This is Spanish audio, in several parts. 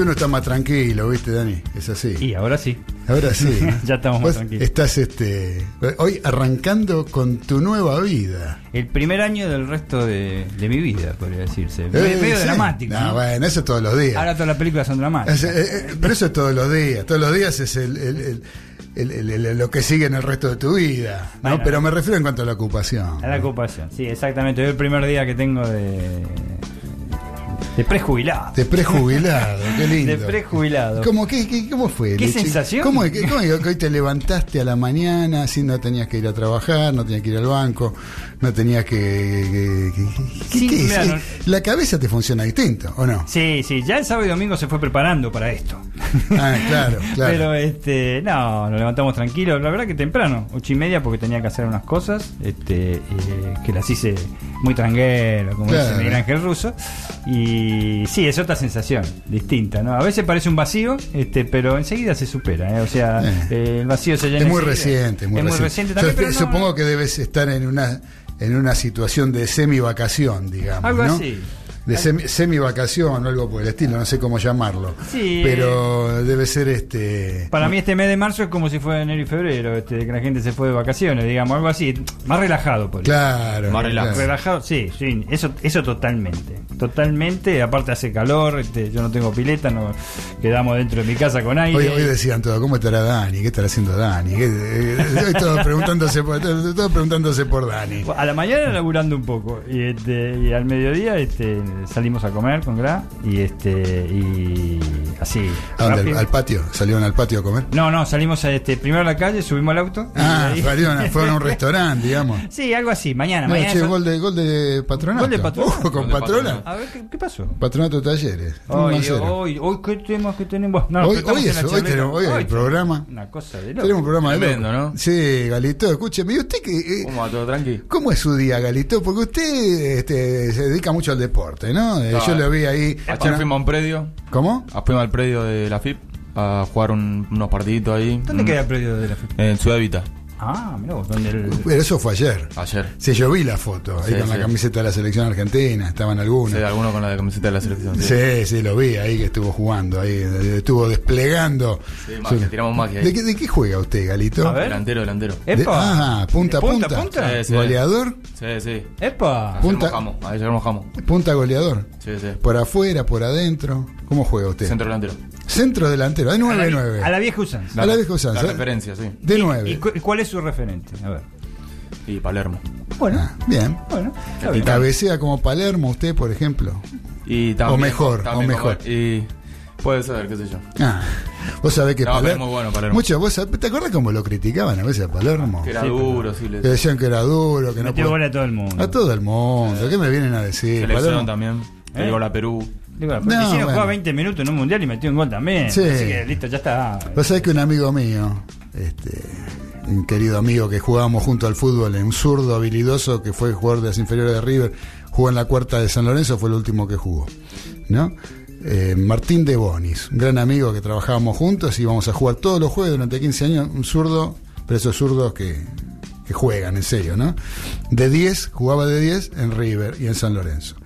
viste, uno está más tranquilo, viste, Dani, es así. Y ahora sí. Ahora sí. ya estamos más tranquilos. Estás este, hoy arrancando con tu nueva vida. El primer año del resto de, de mi vida, podría decirse. Eh, medio sí. dramático. No, ¿no? bueno, eso es todos los días. Ahora todas las películas son dramáticas. Es, eh, eh, pero eso es todos los días. Todos los días es el, el- el- el- el- el- lo que sigue en el resto de tu vida. ¿no? Bueno. pero me refiero en cuanto a la ocupación. A la ocupación, sí, exactamente. Hoy es el primer día que tengo de. De prejubilado. De prejubilado, qué lindo. De prejubilado. ¿Cómo, qué, qué- cómo fue? ¿Qué Leche? sensación? ¿Cómo, es que- cómo que hoy te levantaste a la mañana así no tenías que ir a trabajar, no tenías que ir al banco, no tenías que... que- que- ¿qué- Sí, qué es? mira, no- La cabeza te funciona distinto, ¿o no? Sí, sí, ya el sábado y domingo se fue preparando para esto. Ah, claro, claro. Pero este, no, nos levantamos tranquilos, la verdad que temprano, ocho y media porque tenía que hacer unas cosas, este, eh, que las hice muy tranquilo, como Claro. dice Miguel Ángel Russo. Y sí, es otra sensación, distinta, ¿no? A veces parece un vacío, este, pero enseguida se supera, ¿eh? O sea, Eh. eh, el vacío se llena Es muy enseguida. reciente, muy es muy reciente. reciente también, Yo pero no- supongo que debes estar en una en una situación de semi-vacación, digamos. Algo ¿no? así. De semi- semi-vacación o algo por el estilo, no sé cómo llamarlo. Sí. Pero debe ser este. Para mí este mes de marzo es como si fuera enero y febrero, este, que la gente se fue de vacaciones, digamos, algo así, más relajado por. Claro. Más relax. claro. Relajado, sí, sí, eso, eso totalmente. Totalmente, aparte hace calor, este, yo no tengo pileta, no quedamos dentro de mi casa con aire. Hoy, hoy decían todo, ¿cómo estará Dani? ¿Qué estará haciendo Dani? ¿Qué- eh, hoy todos preguntándose por, todos preguntándose por Dani. A la mañana laburando un poco y, este, y al mediodía este, salimos a comer con Gra y este y así. ¿A dónde? ¿Al, patio? ¿Salieron al patio a comer? No, no, salimos a, este, primero a la calle, subimos al auto. Ah, y salieron a- fueron a un restaurante, digamos. Sí, algo así, mañana. No, mañana che, son- gol de, gol de patronato. Gol de Patronato. Ojo, con de patrona. A ver, ¿qué, qué pasó? Patronato Talleres. Hoy, 1 a 0. hoy, hoy, ¿qué temas que tenemos? No, Hoy- hoy eso, hoy tenemos- hoy el programa. Una cosa de loco. Tenemos un programa de loco. ¿no? Sí, Galito, escúcheme. ¿Y usted qué, eh, ¿Cómo va todo tranqui? ¿Cómo es su día, Galito? Porque usted este, se dedica mucho al deporte, ¿no? Eh. Yo lo vi ahí. Ayer Una- fuimos a un predio, ¿Cómo? ah, fuimos al predio de la FIP a jugar un- unos partiditos ahí. ¿Dónde Mm, queda el predio de la FIFA? En Ciudad Evita, Ah, mirá vos, donde el... Pero eso fue ayer. ayer. Sí, yo vi la foto, ahí Sí, con la camiseta de la selección argentina, estaban Sí, algunos. alguno con la camiseta de la selección. Sí, Sí, sí, lo vi ahí que estuvo jugando, ahí estuvo desplegando. Sí, magia, tiramos magia ahí. ¿De qué, de qué juega usted, Galito? A ver. Delantero, delantero. De- ¡Epa! ah, punta a ¿De punta, punta. punta? Sí, sí. Goleador, Sí, sí. ¡Epa! Ayer Punta- mojamos, ayer mojamos. punta goleador. Sí, sí. Por afuera, por adentro. ¿Cómo juega usted? Centro delantero. Centro delantero, de A la, 9-9. a la vieja usanza. A la vieja usanza. La referencia, sí. De ¿Y- 9. ¿Y, cu- y cuál es su referente? A ver. Y Palermo. Bueno, Ah, bien. bueno. bien. Cabecea como Palermo usted, por ejemplo. Y también, O mejor, también o mejor. como- Y puede ser, qué sé yo. Ah, vos sabés que No, Palermo. bueno Palermo. Muchos, vos sabés- ¿te acordás cómo lo criticaban a veces a Palermo? Que era Sí, duro, sí. Le Que decían que era duro, que no podía- a todo el mundo. A todo el mundo. ¿Qué me vienen a decir? Selección Palermo? también. ¿Eh? Llegó la Perú. Digo, No, bueno. jugar 20 minutos en un mundial y metió un gol también. Sí. Así que listo, ya está. Vos sabés que un amigo mío, este, un querido amigo que jugábamos junto al fútbol, un zurdo habilidoso que fue jugador de las inferiores de River, jugó en la cuarta de San Lorenzo, fue el último que jugó. ¿No? Eh, Martín de Bonis, un gran amigo que trabajábamos juntos y íbamos a jugar todos los jueves durante 15 años, un zurdo, pero esos zurdos que, que juegan, en serio, ¿no? De 10, jugaba de 10 en River y en San Lorenzo.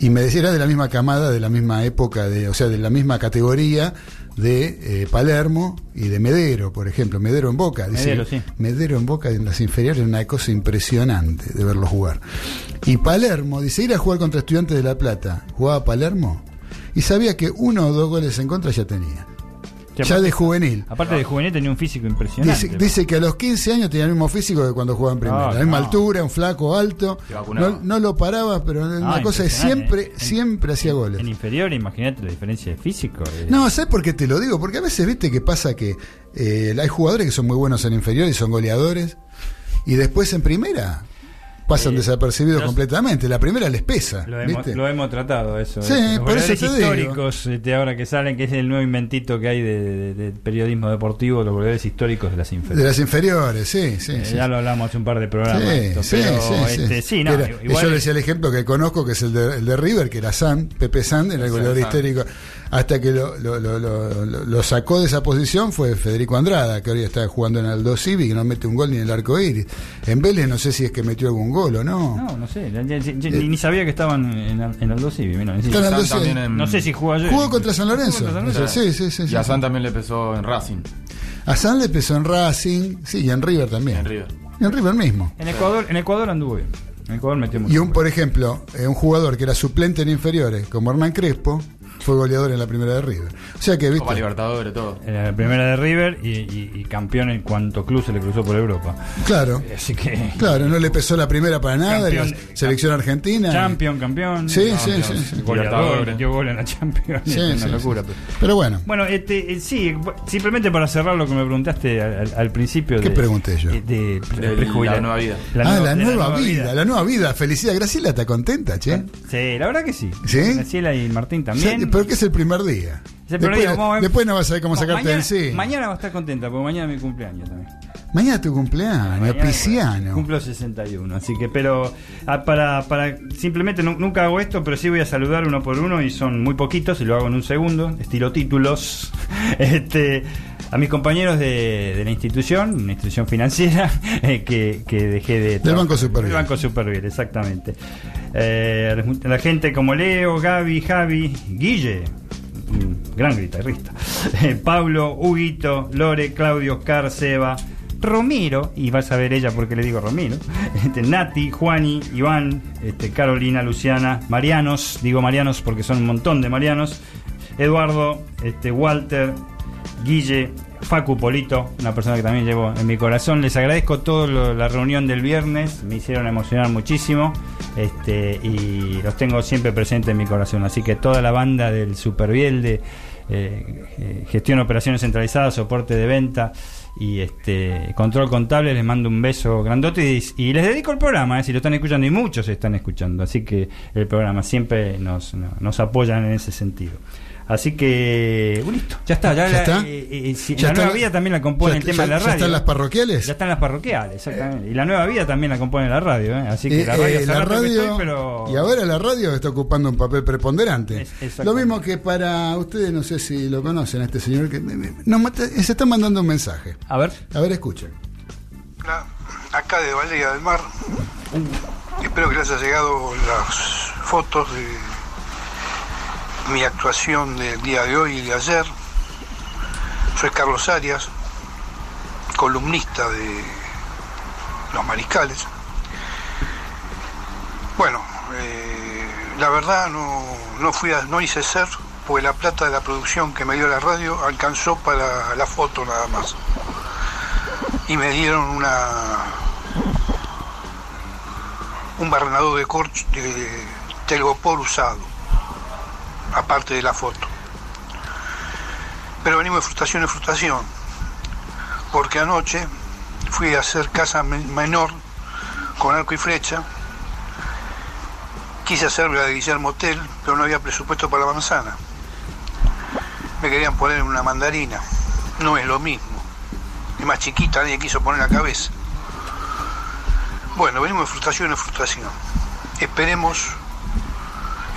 Y me decía, era de la misma camada, de la misma época, de, o sea, de la misma categoría de eh, Palermo y de Medero, por ejemplo. Medero en Boca. Dice, Medero, sí. Medero en Boca en las inferiores es una cosa impresionante de verlo jugar. Y Palermo, dice, ir a jugar contra Estudiantes de La Plata. Jugaba Palermo y sabía que uno o dos goles en contra ya tenía. Sí, ya aparte- de juvenil. Aparte de juvenil tenía un físico impresionante. Dice, dice que a los 15 años tenía el mismo físico que cuando jugaba en primera. Ah, la misma no. altura, un flaco alto. No, no lo paraba, pero una Ah, cosa es siempre. En- siempre hacía goles. En inferior, imagínate la diferencia de físico. eh. No, ¿sabes por qué te lo digo? Porque a veces viste que pasa que eh, hay jugadores que son muy buenos en inferior y son goleadores, y después en primera pasan Eh, desapercibidos los- completamente. La primera les pesa. Lo hemos, ¿viste? lo hemos tratado eso. Sí, Los por eso goleadores te digo. históricos este, ahora que salen, que es el nuevo inventito que hay de, de- de periodismo deportivo, los goleadores históricos de las De inferiores. las inferiores, sí, sí. Eh, sí. ya lo hablamos hace un par de programas. Sí, esto, sí, pero, sí, este, sí, no, Era- igual- yo decía el ejemplo que conozco, que es el de, el de River, que era San, Pepe San, era el goleador histórico. Hasta que lo, lo, lo, lo- lo sacó de esa posición fue Federico Andrada, que hoy está jugando en el Aldo Civi, que no mete un gol ni en el arco iris. En Vélez no sé si es que metió algún gol o no. No, no sé. ya- ya- ya- ni, ni sabía que estaban en, en Aldo Civi. mira, en Aldo Civi. en- No sé si jugó ayer. Jugó contra San Lorenzo. Jugó contra San Lorenzo. Sí, sí, sí. sí. Y a San también le empezó en Racing, A San le pesó en Racing, sí, y en River también. en River. Y en River mismo. En Ecuador, en Ecuador anduvo bien. En Ecuador metió mucho. Y un, por ejemplo, eh, un jugador que era suplente en inferiores, como Hernán Crespo, fue goleador en la primera de River. O sea que, Copa viste, Libertadores, todo. Era la primera de River y, y- y campeón en cuanto club se le cruzó por Europa. claro, Así que. claro, no le pesó la primera para nada, Campeón. la selección argentina. Champion, campeón. Sí, No, sí, no, sí, sí. Goleador, Libertadores. metió gol en la Champions. Sí, es una sí, locura. sí. pero- Pero bueno, Bueno, este, eh, sí, simplemente para cerrar lo que me preguntaste al, principio. ¿Qué de, pregunté yo? De, de- De la nueva vida. ah, la nueva, vida, la nueva vida. Felicidad, Graciela está contenta, che. Sí, la verdad que sí. ¿Sí? Graciela y Martín O sea, también. pero que es el primer día. Es el primer Después, día, vamos a ver. después no vas a saber cómo No, sacarte mañana, en sí. Mañana va a estar contenta, porque mañana es mi cumpleaños también. Mañana es tu cumpleaños, Mañana pisciano. Cumplo 61, así que, pero ah, para, para simplemente nu- nunca hago esto, pero sí voy a saludar uno por uno y son muy poquitos y lo hago en un segundo, estilo títulos. Este, a mis compañeros de, de la institución, una institución financiera, eh, que, que dejé de. Del Banco Superviel. Del Banco Superviel, exactamente. Eh, la gente como Leo, Gaby, Javi, Guille, gran guitarrista. Eh, Pablo, Huguito, Lore, Claudio, Oscar, Seba, Romero, y vas a ver ella porque le digo Romero, este, Nati, Juani, Iván, este, Carolina, Luciana, Marianos, digo Marianos porque son un montón de Marianos, Eduardo, este, Walter, Guille, Facu Polito, una persona que también llevo en mi corazón. Les agradezco toda la reunión del viernes, me hicieron emocionar muchísimo este, y los tengo siempre presentes en mi corazón. Así que toda la banda del Superviel de eh, eh, gestión operaciones centralizadas, soporte de venta y este control contable, les mando un beso grandote y, les dedico el programa, eh, si lo están escuchando y muchos están escuchando, así que el programa siempre nos, nos apoyan en ese sentido. Así que, uh, listo, ya está. Ya, ¿Ya la, está? eh, eh, si- ¿Ya la está? nueva vida también la compone ¿Ya- el tema ya- de la ya radio. están las parroquiales? Ya están las parroquiales, exactamente. Y la nueva vida también la compone la radio, ¿eh? Así que Eh, la radio, eh, la radio estoy, pero... y ahora la radio está ocupando un papel preponderante. Es-. Lo mismo que para ustedes, no sé si lo conocen, a este señor que me- me- nos mata- se está mandando un mensaje. A ver. A ver, escuchen. Hola, acá de Valeria del Mar. Espero que les haya llegado las fotos de mi actuación del día de hoy y de ayer. Soy Carlos Arias, columnista de Los Mariscales. Bueno, eh, la verdad no, no hice ser porque la plata de la producción que me dio la radio alcanzó para la foto nada más y me dieron una un barrenador de corcho de telgopor usado aparte de la foto. Pero venimos de frustración en frustración porque anoche fui a hacer casa men- menor con arco y flecha. Quise hacer la de Guillermo Hotel pero no había presupuesto para la manzana. Me querían poner una mandarina. No es lo mismo. Es más chiquita, nadie quiso poner la cabeza. Bueno, venimos de frustración en frustración. Esperemos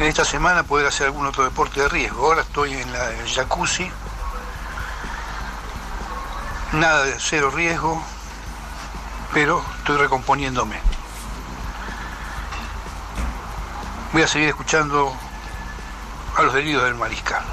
en esta semana poder hacer algún otro deporte de riesgo. Ahora estoy en la el jacuzzi. Nada de cero riesgo, pero estoy recomponiéndome. Voy a seguir escuchando a los heridos del mariscal.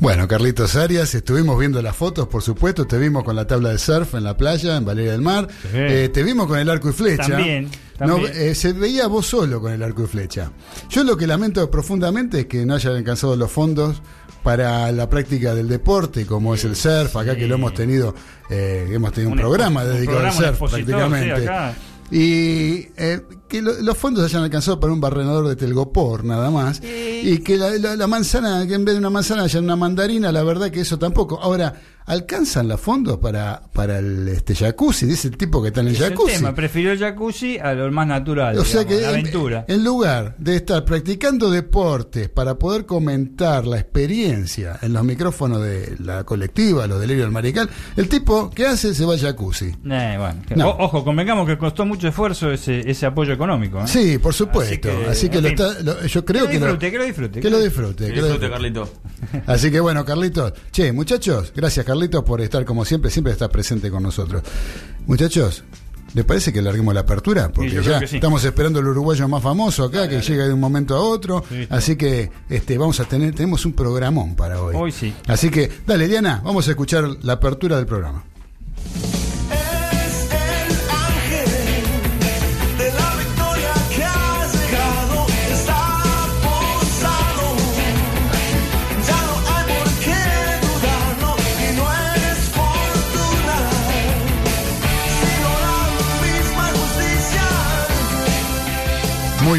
Bueno, Carlitos Arias, estuvimos viendo las fotos, por supuesto, te vimos con la tabla de surf en la playa, en Valeria del Mar, Sí. Eh, te vimos con el arco y flecha. También, No, eh, se veía vos solo con el arco y flecha. Yo lo que lamento profundamente es que no hayan alcanzado los fondos para la práctica del deporte, como es el surf, acá que lo hemos tenido, eh, hemos tenido un, Un programa un dedicado programa, al surf prácticamente. sí. Y eh, que lo- los fondos hayan alcanzado para un barrenador de telgopor nada más. Y que la, la- la manzana, que en vez de una manzana haya una mandarina, la verdad que eso tampoco. Ahora, ¿alcanzan los fondos para, para el este, jacuzzi? Dice el tipo que está en el Es el jacuzzi. tema, prefirió el jacuzzi a lo más natural, O sea digamos, que la en, aventura. en lugar de estar practicando deportes para poder comentar la experiencia en los micrófonos de la colectiva, los delirios del marical, el tipo que hace se va al jacuzzi. Eh, bueno, que- No. o- ojo, convengamos que costó mucho esfuerzo ese, ese apoyo económico. ¿eh? Sí, por supuesto. Así Así que, lo fin. está, lo- yo creo que que, lo lo, disfrute, que lo disfrute. que lo disfrute. Que que lo disfrute, disfrute. Carlito. Así que bueno, Carlitos. Che, muchachos, gracias Carlitos por estar como siempre, siempre está presente con nosotros. Muchachos, ¿les parece que larguemos la apertura? Porque ya sí. estamos esperando el uruguayo más famoso acá, que llega de un momento a otro. Sí, así que este vamos a tener, tenemos un programón para hoy. Hoy sí. Así que, dale, Diana, vamos a escuchar la apertura del programa.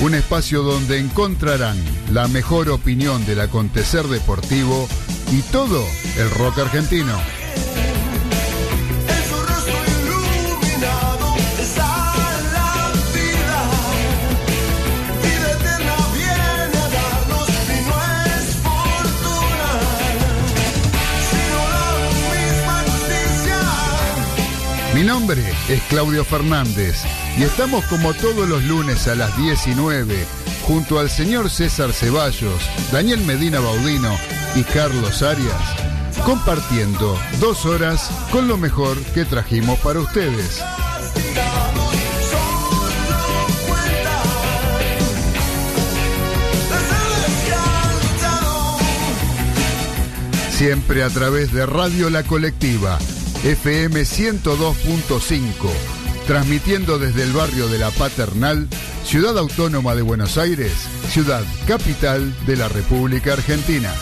un espacio donde encontrarán la mejor opinión del acontecer deportivo y todo el rock argentino. Mi nombre es Claudio Fernández y estamos como todos los lunes a las 19 junto al señor César Ceballos, Daniel Medina Baudino y Carlos Arias, compartiendo dos horas con lo mejor que trajimos para ustedes. Siempre a través de Radio La Colectiva, FM 102.5, transmitiendo desde el barrio de La Paternal, Ciudad Autónoma de Buenos Aires, ciudad capital de la República Argentina.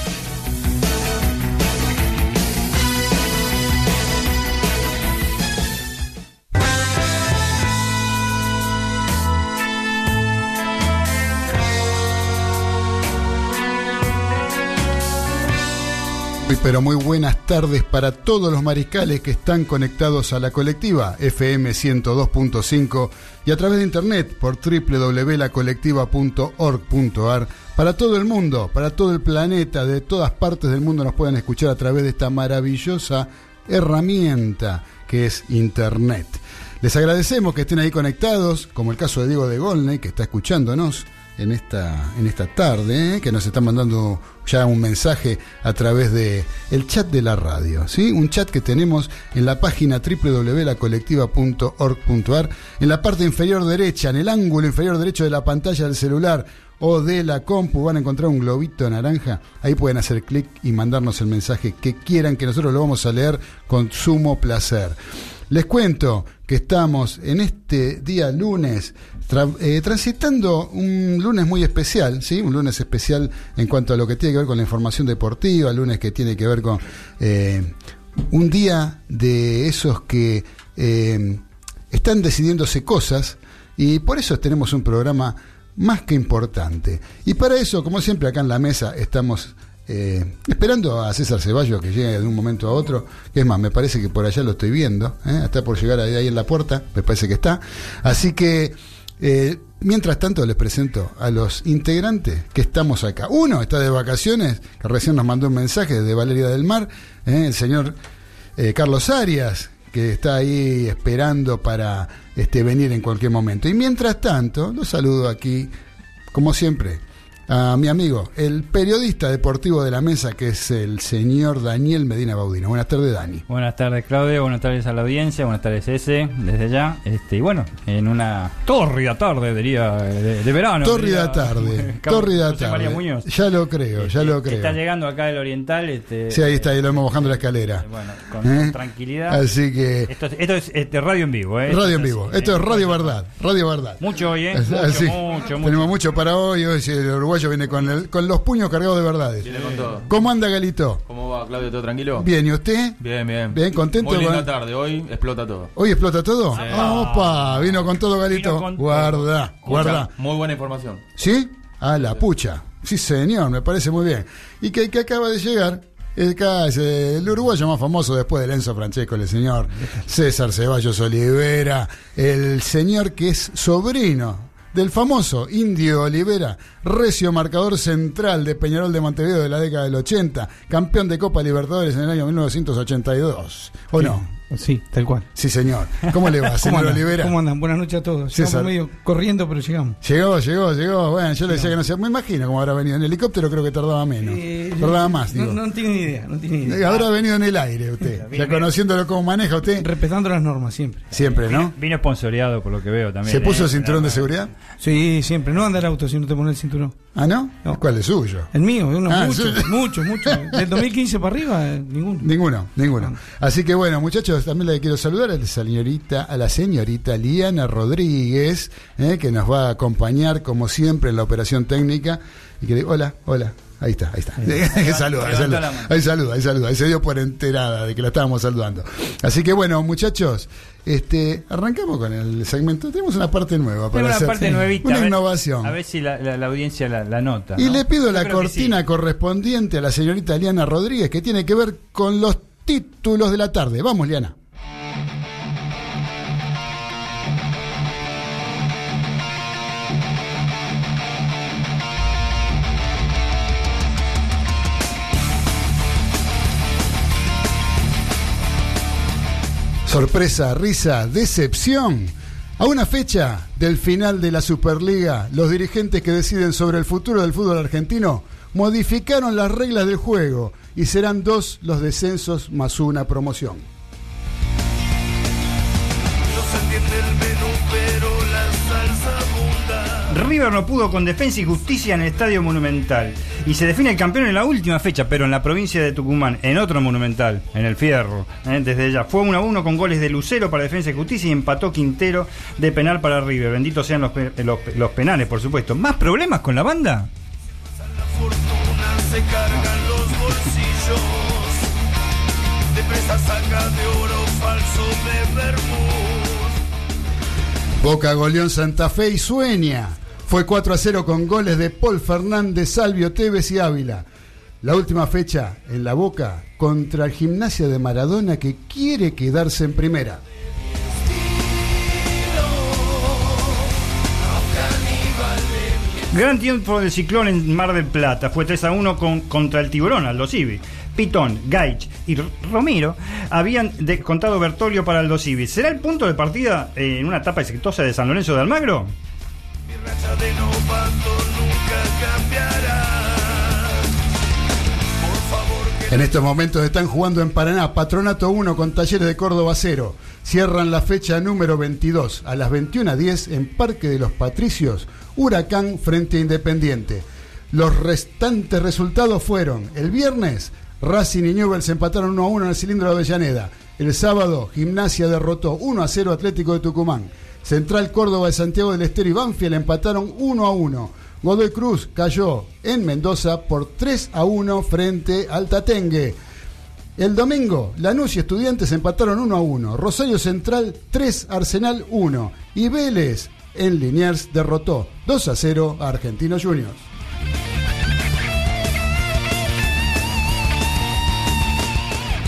Pero muy buenas tardes para todos los mariscales que están conectados a la colectiva FM 102.5 y a través de internet por www.lacolectiva.org.ar para todo el mundo, para todo el planeta, de todas partes del mundo nos pueden escuchar a través de esta maravillosa herramienta que es internet. Les agradecemos que estén ahí conectados, como el caso de Diego de Golney, que está escuchándonos en esta, en esta tarde, ¿eh? que nos está mandando ya un mensaje a través de el chat de la radio, ¿sí? Un chat que tenemos en la página www.lacolectiva.org.ar, en la parte inferior derecha, en el ángulo inferior derecho de la pantalla del celular o de la compu van a encontrar un globito naranja, ahí pueden hacer clic y mandarnos el mensaje que quieran que nosotros lo vamos a leer con sumo placer. Les cuento que estamos en este día lunes eh, transitando un lunes muy especial, ¿sí? Un lunes especial en cuanto a lo que tiene que ver con la información deportiva, lunes que tiene que ver con eh, un día de esos que eh, están decidiéndose cosas y por eso tenemos un programa más que importante. Y para eso, como siempre acá en la mesa, estamos eh, esperando a César Ceballos que llegue de un momento a otro. Es más, me parece que por allá lo estoy viendo. ¿eh? Está por llegar ahí en la puerta. Me parece que está. Así que, eh, mientras tanto, les presento a los integrantes que estamos acá. Uno está de vacaciones, que recién nos mandó un mensaje desde Valeria del Mar. ¿eh? El señor eh, Carlos Arias, que está ahí esperando para este, venir en cualquier momento. Y mientras tanto, los saludo aquí, como siempre, a mi amigo, el periodista deportivo de la mesa, que es el señor Daniel Medina Baudino. Buenas tardes, Dani. Buenas tardes, Claudio. Buenas tardes a la audiencia. Buenas tardes, ese, desde ya. Este, y bueno, en una tórrida tarde, diría, de, de verano. Tórrida tarde, tórrida José María tarde. Muñoz. Ya lo creo, ya Este, lo Está creo. llegando acá el Oriental. Este, Sí, ahí está, ahí lo hemos bajando la escalera. Bueno, con, ¿Eh? tranquilidad. Así que, Esto, es- esto es este, radio en vivo, ¿eh? radio en vivo. Esto ¿eh? es Radio Verdad, Radio Verdad. Mucho hoy, ¿eh? Mucho, así. mucho, mucho. Tenemos mucho para hoy. Hoy el uruguayo viene con, el- con los puños cargados de verdades. Viene con todo. ¿Cómo anda Galito? ¿Cómo va, Claudio? ¿Todo tranquilo? Bien, ¿y usted? Bien, bien. Bien, contento Muy linda con- tarde. Hoy explota todo. ¿Hoy explota todo? Ah, Opa, vino con todo Galito. Todo. Guarda, guarda. Escucha, Muy buena información. ¿Sí? A la pucha. Sí, señor, me parece muy bien. Y que, que acaba de llegar. Eh, el uruguayo más famoso después de Enzo Francesco, el señor César Ceballos Olivera, el señor que es sobrino del famoso Indio Olivera, recio marcador central de Peñarol de Montevideo de la década del 80, campeón de Copa Libertadores en el año 1982. ¿O no? Sí, tal cual. Sí, señor. ¿Cómo le va, ¿Cómo señor andan? Olivera? ¿Cómo andan? Buenas noches a todos. César. Estamos medio corriendo, pero llegamos. Llegó, llegó, llegó. Bueno, yo le decía que no sé. Me imagino cómo habrá venido. En helicóptero creo que tardaba menos. Eh, tardaba más, no, digo. no tiene ni idea, no tiene ni idea. Habrá venido en el aire usted. Bien, Ya conociéndolo cómo maneja usted. Respetando las normas, siempre. Siempre, ¿no? Vino, vino sponsoreado por lo que veo también. ¿Se puso ¿eh? el cinturón de seguridad? Sí, siempre. No andar auto si no te pones el cinturón. ¿Ah, no? No. ¿Cuál es suyo? El mío, uno, Ah, mucho, mucho, mucho. Del 2015 para arriba, eh, ninguno. Ninguno, ninguno. Así que bueno, muchachos, también le quiero saludar a la señorita, a la señorita Liana Rodríguez, eh, que nos va a acompañar como siempre en la operación técnica. Y que hola, hola. Ahí está, ahí está. saluda, ahí saluda, ahí saluda, ahí saluda. Ahí se dio por enterada de que la estábamos saludando. Así que bueno, muchachos, este, arrancamos con el segmento. Tenemos una parte nueva para una hacer. parte nuevita. Una a ver- innovación. A ver si la, la- la audiencia la, la nota. Y ¿no? le pido Yo la cortina sí. correspondiente a la señorita Liana Rodríguez, que tiene que ver con los títulos de la tarde. Vamos, Liana. Sorpresa, risa, decepción. A una fecha del final de la Superliga, los dirigentes que deciden sobre el futuro del fútbol argentino modificaron las reglas del juego y serán dos los descensos más una promoción. River no pudo con defensa y justicia en el Estadio Monumental. Y se define el campeón en la última fecha, pero en la provincia de Tucumán, en otro Monumental, en el Fierro. ¿eh? Desde ella. Fue 1 a 1 con goles de Lucero para defensa y justicia y empató Quintero de penal para River. Benditos sean los, los, penales, por supuesto. ¿Más problemas con la banda? Se De presa saca de oro falso de. Boca goleó en Santa Fe y sueña. Fue 4 a 0 con goles de Paul Fernández, Salvio Tevez y Ávila. La última fecha en la Boca contra el Gimnasia de Maradona que quiere quedarse en primera. Gran tiempo del ciclón en Mar del Plata. Fue 3 a 1 con, contra el tiburón, Aldo Civi. Pitón, Gaich y Romero habían descontado Bertolio para Aldo Civi. ¿Será el punto de partida eh, en una etapa exitosa de San Lorenzo de Almagro? Mi racha de nunca cambiará. Por favor, que En estos momentos están jugando en Paraná, Patronato 1 con Talleres de Córdoba 0. Cierran la fecha número 22 a las 21.10 en Parque de los Patricios, Huracán frente a Independiente. Los restantes resultados fueron el viernes, Racing y Newell's empataron 1 a 1 en el cilindro de Avellaneda. El sábado, Gimnasia derrotó 1 a 0 Atlético de Tucumán. Central Córdoba de Santiago del Estero y Banfield empataron 1 a 1. Godoy Cruz cayó en Mendoza por 3 a 1 frente al Tatengue. El domingo, Lanús y Estudiantes empataron 1 a 1. Rosario Central 3, Arsenal 1. Y Vélez en Liniers derrotó 2 a 0 a Argentinos Juniors.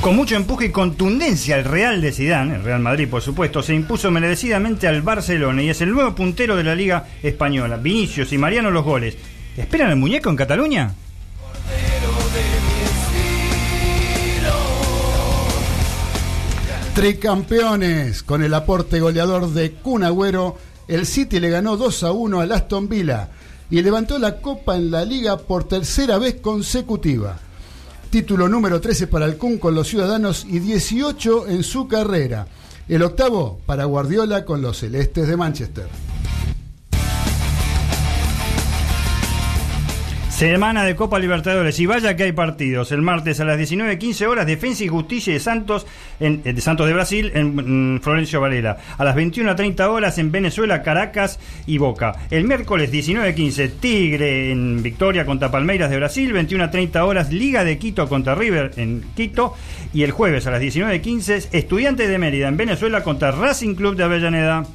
Con mucho empuje y contundencia, el Real de Zidane, el Real Madrid por supuesto, se impuso merecidamente al Barcelona y es el nuevo puntero de la Liga Española. Vinicius y Mariano los goles. ¿Esperan el muñeco en Cataluña? Tricampeones, con el aporte goleador de Kun Agüero, el City le ganó 2 a 1 al Aston Villa. y levantó la copa en la liga por tercera vez consecutiva. Título número 13 para Kun con los Ciudadanos y 18 en su carrera. El octavo para Guardiola con los Celestes de Manchester. Semana de Copa Libertadores y vaya que hay partidos. El martes a las 19.15 horas, Defensa y Justicia de Santos, eh, de Santos de Brasil, en, mm, Florencio Varela. A las 21.30 horas en Venezuela, Caracas y Boca. El miércoles 19.15, Tigre en Victoria contra Palmeiras de Brasil. 21.30 horas, Liga de Quito contra River en Quito. Y el jueves a las 19.15, Estudiantes de Mérida en Venezuela contra Racing Club de Avellaneda.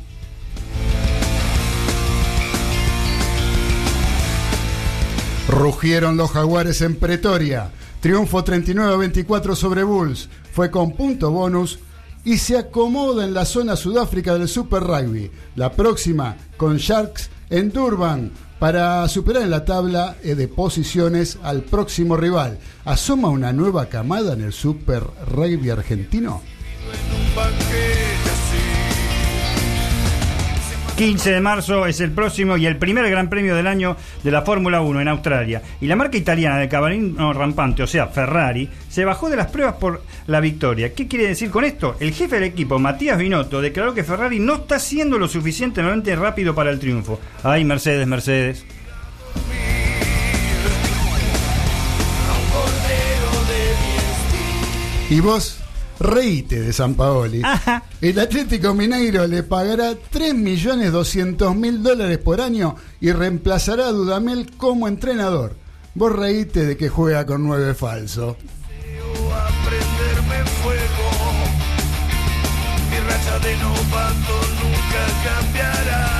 Rugieron los jaguares en Pretoria. Triunfo 39 a 24 sobre Bulls. Fue con punto bonus y se acomoda en la zona Sudáfrica del Super Rugby. La próxima con Sharks en Durban para superar en la tabla eh, de posiciones al próximo rival. ¿Asoma una nueva camada en el Super Rugby argentino? 15 de marzo es el próximo y el primer gran premio del año de la Fórmula 1 en Australia. Y la marca italiana de cabalino rampante, o sea, Ferrari, se bajó de las pruebas por la victoria. ¿Qué quiere decir con esto? El jefe del equipo, Matías Binotto, declaró que Ferrari no está siendo lo suficientemente rápido para el triunfo. Ay, Mercedes, Mercedes. Y vos, reíte de San Paoli. El Atlético Mineiro le pagará 3.200.000 dólares por año y reemplazará a Dudamel como entrenador. Vos reíte de que juega con nueve falso. fuego. Mi racha de novato nunca cambiará.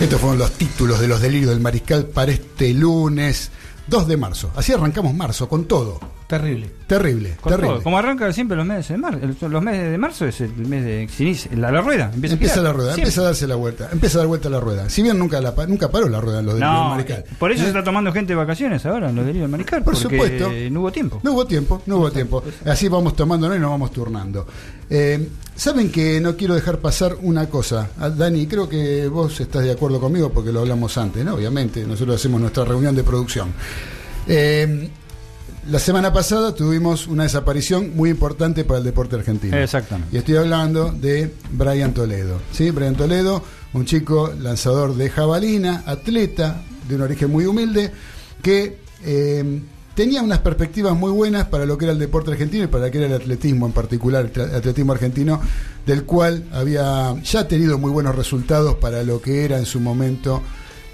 Estos fueron los títulos de los delirios del mariscal para este lunes 2 de marzo. Así arrancamos marzo con todo. Terrible. Terrible, Con terrible. todo. Como arranca siempre los meses de marzo. Los meses de marzo es el mes de se inicia- la, la rueda. Empieza, la rueda, Siempre. empieza a darse la vuelta, empieza a dar vuelta la rueda. Si bien nunca la nunca paró la rueda en los del No, mariscal. eh, por eso se está tomando gente de vacaciones ahora en los delirios del mariscal. Por porque supuesto. No hubo tiempo. No hubo tiempo, no hubo tiempo. Así vamos tomándonos y nos vamos turnando. Eh, Saben que no quiero dejar pasar una cosa. Ah, Dani, creo que vos estás de acuerdo conmigo porque lo hablamos antes, ¿no? Obviamente, nosotros hacemos nuestra reunión de producción. Eh, la semana pasada tuvimos una desaparición muy importante para el deporte argentino. Exactamente. Y estoy hablando de Brian Toledo. ¿sí? Brian Toledo, un chico lanzador de jabalina, atleta de un origen muy humilde, que eh, tenía unas perspectivas muy buenas para lo que era el deporte argentino y para lo que era el atletismo en particular, el atletismo argentino, del cual había ya tenido muy buenos resultados para lo que era en su momento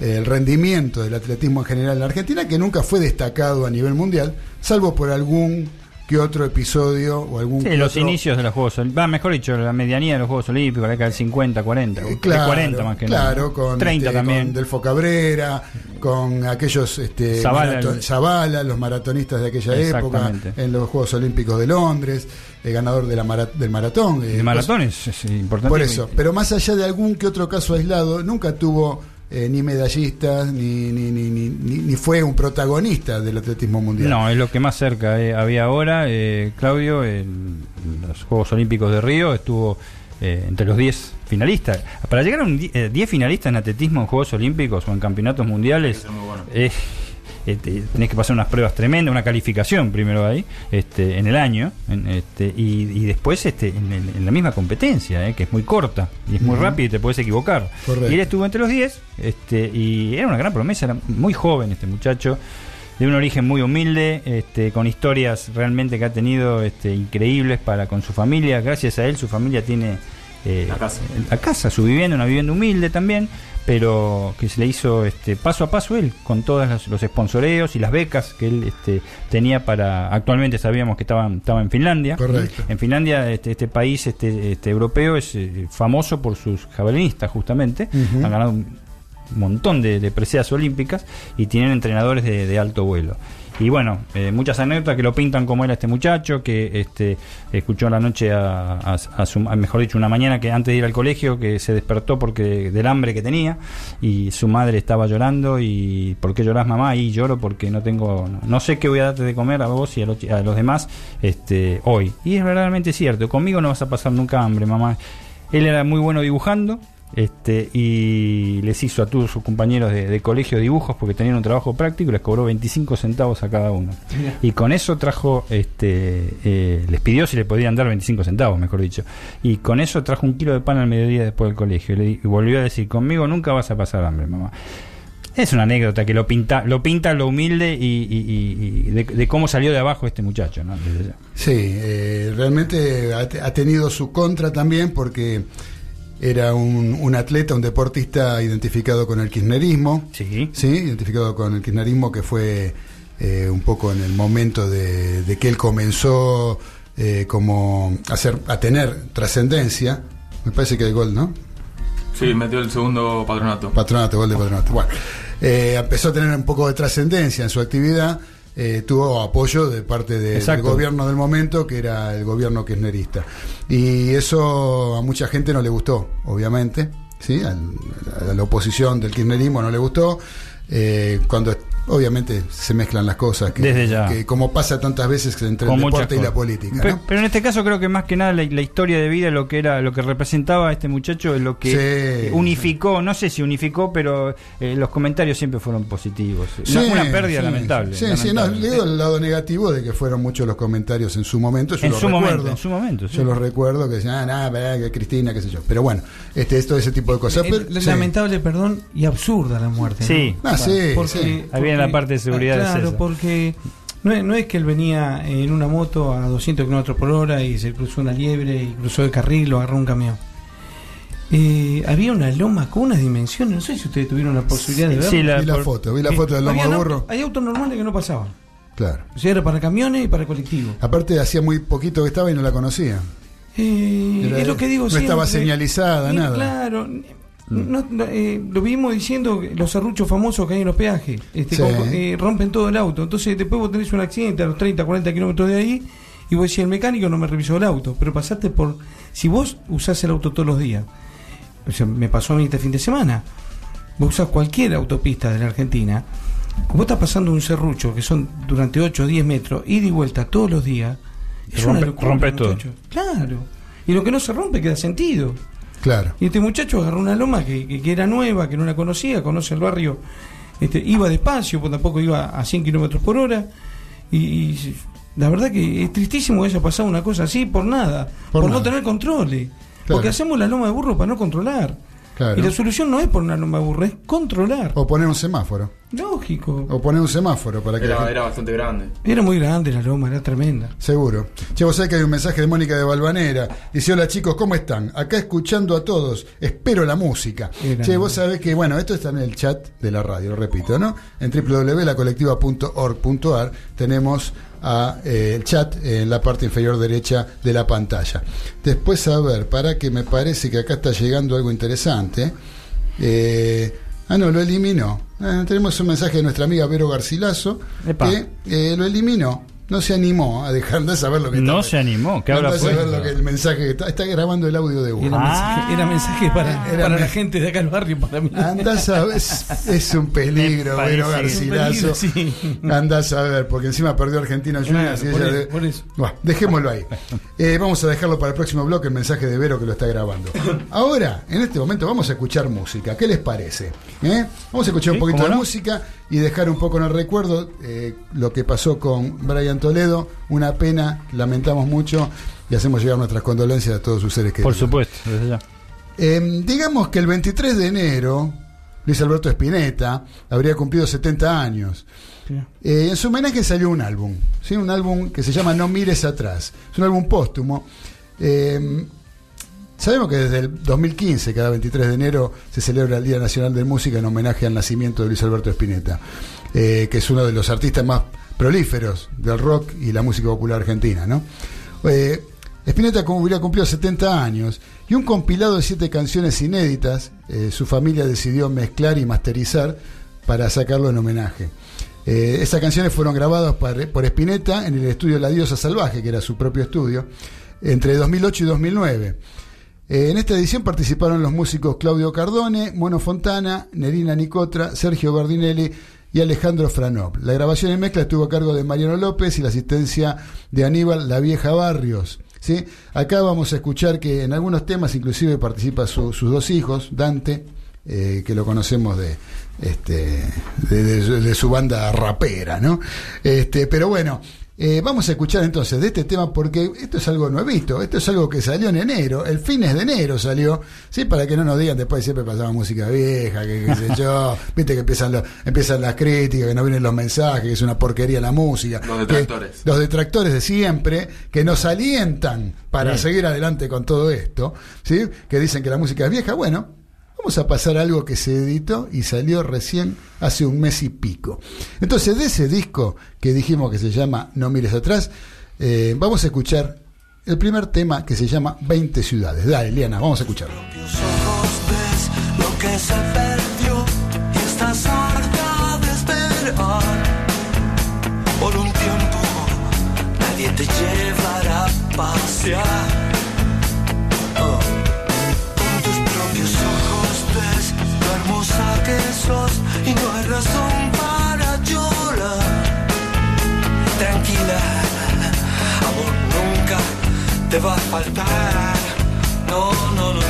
el rendimiento del atletismo en general en la Argentina, que nunca fue destacado a nivel mundial, salvo por algún que otro episodio o algún Sí, que los otro- inicios de los Juegos Olímpicos. Va, mejor dicho, la medianía de los Juegos Olímpicos, la década del 50, 40. Eh, de claro, 40 más que claro, nada. con 30 este, también. con Delfo Cabrera, con aquellos este, Zavala, el- los maratonistas de aquella época, en los Juegos Olímpicos de Londres, el ganador de la mara- del maratón. eh, de maratones es importante. Por eso, pero más allá de algún que otro caso aislado, nunca tuvo eh, ni medallistas, ni, ni, ni, ni, ni- ni fue un protagonista del atletismo mundial. No, es lo que más cerca eh, había ahora. eh, Claudio, en los Juegos Olímpicos de Río, estuvo eh, entre los 10 finalistas. Para llegar a un di- eh, 10 finalistas en atletismo en Juegos Olímpicos o en campeonatos mundiales, eh, te- tenés que pasar unas pruebas tremendas, una calificación primero ahí, este, en el año, en, este, y, y después este, en, el- en la misma competencia, eh, que es muy corta y es muy Ujú. rápida y te puedes equivocar. Correcto. Y él estuvo entre los 10 este, y era una gran promesa, era muy joven este muchacho de un origen muy humilde, este, con historias realmente que ha tenido este, increíbles para con su familia. Gracias a él, su familia tiene eh, La casa. la casa, su vivienda, una vivienda humilde también, pero que se le hizo este, paso a paso él, con todos los, los sponsoreos y las becas que él este, tenía para. Actualmente sabíamos que estaba, estaba en Finlandia. Correcto. En Finlandia, este, este país este, este, europeo es eh, famoso por sus jabalinistas, justamente. Ujú. Han ganado un montón de, de preseas olímpicas y tienen entrenadores de, de alto vuelo. Y bueno, eh, muchas anécdotas que lo pintan como era este muchacho, que este escuchó la noche a, a- su, mejor dicho, una mañana que antes de ir al colegio, que se despertó porque del hambre que tenía, y su madre estaba llorando, y ¿por qué llorás mamá? Y lloro porque no tengo, no, no sé qué voy a darte de comer a vos y a los, a los demás este hoy. Y es verdaderamente cierto, conmigo no vas a pasar nunca hambre, mamá. Él era muy bueno dibujando, este, y les hizo a todos sus compañeros de, de colegio dibujos porque tenían un trabajo práctico y les cobró 25 centavos a cada uno. Y con eso trajo, este, eh, les pidió si le podían dar 25 centavos, mejor dicho. Y con eso trajo un kilo de pan al mediodía después del colegio. Y, le di- y volvió a decir, conmigo nunca vas a pasar hambre, mamá. Es una anécdota que lo pinta, lo pinta lo humilde y, y- y- y de, de cómo salió de abajo este muchacho, ¿no? Sí, eh, realmente ha, te- ha tenido su contra también porque era un, un atleta, un deportista identificado con el kirchnerismo. Sí. Sí, identificado con el kirchnerismo que fue eh, un poco en el momento de, de que él comenzó eh, como a, hacer, a tener trascendencia. Me parece que el gol, ¿no? Sí, metió el segundo patronato. Patronato, gol de patronato. Bueno, eh, empezó a tener un poco de trascendencia en su actividad. Eh, tuvo apoyo de parte de- del gobierno del momento, que era el gobierno kirchnerista. Y eso a mucha gente no le gustó, obviamente. ¿sí? A la oposición del kirchnerismo no le gustó. eh, cuando obviamente se mezclan las cosas, que, Desde ya. que como pasa tantas veces entre Con el deporte y la política. Pero, en este caso creo que más que nada la, la historia de vida, lo que era, lo que representaba este muchacho, es lo que Sí. eh, unificó, no sé si unificó, pero eh, los comentarios siempre fueron positivos. Una, Sí, una pérdida sí, lamentable. Sí, sí, no, le digo el lado negativo de que fueron muchos los comentarios en su momento. Yo En los su recuerdo. momento, en su momento, sí. Yo los recuerdo que decían, ah, nada, verdad, que Cristina, qué sé yo. Pero bueno, este, esto, ese tipo de cosas. Eh, pero- sí. Lamentable, perdón, y absurda la muerte. ¿no? Sí. Ah, sí, Porque- sí. Ahí viene la parte de seguridad de Claro, César. porque no es, no es que él venía en una moto a 200 kilómetros por hora y se cruzó una liebre y cruzó el carril o agarró un camión. Eh, había una loma con unas dimensiones, no sé si ustedes tuvieron la posibilidad de verlo. Sí, la- Vi la por- foto, vi la foto del lomo Había de burro. hay autos normales que no pasaban. Claro. O sea, era para camiones y para colectivos. Aparte, hacía muy poquito que estaba y no la conocía. Eh, es lo que digo no siempre. estaba señalizada, Eh, nada. Claro. No- no, eh, lo vimos diciendo los serruchos famosos que hay en los peajes este, Sí. con- eh, rompen todo el auto. Entonces, después vos tenés un accidente a los 30, 40 kilómetros de ahí y vos decís, el mecánico no me revisó el auto. Pero pasaste por. Si vos usás el auto todos los días, o sea, me pasó a mí este fin de semana, vos usás cualquier autopista de la Argentina, como estás pasando un serrucho que son durante 8 o 10 metros, ida y vuelta todos los días, es Rompe- una locura. todo. muchacho. Claro. Y lo que no se rompe queda sentido. Claro. Y este muchacho agarró una loma que, que- que era nueva, que no la conocía, conoce el barrio, este, iba despacio, pues tampoco iba a 100 kilómetros por hora. Y, y la verdad que es tristísimo que haya pasado una cosa así por nada, Por por, no tener controles. Claro. Porque hacemos la loma de burro para no controlar. Claro. Y la solución no es poner una loma de burro, es controlar. O poner un semáforo. Lógico. O poner un semáforo para que la Era, gente- era bastante grande. Era muy grande la loma, era tremenda. Seguro. Che, vos sabés que hay un mensaje de Mónica de Balvanera. Dice, hola chicos, ¿cómo están? Acá escuchando a todos. Espero la música. Era- Che, vos sabés que, bueno, esto está en el chat de la radio, lo repito, ¿no? En www.lacolectiva.org.ar tenemos a, eh, el chat en la parte inferior derecha de la pantalla. Después, a ver, para que me parece que acá está llegando algo interesante. Eh, ah, no, lo eliminó. Ah, tenemos un mensaje de nuestra amiga Vero Garcilaso Epa. que eh, lo eliminó. No se animó a dejar de saber lo que No está- se animó, ¿qué Andá habrá a saber lo que el mensaje que está, está grabando el audio de Era, uno. Ah. mensaje, era mensaje para, Era para la gente de acá del barrio, para mí. Andás a ver, es, es un peligro, Vero que- Garcilaso. Sí. Andás a ver, porque encima perdió Argentina. Claro, y por ella eso, de- por eso. Bueno, dejémoslo ahí. Eh, vamos a dejarlo para el próximo bloque, el mensaje de Vero que lo está grabando. Ahora, en este momento, vamos a escuchar música. ¿Qué les parece? ¿Eh? Vamos a escuchar un poquito ¿cómo de no? música y dejar un poco en el recuerdo eh, lo que pasó con Brian Toledo. Una pena, lamentamos mucho y hacemos llegar nuestras condolencias a todos sus seres queridos. Por supuesto, desde ya. Eh, digamos que el 23 de enero, Luis Alberto Spinetta habría cumplido 70 años. Eh, en su homenaje salió un álbum, ¿sí? un álbum que se llama No mires atrás. Es un álbum póstumo. Eh, sabemos que desde el 2015, cada 23 de enero, se celebra el Día Nacional de Música en homenaje al nacimiento de Luis Alberto Spinetta, eh, que es uno de los artistas más prolíferos del rock y la música popular argentina. ¿no? Eh, Spinetta hubiera cumplido 70 años y un compilado de siete canciones inéditas, eh, su familia decidió mezclar y masterizar para sacarlo en homenaje. Eh, esas canciones fueron grabadas por, por Spinetta en el estudio La Diosa Salvaje, que era su propio estudio, entre 2008 y 2009. Eh, en esta edición participaron los músicos Claudio Cardone, Mono Fontana, Nerina Nicotra, Sergio Bardinelli y Alejandro Franov. La grabación y mezcla estuvo a cargo de Mariano López y la asistencia de Aníbal La Vieja Barrios. ¿sí? Acá vamos a escuchar que en algunos temas inclusive participa su- sus dos hijos, Dante, eh, que lo conocemos de, este, de- de su banda rapera, ¿no? Este, pero bueno, eh, vamos a escuchar entonces de este tema porque esto es algo nuevito, esto es algo que salió en enero, el fines de enero salió, sí, para que no nos digan después siempre pasaba música vieja, que qué sé yo, viste que empiezan, los- empiezan las críticas, que no vienen los mensajes, que es una porquería la música. Los que- detractores. los detractores de siempre, que nos alientan para Sí. seguir adelante con todo esto, ¿sí? que dicen que la música es vieja. Bueno, vamos a pasar a algo que se editó y salió recién hace un mes y pico. Entonces, de ese disco que dijimos que se llama No mires atrás, eh, vamos a escuchar el primer tema que se llama 20 ciudades. Dale, Liana, vamos a escucharlo. Por un tiempo nadie te llevará a pasear. Y no hay razón para llorar. Tranquila, amor nunca te va a faltar. No, no, no.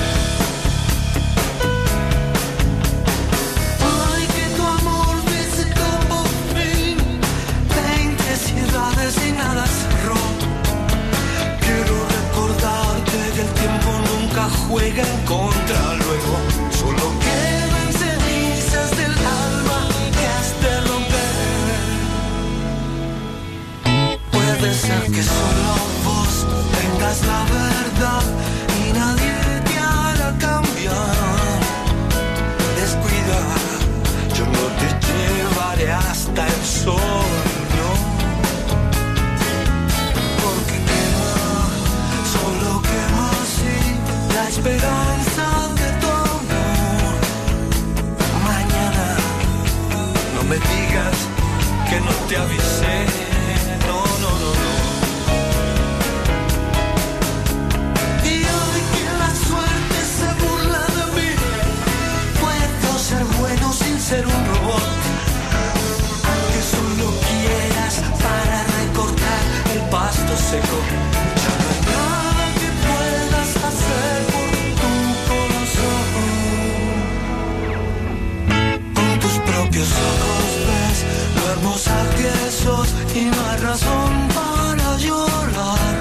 Ay, que tu amor visitó por fin 20 ciudades y nada cerró. Quiero recordarte que el tiempo nunca juega en contra luego. Que solo vos tengas la verdad y nadie te hará cambiar. Descuida, yo no te llevaré hasta el sol. Porque quema, solo quema así la esperanza de tu amor. Mañana no me digas que no te avisé. Ser un robot. Aunque solo quieras para recortar el pasto seco. Ya no hay nada que puedas hacer por tu corazón. Con tus propios ojos ves lo hermosa que sos y no hay razón para llorar.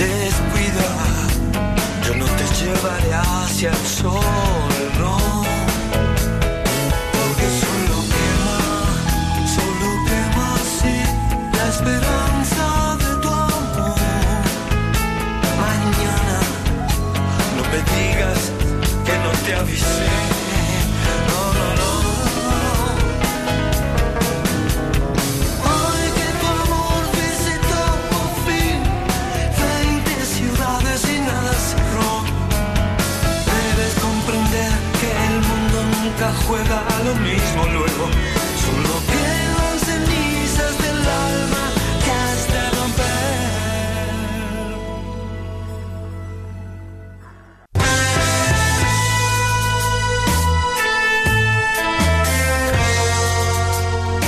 Descuida, yo no te llevaré hacia el sol, te avisé. No, no, no. Ay, que tu amor visitó por fin 20 ciudades y nada cerró. Debes comprender que el mundo nunca juega a lo mismo luego. Solo quedan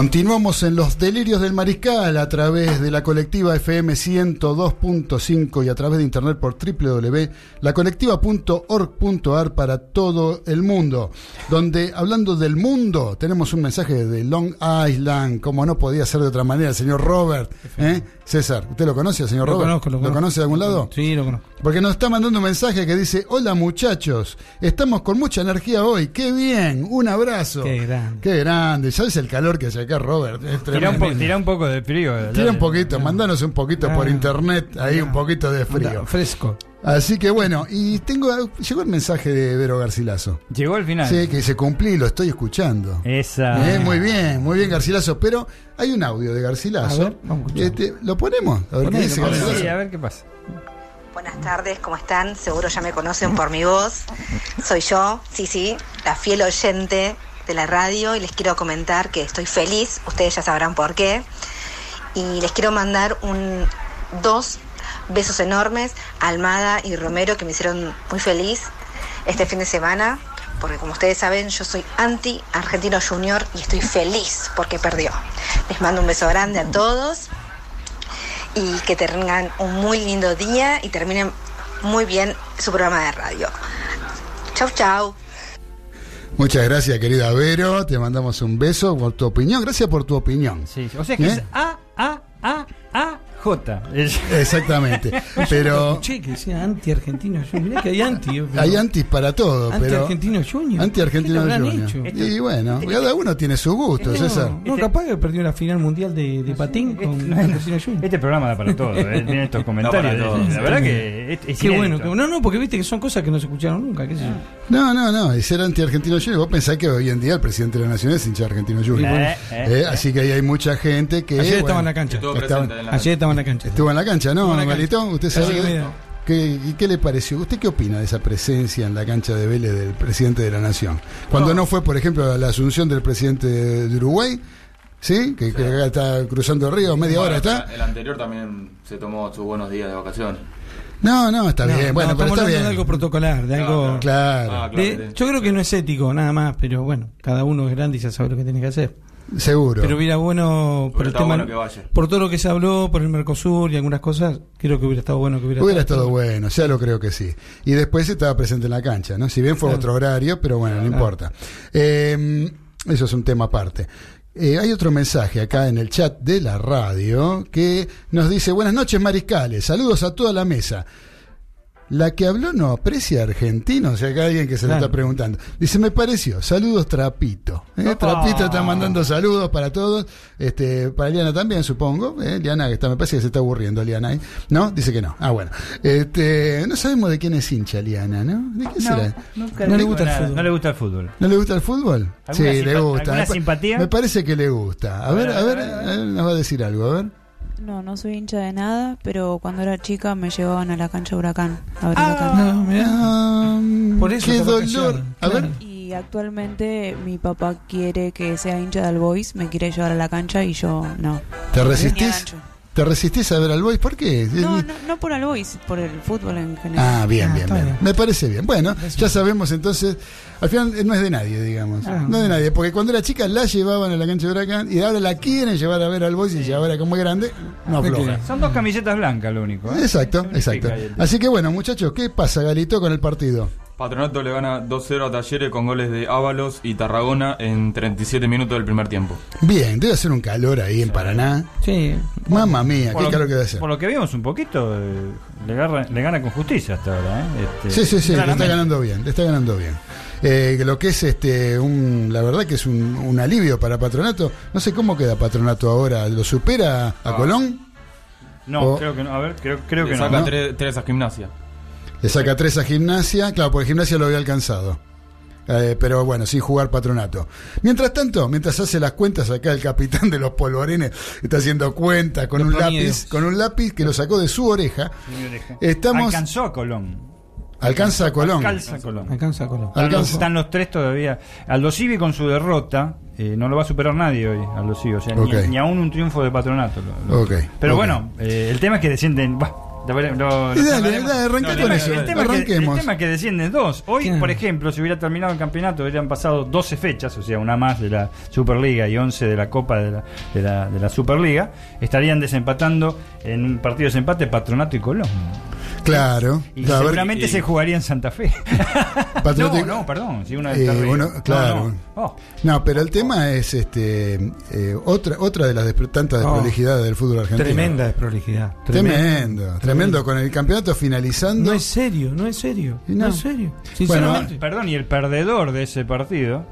Continuamos en los delirios del mariscal a través de la colectiva FM 102.5 y a través de internet por www.lacolectiva.org.ar para todo el mundo. Donde, hablando del mundo, tenemos un mensaje de Long Island, como no podía ser de otra manera, el señor Robert. ¿eh? César, ¿usted lo conoce, señor Lo Robert? conozco, lo conozco. conoce de algún lado? Sí, lo conozco. Porque nos está mandando un mensaje que dice, hola muchachos, estamos con mucha energía hoy, qué bien, un abrazo. Qué grande. Qué grande, ¿sabes el calor que hace acá? Robert. Tira un, tira poco de frío. Tira un poquito, mandanos un poquito por Ah. internet, ahí un poquito de frío. Anda, fresco. Así que bueno, y tengo llegó el mensaje de Vero Garcilaso. Llegó al final. Sí, que se cumplí, lo estoy escuchando. Esa. Eh, muy bien, muy bien Garcilaso, pero hay un audio de Garcilaso. A ver, vamos a escuchar. Este, ¿Lo ponemos? A ver qué dice. Garcilaso. Sí, a ver qué pasa. Buenas tardes, ¿cómo están? Seguro ya me conocen por mi voz. Soy yo, sí, sí, la fiel oyente de la radio y les quiero comentar que estoy feliz, ustedes ya sabrán por qué. Y les quiero mandar un dos besos enormes a Almada y Romero que me hicieron muy feliz este fin de semana, porque como ustedes saben, yo soy anti Argentino Junior y estoy feliz porque perdió. Les mando un beso grande a todos y que tengan un muy lindo día y terminen muy bien su programa de radio. Chau, chau. Muchas gracias, querida Vero. Te mandamos un beso por tu opinión. Gracias por tu opinión. Sí, o sea que ¿Eh? es A, A, A, A, J. Exactamente. Pero Escuché que decía anti-argentino junior. Mirá que hay anti. pero- hay antis para todo. pero Anti-argentino junior. Anti-argentino ¿Qué le habrán Junior. hecho? Y bueno, cada uno tiene su gusto, César. No, no, capaz que perdió la final mundial de, de patín con Argentino Junior. Este programa da para todo, ¿eh? Tiene estos comentarios. Todo. la verdad que es, es Qué bueno. que- no, no, porque viste que son cosas que no se escucharon nunca. ¿qué sé yo? No, no, no. Y ser anti-argentino Junior, vos pensás que hoy en día el presidente de la Nación es hincha de argentino Junior. Eh, eh, Eh, así que ahí hay mucha gente que. Ayer bueno, estaba en la cancha. La Ayer estaba en la cancha. Estuvo en la cancha, ¿no, Marito? ¿Usted sabe? que. ¿Qué, y ¿Qué le pareció? ¿Usted qué opina de esa presencia en la cancha de Vélez del presidente de la Nación? Cuando no, fue, por ejemplo, a la asunción del presidente de Uruguay, ¿sí? Que, que acá está cruzando el río, media hora Bueno, está. El anterior también se tomó sus buenos días de vacaciones. No, no, está No, bien. no, Bueno, pero estamos está hablando bien. de algo protocolar, de algo. Claro, Ah, claro, de- sí. yo creo que no es ético, nada más, pero bueno, cada uno es grande y ya sabe lo que tiene que hacer. Seguro. Pero hubiera bueno por el tema, bueno que vaya. por todo lo que se habló, por el Mercosur y algunas cosas, creo que hubiera estado bueno que hubiera, Hubiera estado bueno, ya lo creo que sí. Y después estaba presente en la cancha, ¿no? Si bien fue Claro. otro horario, pero bueno, no importa. Eh, eso es un tema aparte. Eh, hay otro mensaje acá en el chat de la radio que nos dice, buenas noches mariscales, saludos a toda la mesa. La que habló no aprecia argentino, o sea, que hay alguien que se le Claro. está preguntando. Dice, me pareció, saludos Trapito. ¿Eh? Trapito está mandando saludos para todos, este, para Liana también, supongo. ¿eh? Liana, que está, me parece que se está aburriendo, Liana. ahí. ¿No? Dice que no. Ah, bueno. Este, no sabemos de quién es hincha Liana, ¿no? ¿De qué será? nunca No le gusta el fútbol. No le gusta el fútbol. ¿No le gusta el fútbol? Sí, ¿Alguna le gusta. alguna simpatía? Me parece que le gusta. A ver, a ver, a ver, nos va a decir algo, a ver. No, no soy hincha de nada, pero cuando era chica me llevaban a la cancha Huracán. A ver Ah. Huracán. No, mirá. Por eso qué dolor. A ver. Y actualmente mi papá quiere que sea hincha del Boys, me quiere llevar a la cancha y yo no. ¿Te Ni resistís? ¿Te resistís a ver al Boys? ¿Por qué? No, no, no por el Boys, por el fútbol en general. Ah, bien, Ah, bien, bien. bien. Me parece bien. Bueno, Eso. ya sabemos entonces, al final eh, no es de nadie, digamos. Ah. no es de nadie, porque cuando era chica la llevaban a la cancha de Huracán y ahora la quieren llevar a ver al Boys y ahora como es grande, no afloja. Son dos camisetas blancas lo único. ¿eh? Exacto, ¿Qué significa exacto. Así que bueno, muchachos, ¿qué pasa, Galito, con el partido? Patronato le gana 2-0 a Talleres con goles de Ábalos y Tarragona en 37 minutos del primer tiempo. Bien, debe hacer un calor ahí en Paraná. Sí. Mamma mía, Por qué lo, calor que debe hacer. por lo que vimos un poquito, eh, le, gana con justicia hasta ahora. ¿eh? Este, Sí, sí, sí, le está ganando bien, le está ganando bien. Eh, lo que es este un, la verdad que es un, un alivio para Patronato. No sé cómo queda Patronato ahora, ¿lo supera a Ah. Colón? No, O- creo que no. A ver, creo, creo le que no. saca ¿no? 3, a Gimnasia. Le saca tres a Gimnasia, claro, porque Gimnasia lo había alcanzado. Eh, pero bueno, sin jugar patronato. Mientras tanto, mientras hace las cuentas acá el capitán de los polvorines está haciendo cuentas con Los un promedios. lápiz, con un lápiz que lo sacó de su oreja. Oreja. Estamos Alcanzó a Colón. alcanza a Colón. Alcanza a Colón. Alcanza Colón. Están los, Alcanza. están los tres todavía. Aldo Civi con su derrota, eh, no lo va a superar nadie hoy, Aldo Civi. O sea, ni- ni, aún un triunfo de patronato. lo- lo- Ok, Pero bueno, eh, el tema es que descienden. bah, dale, dale, arranca con eso. El tema, que, el tema es que descienden dos. Hoy, por ejemplo, si hubiera terminado el campeonato, hubieran pasado 12 fechas, o sea, una más de la Superliga y 11 de la Copa de la, de la, de la Superliga. Estarían desempatando en un partido de desempate Patronato y Colón. Claro. Y claro, ver, seguramente y- se jugaría en Santa Fe. No, no, perdón. Si una Eh, bueno, No, claro. no. Oh, No, pero el tema es este eh, otra otra de las despro- tantas Oh. desprolijidades del fútbol argentino. Tremenda desprolijidad. Tremendo, tremendo. Con el campeonato finalizando. No es serio, no es serio. No. No, es serio. Bueno, Sinceramente. Perdón, y el perdedor de ese partido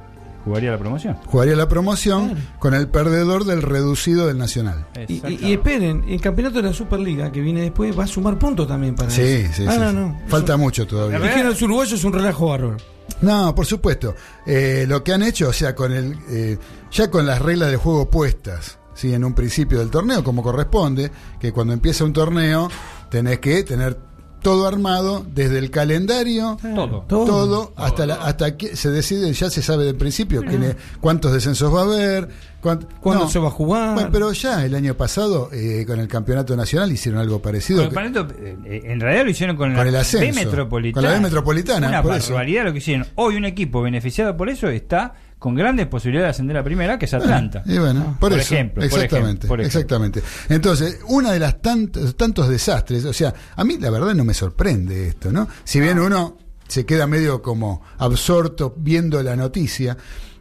jugaría la promoción. Jugaría la promoción con el perdedor del reducido del Nacional. Y, y- y esperen, el campeonato de la Superliga que viene después va a sumar puntos también para Sí, eso. sí, Ah, sí, no, sí. no. Falta mucho todavía. Es que los uruguayos es un relajo bárbaro. No, por supuesto. Eh, lo que han hecho, o sea, con el, eh, ya con las reglas del juego puestas, ¿sí? en un principio del torneo, como corresponde, que cuando empieza un torneo tenés que tener todo armado desde el calendario, Todo. todo, Todo. hasta la, hasta que se decide, ya se sabe del principio quién- cuántos descensos va a haber, cuánt- ¿Cuándo no. se va a jugar? Bueno, pero ya el año pasado, eh, con el campeonato nacional, hicieron algo parecido. Con el que- Parlamento, eh, en realidad lo hicieron con, Con la el ascenso. B Metropolitana. Con la B Metropolitana, Una por eso. barbaridad lo que hicieron. Hoy un equipo beneficiado por eso está con grandes posibilidades de ascender a primera, que es Atlanta. Y bueno, por, Por eso, ejemplo, por exactamente, por ejemplo. exactamente. Entonces, una de las tantos, tantos desastres, o sea, a mí la verdad no me sorprende esto, ¿no? Si bien uno se queda medio como absorto viendo la noticia,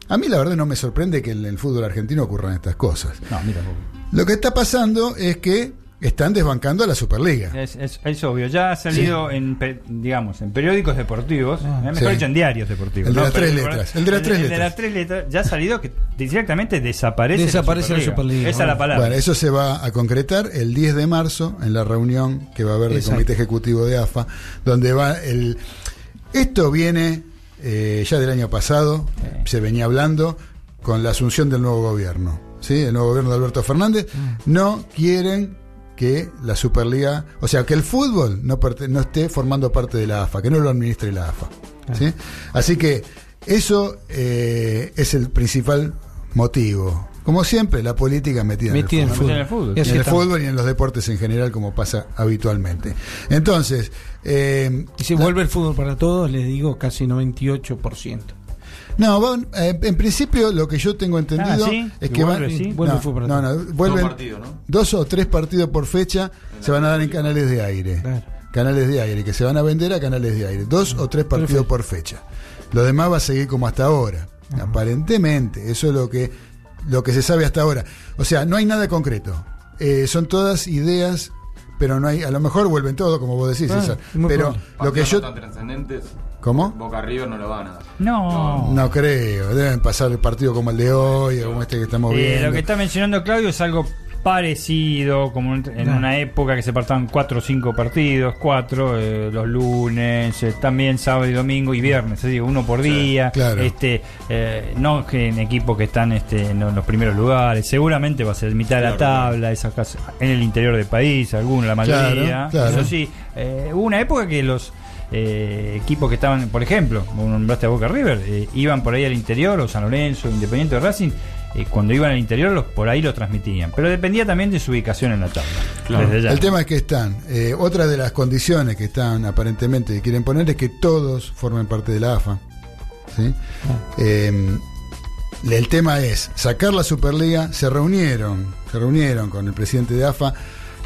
a mí la verdad no me sorprende que en el fútbol argentino ocurran estas cosas. No, mira, tampoco. Lo que está pasando es que están desbancando a la Superliga. Es, es- es obvio, ya ha salido en, digamos, en periódicos deportivos, eh, mejor sí. dicho, en diarios deportivos. El de ¿no? las tres Pero- letras, el de las tres el letras. las tres letras, ya ha salido que directamente desaparece, Desaparece la Superliga, Esa es la palabra. Bueno, eso se va a concretar el 10 de marzo en la reunión que va a haber del. Comité Ejecutivo de AFA, donde va el... Esto viene eh, ya del año pasado, se venía hablando con la asunción del nuevo gobierno. ¿sí? El nuevo gobierno de Alberto Fernández no quieren que la Superliga, o sea, que el fútbol no, no esté formando parte de la AFA, que no lo administre la AFA. ¿sí? Así que eso eh, es el principal motivo. Como siempre, la política metida, Metida en el fútbol. En el fútbol. Y en el fútbol y en los deportes en general, como pasa habitualmente. Entonces, eh, Y si la- vuelve el fútbol para todos, les digo casi 98%. No, van- eh, en principio lo que yo tengo entendido Ah, ¿sí? es Que que van, vuelve, sí. Vuelve no, el fútbol para no, todos. no, vuelven Dos partidos, ¿no? dos o tres partidos por fecha se van a dar en canales de aire. Claro. Canales de aire, que se van a vender a canales de aire. Dos o tres partidos por fecha. Lo demás va a seguir como hasta ahora. Aparentemente, eso es lo que, lo que se sabe hasta ahora. O sea, no hay nada concreto. Eh, son todas ideas, pero no hay, a lo mejor vuelven todo, como vos decís, Ah, César. muy Pero probable. lo que yo. no tan trascendentes. ¿Cómo? Boca River no lo van a dar. No. No creo. Deben pasar el partido como el de hoy, o como este que estamos Eh, viendo. lo que está mencionando Claudio es algo parecido, como en una época que se partaban cuatro o cinco partidos, cuatro eh, los lunes, eh, también sábado y domingo y viernes, es decir, uno por día, claro. este, eh, no que en equipos que están este, en los primeros lugares, seguramente va a ser mitad de la tabla, esas casas- en el interior del país, algunos, la mayoría, Claro, claro. eso sí, eh, hubo una época que los eh, equipos que estaban, por ejemplo, como nombraste a Boca River, eh, iban por ahí al interior, o San Lorenzo, Independiente de Racing, eh, cuando iban al interior los por ahí lo transmitían. Pero dependía también de su ubicación en la tabla. Claro. Desde ya. El tema es que están. eh, otra de las condiciones que están aparentemente que quieren poner es que todos formen parte de la AFA. ¿sí? Eh, el tema es sacar la Superliga. Se reunieron, se reunieron con el presidente de AFA,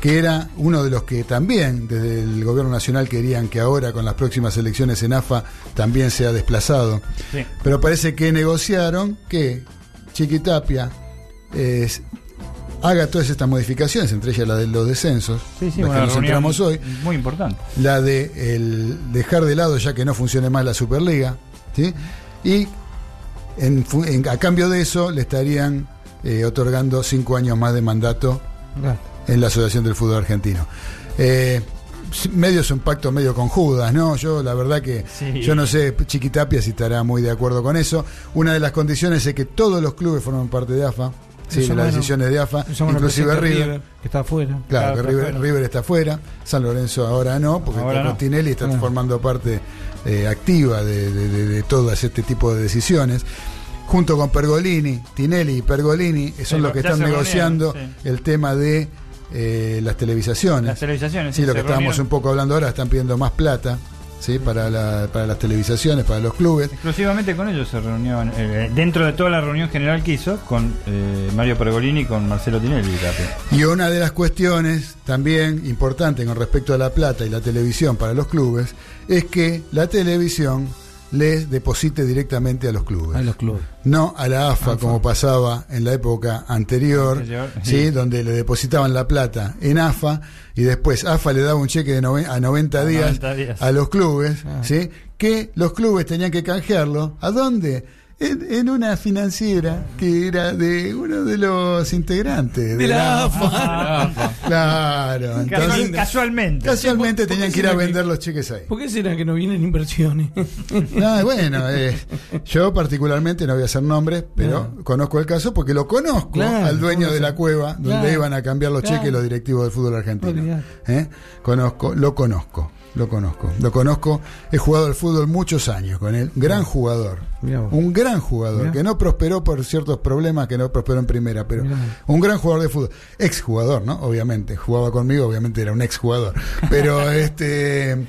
que era uno de los que también desde el gobierno nacional querían que ahora con las próximas elecciones en AFA también sea desplazado. Sí. Pero parece que negociaron que Chiquitapia eh, haga todas estas modificaciones, entre ellas la de los descensos, Sí, sí, una que nos reunión centramos hoy, Muy importante. la de el dejar de lado ya que no funcione más la Superliga, ¿sí? y en fu- en- a cambio de eso le estarían eh, otorgando cinco años más de mandato. En la Asociación del Fútbol Argentino. Eh, medio es un pacto medio con Judas, ¿no? Yo la verdad que Sí. yo no sé Chiquitapia si estará muy de acuerdo con eso. Una de las condiciones es que todos los clubes forman parte de AFA, sí, de las decisiones de AFA, inclusive River. que está afuera. Claro, que River. River está fuera, San Lorenzo ahora no, porque Ahora no. Tinelli está formando parte eh, activa de, de- de- de todas este tipo de decisiones. Junto con Pergolini, Tinelli y Pergolini eh, son Sí, los que están negociando el tema de eh, las televisaciones. Las televisaciones. Sí, lo que estábamos un poco hablando ahora, están pidiendo más plata ¿sí? para, la- para las televisaciones, para los clubes. Exclusivamente con ellos se reunió, eh, dentro de toda la reunión general que hizo, con eh, Mario Pergolini y con Marcelo Tinelli. Y una de las cuestiones también importante con respecto a la plata y la televisión para los clubes es que la televisión les deposite directamente a los clubes. A los clubes. No a la AFA, como pasaba en la época anterior, Anterior, ¿sí? sí. donde le depositaban la plata en AFA y después AFA le daba un cheque de a 90 A días, 90 días. a los clubes, Ah. ¿sí? que los clubes tenían que canjearlo. ¿A dónde? En, en una financiera que era de uno de los integrantes De la AFA. Ah, Claro, entonces casualmente. casualmente ¿por qué tenían que ir a que- vender los cheques ahí. ¿Por qué será que no vienen inversiones? No, bueno, eh, yo particularmente no voy a hacer nombres, pero conozco el caso porque lo conozco Claro, al dueño ¿cómo de la cueva donde Claro, iban a cambiar los cheques los directivos del fútbol argentino. ¿Eh? Conozco, lo conozco, lo conozco, lo conozco. He jugado al fútbol muchos años con él, gran jugador, Mirá vos. un gran jugador Mirá. que no prosperó por ciertos problemas, que no prosperó en primera, pero Mirá. un gran jugador de fútbol, ex jugador, ¿no? Obviamente, jugaba conmigo, obviamente era un ex jugador, pero este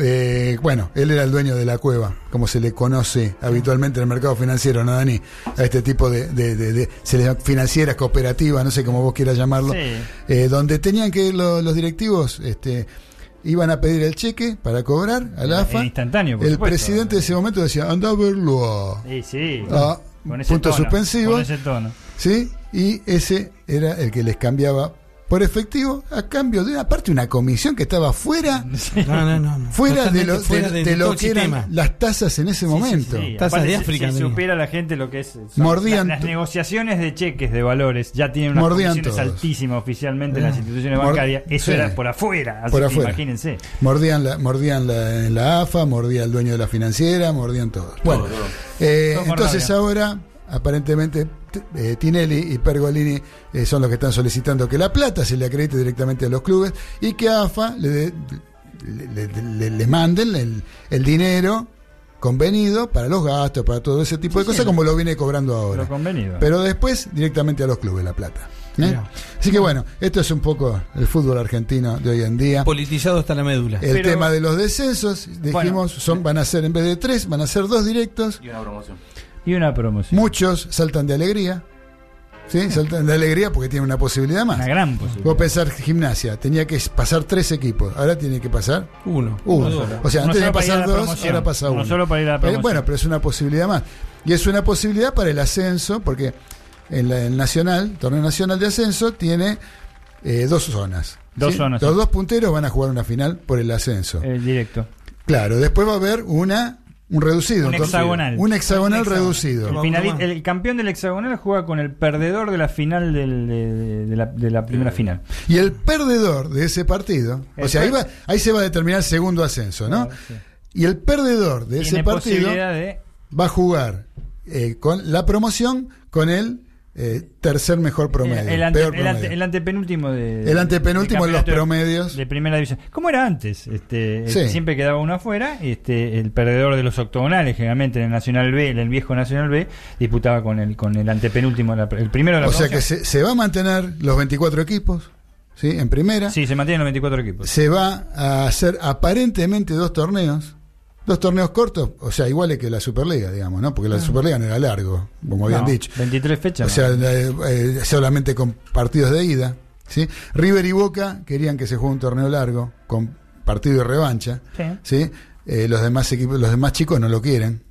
eh, bueno, él era el dueño de la cueva, como se le conoce habitualmente en el mercado financiero, ¿no, Dani? A este tipo de, de, de- de- se le llama financieras, cooperativas, no sé cómo vos quieras llamarlo, Sí. eh, donde tenían que ir lo- los directivos, este, iban a pedir el cheque para cobrar a la En AFA. instantáneo, por el supuesto. presidente de ese momento decía, anda a verlo a... Sí, sí. Con ese puntos tono, suspensivos. Con ese tono. ¿Sí? Y ese era el que les cambiaba por efectivo a cambio de una parte una comisión que estaba fuera No, no, no. no. fuera de lo, fuera de- de de lo que eran las tasas en ese momento. Sí, Tasas aparte, de África supiera la gente lo que es. Mordían Las, negociaciones de cheques de valores ya tienen unas Mordían condiciones todos. altísimas oficialmente en las instituciones Mor- bancarias. Eso sí. era por afuera. Así Por que afuera. imagínense. Mordían la, mordían la, en la AFA, mordía el dueño de la financiera, mordían todo. Bueno, eh, entonces ahora, aparentemente, eh, Tinelli y Pergolini eh, son los que están solicitando que la plata se le acredite directamente a los clubes y que AFA le, dé- le, le- le- le manden el, el dinero convenido para los gastos, para todo ese tipo de cosas, como lo viene cobrando ahora. Lo convenido. Pero después directamente a los clubes la plata. ¿eh? Así que bueno, esto es un poco el fútbol argentino de hoy en día. Politizado hasta la médula. El Pero- tema de los descensos, dijimos, Bueno. son, van a ser en vez de tres, van a ser dos directos. Y una promoción. Y una promoción. Muchos saltan de alegría. ¿Sí? Saltan de alegría porque tienen una posibilidad más. Una gran posibilidad. Vos pensar gimnasia, tenía que pasar tres equipos, ahora tiene que pasar Uno. uno. O sea, Uno antes de pasar dos, ahora pasa Uno uno. solo para ir a la Eh, promoción. bueno, pero es una posibilidad más. Y es una posibilidad para el ascenso, porque en la- el Nacional, Torneo Nacional de Ascenso, tiene eh, dos zonas. Dos zonas, Los sí. dos punteros van a jugar una final por el ascenso. El directo. Claro, después va a haber una un reducido. Un hexagonal. Un hexagonal Un hexagonal. reducido. El, campeón del hexagonal juega con el perdedor de la final del- de, de la, de la primera final. Y el perdedor de ese partido, o sea, ahí, va, ahí se va a determinar el segundo ascenso, ¿no? Claro, sí. Y el perdedor de ese partido de va a jugar eh, con la promoción con el eh, tercer mejor promedio. el, ante- peor el ante- promedio. el antepenúltimo de El antepenúltimo de en los promedios. de primera división como era antes este Sí. siempre quedaba uno afuera este el perdedor de los octogonales generalmente en el Nacional B en el viejo Nacional B disputaba con el con el antepenúltimo el primero de la o sea que se, se va a mantener los 24 equipos, ¿sí? En primera. sí se mantienen los 24 equipos Se va a hacer aparentemente dos torneos. Dos torneos cortos, o sea, iguales que la Superliga, digamos, ¿no? Porque la Superliga no era largo, como habían Ah. No, dicho. 23 fechas O sea, eh, eh, solamente con partidos de ida. ¿sí? River y Boca querían que se juegue un torneo largo, con partido de revancha. Sí. ¿sí? Eh, los demás equipos, los demás chicos no lo quieren.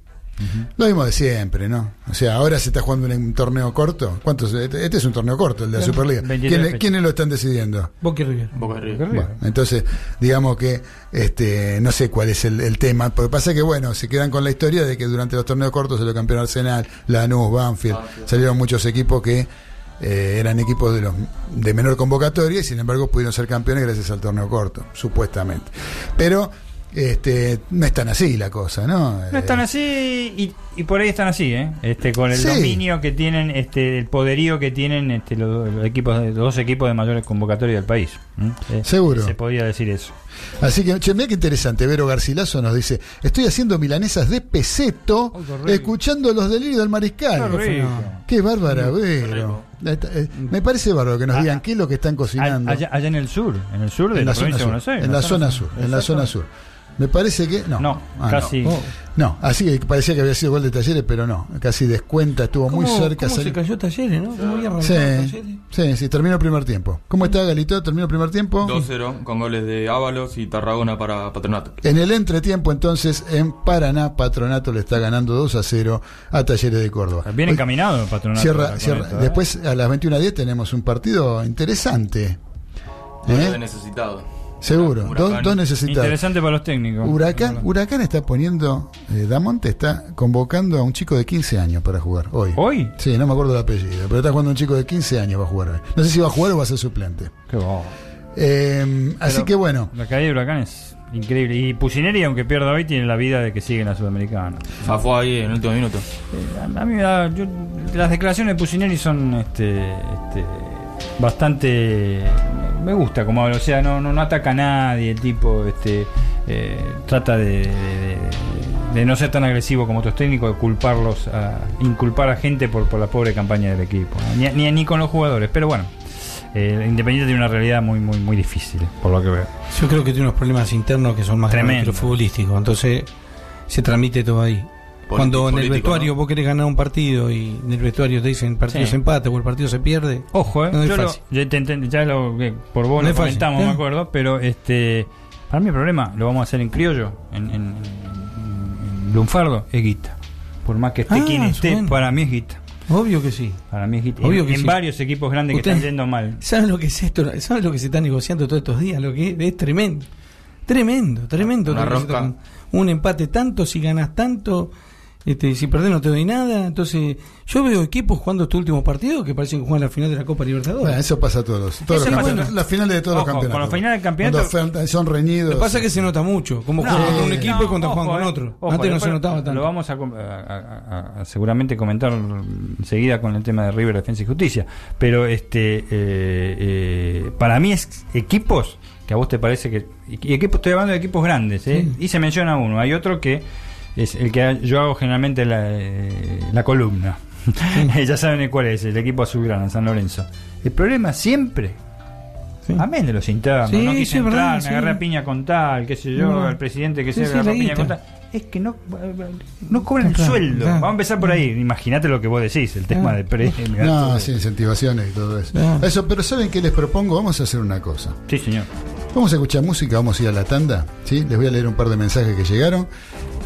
Lo mismo de siempre, ¿no? O sea, ahora se está jugando un, un torneo corto. ¿Cuántos? Este este es un torneo corto, el de la Superliga. 23 ¿Quiénes, lo están decidiendo? Boca y River. Boca de River. Bueno, entonces, digamos que este no sé cuál es el, el tema, porque pasa que, bueno, se quedan con la historia de que durante los torneos cortos se lo campeón Arsenal, Lanús, Banfield, Banfield. salieron muchos equipos que eh, eran equipos de los de menor convocatoria y sin embargo pudieron ser campeones gracias al torneo corto, supuestamente. Pero este no es tan así la cosa, ¿no? No están Eh, así y, y por ahí están así, ¿eh? Este, con el Sí. dominio que tienen, este, el poderío que tienen este, los, los equipos, los dos equipos de mayores convocatoria del país. Eh, Seguro. Se podía decir eso. Así que, che, mira qué interesante. Vero Garcilaso nos dice: Estoy haciendo milanesas de peseto, escuchando los delirios del mariscal. Qué. Qué bárbara. Vero. Eh, Me parece bárbaro que nos Ah, digan qué es lo que están cocinando. Allá, allá en el sur, en el sur de en la, la zona provincia de sur. Buenos Aires. En la zona sur. En la zona sur. Me parece que. No. No, Ah, casi. No. No, así que parecía que había sido gol de talleres, pero no. Casi descuenta, estuvo muy ¿Cómo- cerca. ¿Cómo se cayó Talleres, no? ¿Cómo había Sí, Talleres? sí, sí, terminó el primer tiempo. ¿Cómo está Galito? ¿Terminó el primer tiempo? 2-0 con goles de Ábalos y Tarragona para Patronato. En el entretiempo, entonces, en Paraná, Patronato le está ganando 2 a 0 a Talleres de Córdoba. Bien Hoy encaminado el patronato. Cierra, cierra. esto, ¿eh? Después, a las 21.10 tenemos un partido interesante. ¿Eh? de necesitado. Seguro, dos, dos necesitados. Interesante para los técnicos. Huracán, Huracán está poniendo, eh, Damonte está convocando a un chico de 15 años para jugar hoy. ¿Hoy? Sí, no me acuerdo el apellido, pero está jugando un chico de 15 años va a jugar hoy. No sé si va a jugar o va a ser suplente. Qué bobo. Eh, así que bueno, La caída de Huracán es increíble. Y Pusineri, aunque pierda hoy, tiene la vida de que sigue en la Sudamericana. Zafó ahí en el último minuto. Eh, a, a mí me da- yo- las declaraciones de Pusineri son este, este, bastante. Me gusta como habla, o sea, no, no, no ataca a nadie, el tipo este, eh, trata de, de- de- de no ser tan agresivo como otros técnicos, de culparlos, a, inculpar a gente por, por la pobre campaña del equipo, ¿no? ni, ni, ni con los jugadores, pero bueno. eh, Independiente tiene una realidad muy muy muy difícil, por lo que veo. Yo creo que tiene unos problemas internos que son más que los futbolísticos. Entonces se transmite todo ahí. Cuando en el vestuario ¿no? vos querés ganar un partido y en el vestuario te dicen el partido Sí. se empate o el partido se pierde. Ojo, eh, No es yo lo- fácil. ya, te enten- ya lo que por vos No lo es fácil, comentamos, ¿eh? me acuerdo, pero este para mí el problema lo vamos a hacer en criollo, en, en, en- en lunfardo, es guita. Por más que esté Ah, quien es esté, bueno. para mí es guita. Obvio que sí. Para mí es guita. Obvio en que en sí. varios equipos grandes que están yendo mal. ¿Saben lo que es esto? ¿Saben lo que se está negociando todos estos días? Lo que es, es tremendo. Tremendo, tremendo. Una rosca. Un empate tanto, si ganas tanto, este, si perdés no te doy nada. Entonces, yo veo equipos jugando este último partido que parecen que juegan la final de la Copa Libertadores. bueno, eso pasa a todos los, todos Eso los pasa- campeonatos. La final de todos Ojo, los campeonatos. con la del campeonato- Cuando fe- son reñidos. Lo que pasa es que se nota mucho, como No, juegan con un no, equipo y cuando ojo, juegan con eh. otro. Ojo, Antes no se notaba tanto. Lo vamos a, com- a- a- a- a seguramente comentar enseguida con el tema de River Defensa y Justicia. Pero este eh, eh, para mí es equipos que a vos te parece que. Y equipos, estoy hablando de equipos grandes, ¿eh? Sí. y se menciona uno. Hay otro que es el que yo hago generalmente la, eh, la columna. ya saben cuál es, el equipo azulgrana, San Lorenzo. El problema siempre Sí. Amén de los internos, Sí, no quise sí, verdad, entrar, sí. me agarré a piña con tal, qué sé yo, No. al presidente que Sí, se sí, agarró a piña con tal. Es que no, no cobran el Claro, sueldo. claro. Vamos a empezar por ahí. Imagínate lo que vos decís, el tema Ah. de premio. No, sí, incentivaciones y todo eso. Ah. Eso, pero ¿saben qué les propongo? Vamos a hacer una cosa. Sí, señor. Vamos a escuchar música, vamos a ir a la tanda, ¿sí? Les voy a leer un par de mensajes que llegaron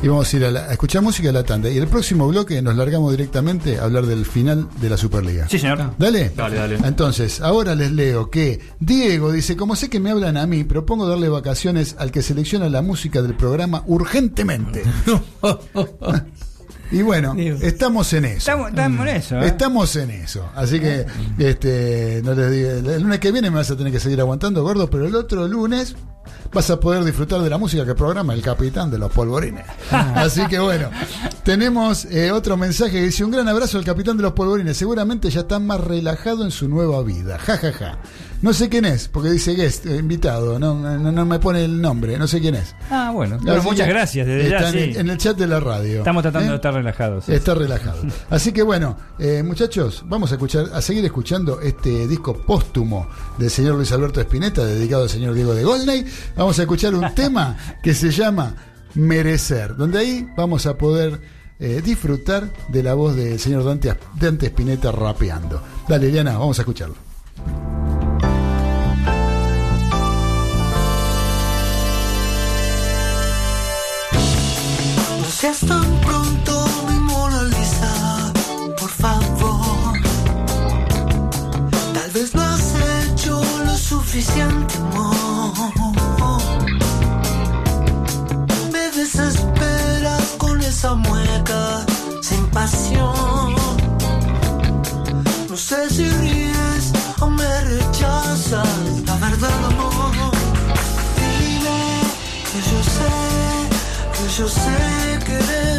y vamos a ir a, la- a escuchar música a la tanda. Y el próximo bloque nos largamos directamente a hablar del final de la Superliga. Sí, señor. Ah. Dale. Dale, dale. Entonces, ahora les leo que Diego dice, como sé que me hablan a mí, propongo darle vacaciones al que selecciona la música del programa urgentemente. Y bueno, estamos en eso. Estamos, estamos en eso. ¿eh? Estamos en eso. Así que este no les digo, el lunes que viene me vas a tener que seguir aguantando, gordo, pero el otro lunes vas a poder disfrutar de la música que programa el capitán de los polvorines. Así que bueno, tenemos eh, otro mensaje que dice un gran abrazo al capitán de los polvorines. Seguramente ya está más relajado en su nueva vida. Ja, ja, ja. No sé quién es, porque dice guest, eh, invitado, no, no, no me pone el nombre, no sé quién es. Ah, bueno. Muchas gracias. Desde ya, sí. en, en el chat de la radio. Estamos tratando ¿Eh? de estar relajados. sí. Está relajado. Así que bueno, eh, muchachos, vamos a escuchar, a seguir escuchando este disco póstumo del señor Luis Alberto Spinetta, dedicado al señor Diego de Golney. Vamos a escuchar un tema que se llama Merecer, donde ahí vamos a poder eh, disfrutar de la voz del señor Dante, Dante Spinetta rapeando. Dale, Eliana, vamos a escucharlo. Seas tan pronto mi Mona Lisa, por favor. Tal vez no has hecho lo suficiente, amor. Me desesperas con esa mueca sin pasión. No sé si ríes o me rechazas, la verdad, amor. Que yo sé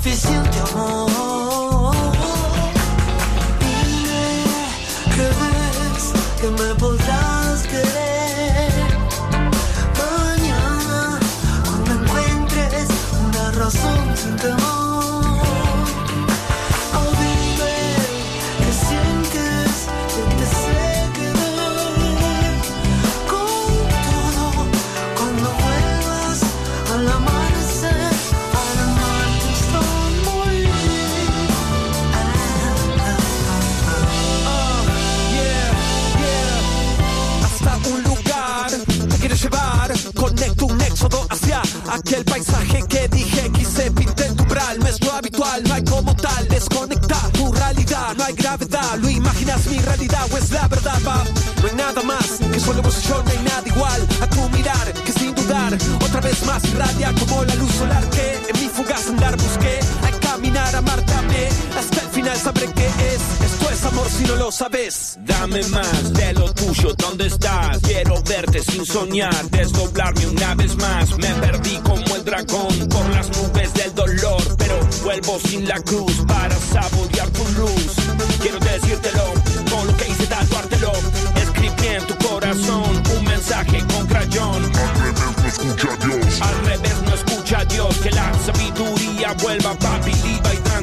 lo suficiente amor. Aquel paisaje que dije quise pinté en tu umbral. No es lo habitual, no hay como tal. Desconecta tu realidad, no hay gravedad. Lo imaginas mi realidad o es la verdad, va. No hay nada más que solo vos y yo, no hay nada igual a tu mirar. Que sin dudar, otra vez más irradia como la luz solar que en mi fugaz andar busqué. Hay caminar, amarte, Hasta el final sabré qué es. Esto es amor si no lo sabes. Dame más de lo tuyo, ¿dónde estás? Quiero verte sin soñar, desdoblarme una vez más. Me perdí como el dragón por las nubes del dolor, pero vuelvo sin la cruz para saborear tu luz. Quiero decírtelo, con lo que hice tatuártelo. Escribí en tu corazón un mensaje con crayón. Al revés no escucha a Dios, que la sabiduría vuelva, papi,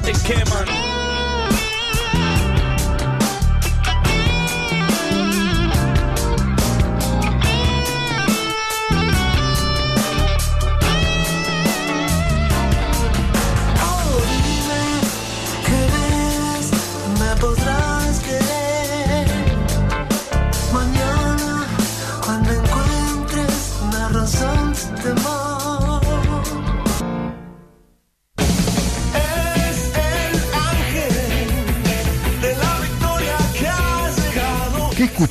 liba y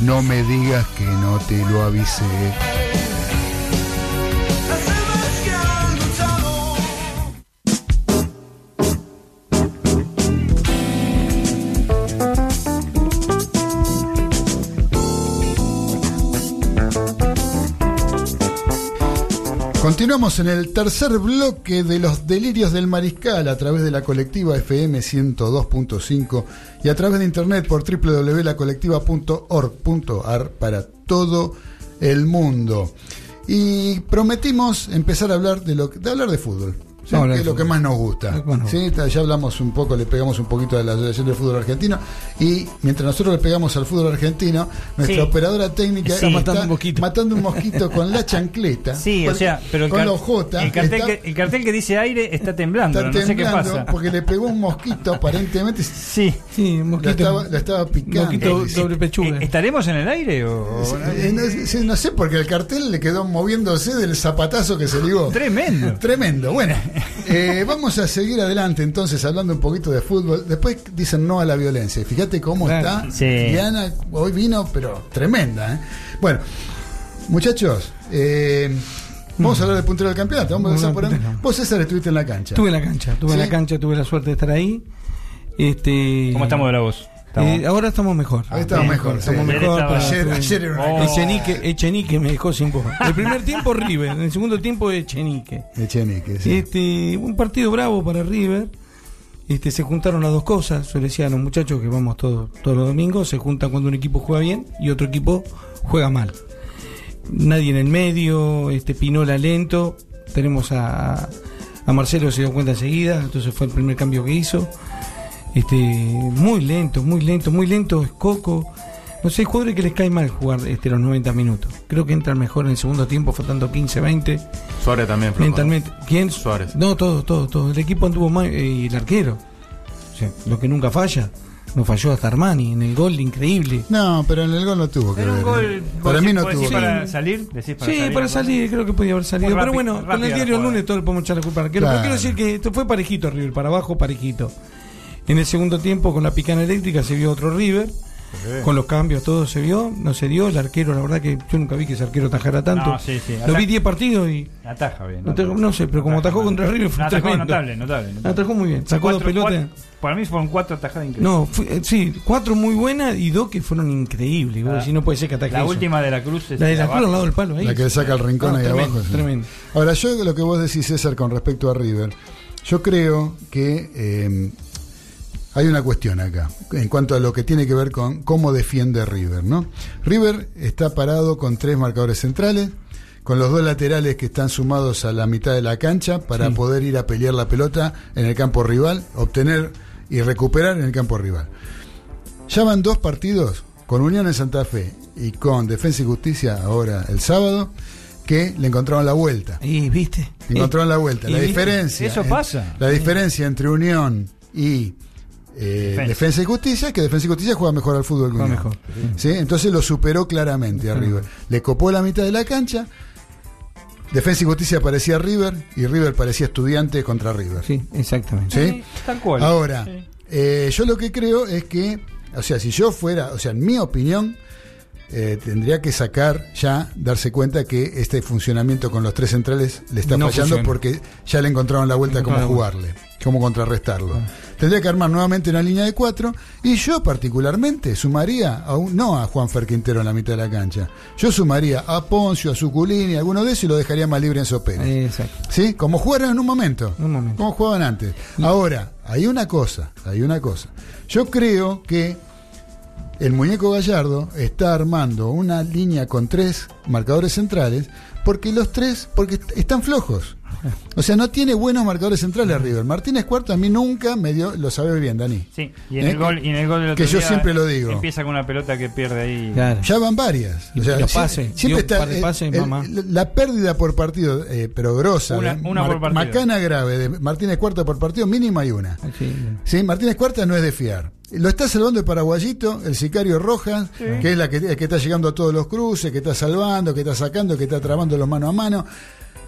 No me digas que no te lo avisé. Continuamos en el tercer bloque de los delirios del mariscal a través de la colectiva FM 102.5 y a través de internet por www.lacolectiva.org.ar para todo el mundo. Y prometimos empezar a hablar de lo de hablar de fútbol. Es lo que más nos gusta. Bueno. ¿sí? Ya hablamos un poco, le pegamos un poquito a la Asociación del Fútbol Argentino. Y mientras nosotros le pegamos al fútbol argentino, nuestra Sí. operadora técnica Sí. está Matando un mosquito. matando un mosquito con la chancleta. Sí, o Con- sea, pero el, con car- los J. el cartel, está- que, el cartel que dice aire está temblando, está no sé qué pasa. porque le pegó un mosquito aparentemente. Sí. Sí, un La mosquito. estaba, la estaba picando. Mosquito dice. doble pechuga. Eh, ¿Estaremos en el aire o...? Eh, no, no sé, porque el cartel le quedó moviéndose del zapatazo que se ligó. Tremendo. Tremendo. Bueno, eh, vamos a seguir adelante entonces hablando un poquito de fútbol. Después dicen no a la violencia. Y Fíjate cómo Claro. está. Sí. Diana hoy vino, pero tremenda. ¿eh? Bueno, muchachos, eh, vamos a hablar del puntero del campeonato. Vamos a empezar por ahí. Vos, César, estuviste en la cancha. Tuve la cancha, tuve ¿Sí? la cancha, tuve la suerte de estar ahí. Este, ¿Cómo estamos de la voz? ¿Estamos? eh, ahora estamos mejor. Ahí estamos bien, mejor. Estamos sí. mejor. Ayer pero Ayer, era una Oh. Echenique, Echenique me dejó sin voz. El primer tiempo River, en el segundo tiempo Echenique. Echenique, sí. Este, un partido bravo para River. Este, se juntaron las dos cosas. Yo le decía a los muchachos que vamos todos, todos los domingos, se juntan cuando un equipo juega bien y otro equipo juega mal. Nadie en el medio, este Pinola lento. Tenemos a, a Marcelo se dio cuenta enseguida, entonces fue el primer cambio que hizo. Este, muy lento, muy lento, muy lento es Coco. No sé, hay jugadores que les cae mal jugar este, los 90 minutos. Creo que entran mejor en el segundo tiempo, faltando 15, 20. Suárez también, flojo. Mentalmente. ¿Quién? Suárez. No, todo, todo, todo. El equipo anduvo mal eh, y el arquero. O sea, lo que nunca falla. No falló hasta Armani en el gol increíble. No, pero en el gol no tuvo que ver. un gol. ¿eh? ¿vos Para mí no tuvo que para ver. salir? ¿Decís para sí, salir para salir, creo que podía haber salido. Pero bueno, con el diario el lunes todo le podemos echar la culpa al arquero. Claro. Pero quiero decir que esto fue parejito River, para abajo parejito. En el segundo tiempo, con la picana eléctrica, se vio otro River. Con los cambios, todo se vio. No se dio. El arquero, la verdad que yo nunca vi que ese arquero tajara tanto. No, sí, sí. Lo Ataca- vi 10 partidos y. Ataja bien. No, no sé, pero como atajó contra River fue atajó tremendo. notable, notable. notable. Atajó muy bien. Sacó dos pelotas. cuatro- para mí fueron cuatro atajadas increíbles. No, fue- eh, sí, cuatro muy buenas y dos que fueron increíbles. Decís, no puede ser que ataque La eso. última de la cruz es La de la abajo. cruz al lado del palo ahí. La que le saca el rincón No, ahí tremendo, abajo. sí. Tremendo. Ahora, yo lo que vos decís, César, con respecto a River, yo creo que eh, hay una cuestión acá, en cuanto a lo que tiene que ver con cómo defiende River, ¿no? River está parado con tres marcadores centrales, con los dos laterales que están sumados a la mitad de la cancha para Sí. poder ir a pelear la pelota en el campo rival, obtener y recuperar en el campo rival. Ya van dos partidos con Unión en Santa Fe y con Defensa y Justicia ahora el sábado que le encontraron la vuelta. Y viste. Le encontraron la vuelta. La diferencia. eso en- pasa. La diferencia entre Unión y eh, Defensa. Defensa. y Justicia es que Defensa y Justicia juega mejor al fútbol que mejor. ¿Sí? Entonces lo superó claramente a River. Le copó la mitad de la cancha. Defensa y Justicia parecía River y River parecía estudiante contra River. Sí, exactamente. ¿Sí? Tal cual. Ahora, Sí. eh, yo lo que creo es que, o sea, si yo fuera, o sea, en mi opinión, eh, tendría que sacar ya, darse cuenta que este funcionamiento con los tres centrales le está No fallando funciona. porque ya le encontraron la vuelta Le cómo jugarle, cómo contrarrestarlo. Tendría que armar nuevamente una línea de cuatro y yo particularmente sumaría, a un- no a Juan Fer Quintero en la mitad de la cancha, yo sumaría a Poncio, a Suculini, a alguno de esos y lo dejaría más libre en Sopera. Exacto. ¿Sí? Como jugaron en un momento. Un momento. Como jugaban antes. Ahora, hay una cosa, hay una cosa. Yo creo que el muñeco Gallardo está armando una línea con tres marcadores centrales porque los tres, porque est- están flojos. O sea, no tiene buenos marcadores centrales River. Martínez Cuarto a mí nunca me dio, lo sabe bien, Dani. Sí, y en, ¿Eh? el gol, y en el gol del otro Que yo día siempre lo digo. Empieza con una pelota que pierde ahí. Claro. Ya van varias. Y O sea, pases, siempre está el- mamá. la pérdida por partido, eh, pero grosa. Una- por partido. Macana grave de Martínez Cuarta por partido, mínimo hay una. Sí. Sí, Martínez Cuarta no es de fiar. Lo está salvando el paraguayito, el sicario Rojas, que es la que, el que está llegando a todos los cruces, que está salvando, que está sacando, que está trabando los mano a mano.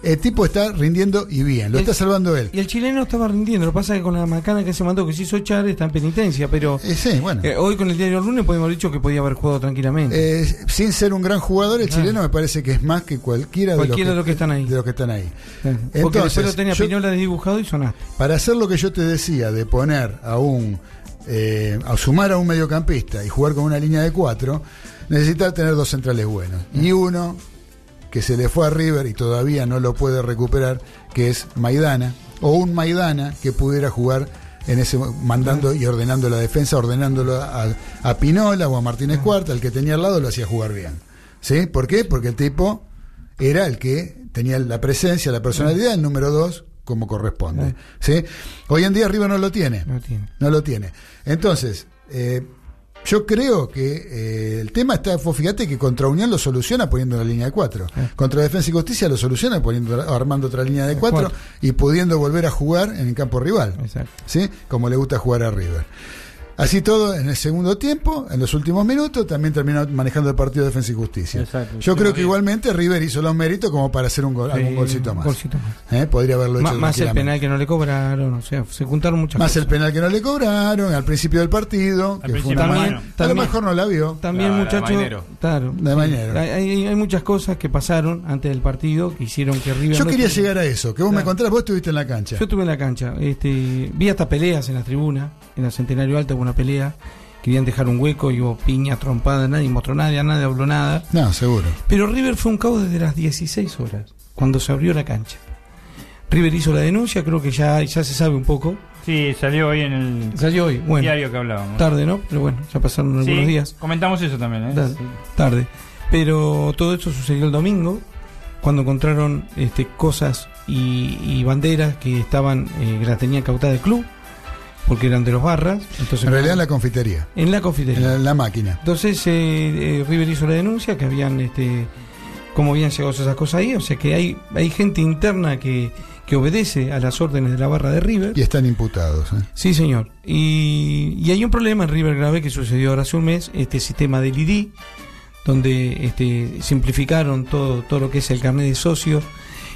El tipo está rindiendo y bien, lo El- está salvando él. Y el chileno estaba rindiendo. Lo que pasa es que con la macana que se mandó, que se hizo echar, está en penitencia. Pero Eh, sí, bueno. eh, hoy con el diario lunes podemos haber dicho que podía haber jugado tranquilamente. Eh, sin ser un gran jugador, el Ah. chileno me parece que es más que cualquiera, Cualquiera de, los que, están ahí. de los que están ahí. Eh, Porque entonces, después lo tenía yo- Piñola desdibujado y sonaste. Para hacer lo que yo te decía, de poner a un. a sumar a un mediocampista y jugar con una línea de cuatro, necesitas tener dos centrales buenos. Y uno que se le fue a River y todavía no lo puede recuperar, que es Maidana, o un Maidana que pudiera jugar en ese mandando y ordenando la defensa, ordenándolo a, a Pinola o a Martínez Cuarta, el que tenía al lado lo hacía jugar bien. ¿Sí? ¿Por qué? Porque el tipo era el que tenía la presencia, la personalidad, el número dos, como corresponde. ¿Sí? Hoy en día River no lo tiene. No tiene. No lo tiene. Entonces, eh, yo creo que eh, el tema está, vos fíjate que contra Unión lo soluciona poniendo la línea de cuatro. Contra Defensa y Justicia lo soluciona poniendo, armando otra línea de cuatro y pudiendo volver a jugar en el campo rival. Exacto. ¿Sí? Como le gusta jugar a River. Así todo, en el segundo tiempo, en los últimos minutos, también terminó manejando el partido de Defensa y Justicia. Exacto. Yo Sí, creo que bien. igualmente River hizo los méritos como para hacer un gol, algún golcito más. golcito más. ¿Eh? Podría haberlo hecho más el penal que no le cobraron, o sea, se juntaron muchas Más cosas. el penal que no le cobraron al principio del partido, Al que fue principio una también- mano. A lo también- mejor no la vio. También, muchachos, claro, La sí. Mainero. Hay, hay- hay muchas cosas que pasaron antes del partido que hicieron que River. Yo no quería tuviera- llegar a eso, que vos me contaras, vos estuviste en la cancha. Yo estuve en la cancha, este, vi hasta peleas en la tribuna, en la Centenario Alta hubo una pelea, querían dejar un hueco y hubo piña, trompada, nadie mostró nada, nadie habló nada. No, seguro. Pero River fue un caos desde las 16 horas, cuando se abrió la cancha. River hizo la denuncia, creo que ya, ya se sabe un poco. Sí, salió hoy en el Salió hoy, bueno, diario que hablábamos. tarde, ¿no? Pero bueno, ya pasaron Sí, algunos días. Comentamos eso también, ¿eh? Tarde, Sí. tarde. Pero todo esto sucedió el domingo, cuando encontraron este, cosas y, y banderas que estaban eh, que las tenían cautadas del club, porque eran de los barras. Entonces, En realidad en la confitería, en la confitería. en la máquina. Entonces eh, eh, River hizo la denuncia que habían, este, cómo habían llegado esas cosas ahí, o sea que hay, hay gente interna que, que obedece a las órdenes de la barra de River. Y están imputados. ¿eh? Sí, señor. Y, y hay un problema en River grave que sucedió ahora hace un mes, este sistema del ID, donde este, simplificaron todo, todo lo que es el carnet de socio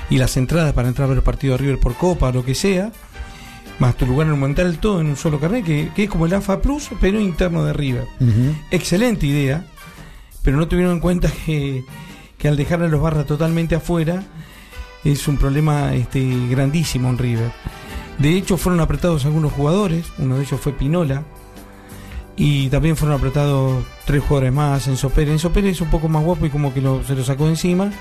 y las entradas para entrar a ver el partido de River por Copa lo que sea, más tu lugar monumental, todo en un solo carnet, que, que es como el AFA Plus, pero interno de River. Excelente idea, pero no tuvieron en cuenta que, que al dejar a los barras totalmente afuera es un problema este, grandísimo en River. De hecho, fueron apretados algunos jugadores, uno de ellos fue Pinola, y también fueron apretados tres jugadores más, Enzo Pérez. Enzo Pérez es un poco más guapo y como que lo- se lo sacó de encima,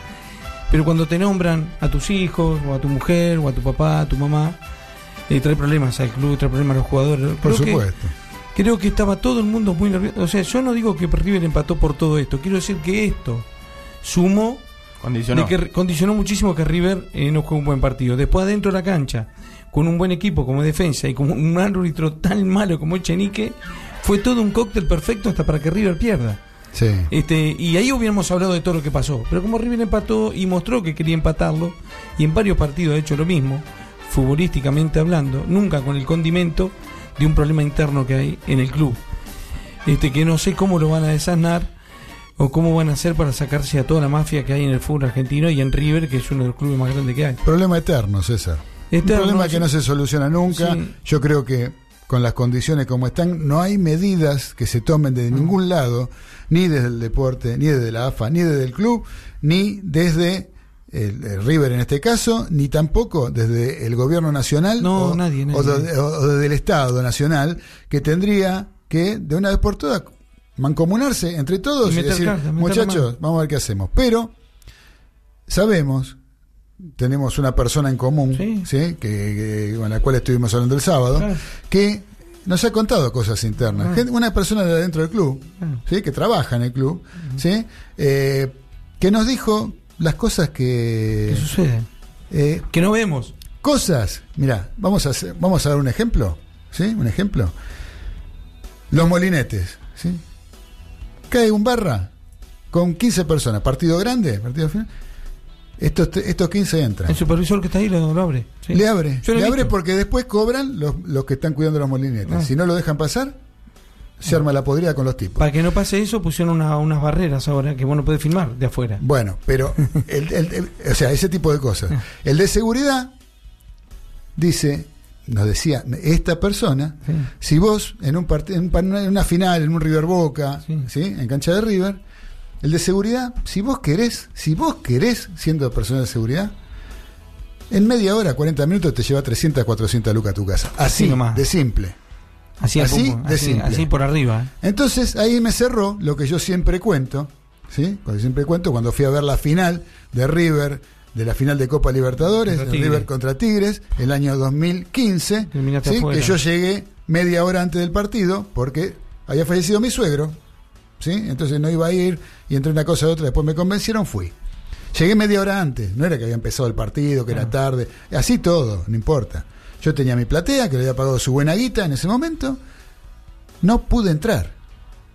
pero cuando te nombran a tus hijos, o a tu mujer, o a tu papá, a tu mamá, eh, trae problemas al club, trae problemas a los jugadores. Por Creo que- supuesto. Creo que estaba todo el mundo muy nervioso. O sea, yo no digo que River empató por todo esto. Quiero decir que esto sumó Condicionó. de que condicionó muchísimo que River eh, no juegue un buen partido. Después adentro de la cancha, con un buen equipo como defensa y con un árbitro tan malo como Echenique, fue todo un cóctel perfecto hasta para que River pierda. Sí. Este, y ahí hubiéramos hablado de todo lo que pasó. Pero como River empató y mostró que quería empatarlo, y en varios partidos ha hecho lo mismo, futbolísticamente hablando, nunca con el condimento de un problema interno que hay en el club. Este, que no sé cómo lo van a desanar o cómo van a hacer para sacarse a toda la mafia que hay en el fútbol argentino y en River, que es uno de los clubes más grandes que hay. Problema eterno, César. Eterno, un problema que no se soluciona nunca. Sí. Yo creo que con las condiciones como están, no hay medidas que se tomen de ningún lado, ni desde el deporte, ni desde la AFA, ni desde el club, ni desde el, el River en este caso, ni tampoco desde el gobierno nacional No, o, nadie, nadie. o de- o- desde el Estado nacional, que tendría que de una vez por todas mancomunarse entre todos Y decir, muchachos, mano". vamos a ver qué hacemos. Pero sabemos, tenemos una persona en común, Sí. ¿sí? Que, que- con la cual estuvimos hablando el sábado, Claro. que nos ha contado cosas internas. Ah. Una persona de adentro del club, Ah. ¿sí? que trabaja en el club, ¿sí? Eh, que nos dijo las cosas que... ¿Qué sucede? eh, Que no vemos. cosas, mira, vamos a hacer- vamos a dar un ejemplo, ¿sí? Un ejemplo. Los molinetes, ¿sí? Cae un barra con 15 personas, partido grande, partido final. Estos, estos 15 entran. El supervisor que está ahí lo, lo abre. Sí. Le abre, Yo le abre porque después cobran los, los que están cuidando los molinetes. Ah. Si no lo dejan pasar, se arma la podrida con los tipos. Para que no pase eso, pusieron una- unas barreras ahora que vos no podés filmar de afuera. Bueno, pero, el- el- el- o sea, ese tipo de cosas. El de seguridad dice, nos decía, esta persona, Sí. si vos en un partido, en una final, en un River Boca, Sí. ¿sí? en cancha de River, el de seguridad, si vos querés, si vos querés, siendo persona de seguridad, en media hora, 40 minutos te lleva 300, 400 lucas a tu casa. Así, Así nomás. de simple. Así, Así de así, simple. así por arriba. Entonces ahí me cerró lo que yo siempre cuento, ¿sí? Cuando siempre cuento cuando fui a ver la final de River, de la final de Copa Libertadores, de. River contra Tigres, el año 2015, Terminaste ¿sí? que yo llegué media hora antes del partido porque había fallecido mi suegro, ¿sí? Entonces no iba a ir y entre una cosa y otra después me convencieron, fui. Llegué media hora antes, no era que había empezado el partido, que era tarde, así todo, no importa. Yo tenía mi platea, que le había pagado su buena guita en ese momento, no pude entrar.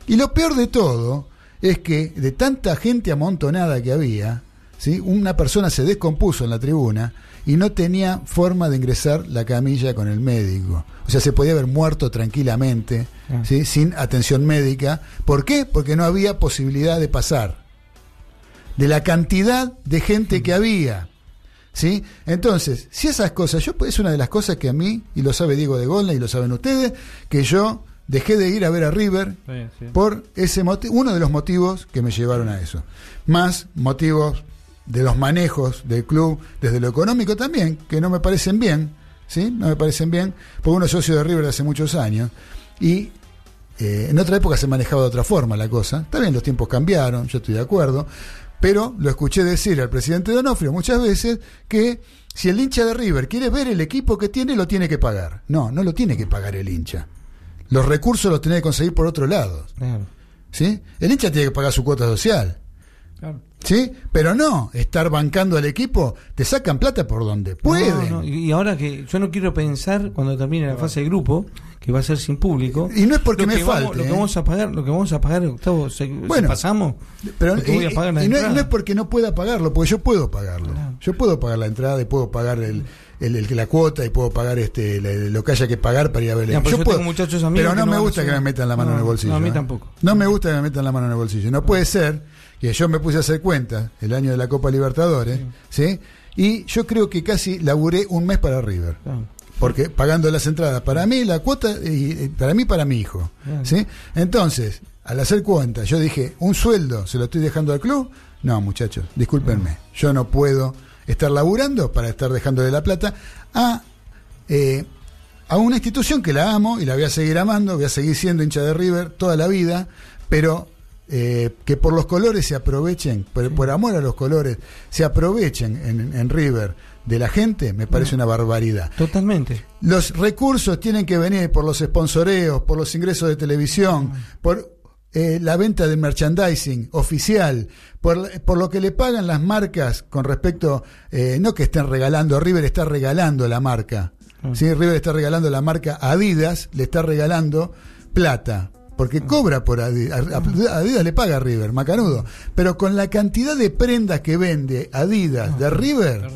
Y lo peor de todo es que de tanta gente amontonada que había, ¿sí? una persona se descompuso en la tribuna y no tenía forma de ingresar la camilla con el médico. O sea, se podía haber muerto tranquilamente, Ah. ¿sí? sin atención médica. ¿Por qué? Porque no había posibilidad de pasar. De la cantidad de gente que había. ¿Sí? Entonces, si esas cosas, yo es una de las cosas que a mí, y lo sabe Diego de Golna y lo saben ustedes, que yo dejé de ir a ver a River por ese motivo, uno de los motivos que me llevaron a eso. Más motivos de los manejos del club desde lo económico también, que no me parecen bien, ¿sí? No me parecen bien, porque uno es socio de River hace muchos años y eh, en otra época se manejaba de otra forma la cosa. Está bien, los tiempos cambiaron, yo estoy de acuerdo, pero lo escuché decir al presidente Donofrio muchas veces que si el hincha de River quiere ver el equipo que tiene, lo tiene que pagar. No, no lo tiene que pagar el hincha. Los recursos los tiene que conseguir por otro lado. Claro, ¿sí? El hincha tiene que pagar su cuota social. claro. ¿Sí? Pero no, estar bancando al equipo, te sacan plata por donde pueden. No, no, Y y ahora que yo no quiero pensar cuando termine la fase de grupo, que va a ser sin público. Y no es porque me vamos- falte, Lo que ¿eh? vamos a pagar, lo que vamos a pagar, Gustavo, se, Bueno, si pasamos. Pero que voy a y- pagar la y no, es- entrada. no es porque no pueda pagarlo, porque yo puedo pagarlo. Claro. Yo puedo pagar la entrada y puedo pagar el, el- el- la cuota y puedo pagar este lo que haya que pagar para ir a ver el Ya, yo yo puedo, muchachos amigos Pero no, me gusta que me metan la mano No, en el bolsillo. no, a mí ¿eh? tampoco. No me gusta que me metan la mano en el bolsillo. No puede ser que yo me puse a hacer cuenta el año de la Copa Libertadores, ¿sí? Y yo creo que casi laburé un mes para River. Claro. Porque pagando las entradas para mí, la cuota, y, y para mí, para mi hijo. Claro. ¿sí? Entonces, al hacer cuenta, yo dije, ¿un sueldo se lo estoy dejando al club? No, muchachos, discúlpenme. Yo no puedo estar laburando para estar dejándole la plata a, eh, a una institución que la amo y la voy a seguir amando, voy a seguir siendo hincha de River toda la vida, pero eh, que por los colores se aprovechen, por, por amor a los colores, se aprovechen en, en River de la gente, me parece una barbaridad. Totalmente. Los recursos tienen que venir por los sponsoreos, por los ingresos de televisión, por eh, la venta de merchandising oficial, por, por lo que le pagan las marcas con respecto, eh, no que estén regalando, River está regalando la marca. ¿sí? River está regalando la marca Adidas, le está regalando plata. Porque cobra por Adidas, Adidas le paga a River, macanudo. Pero con la cantidad de prendas que vende Adidas de River,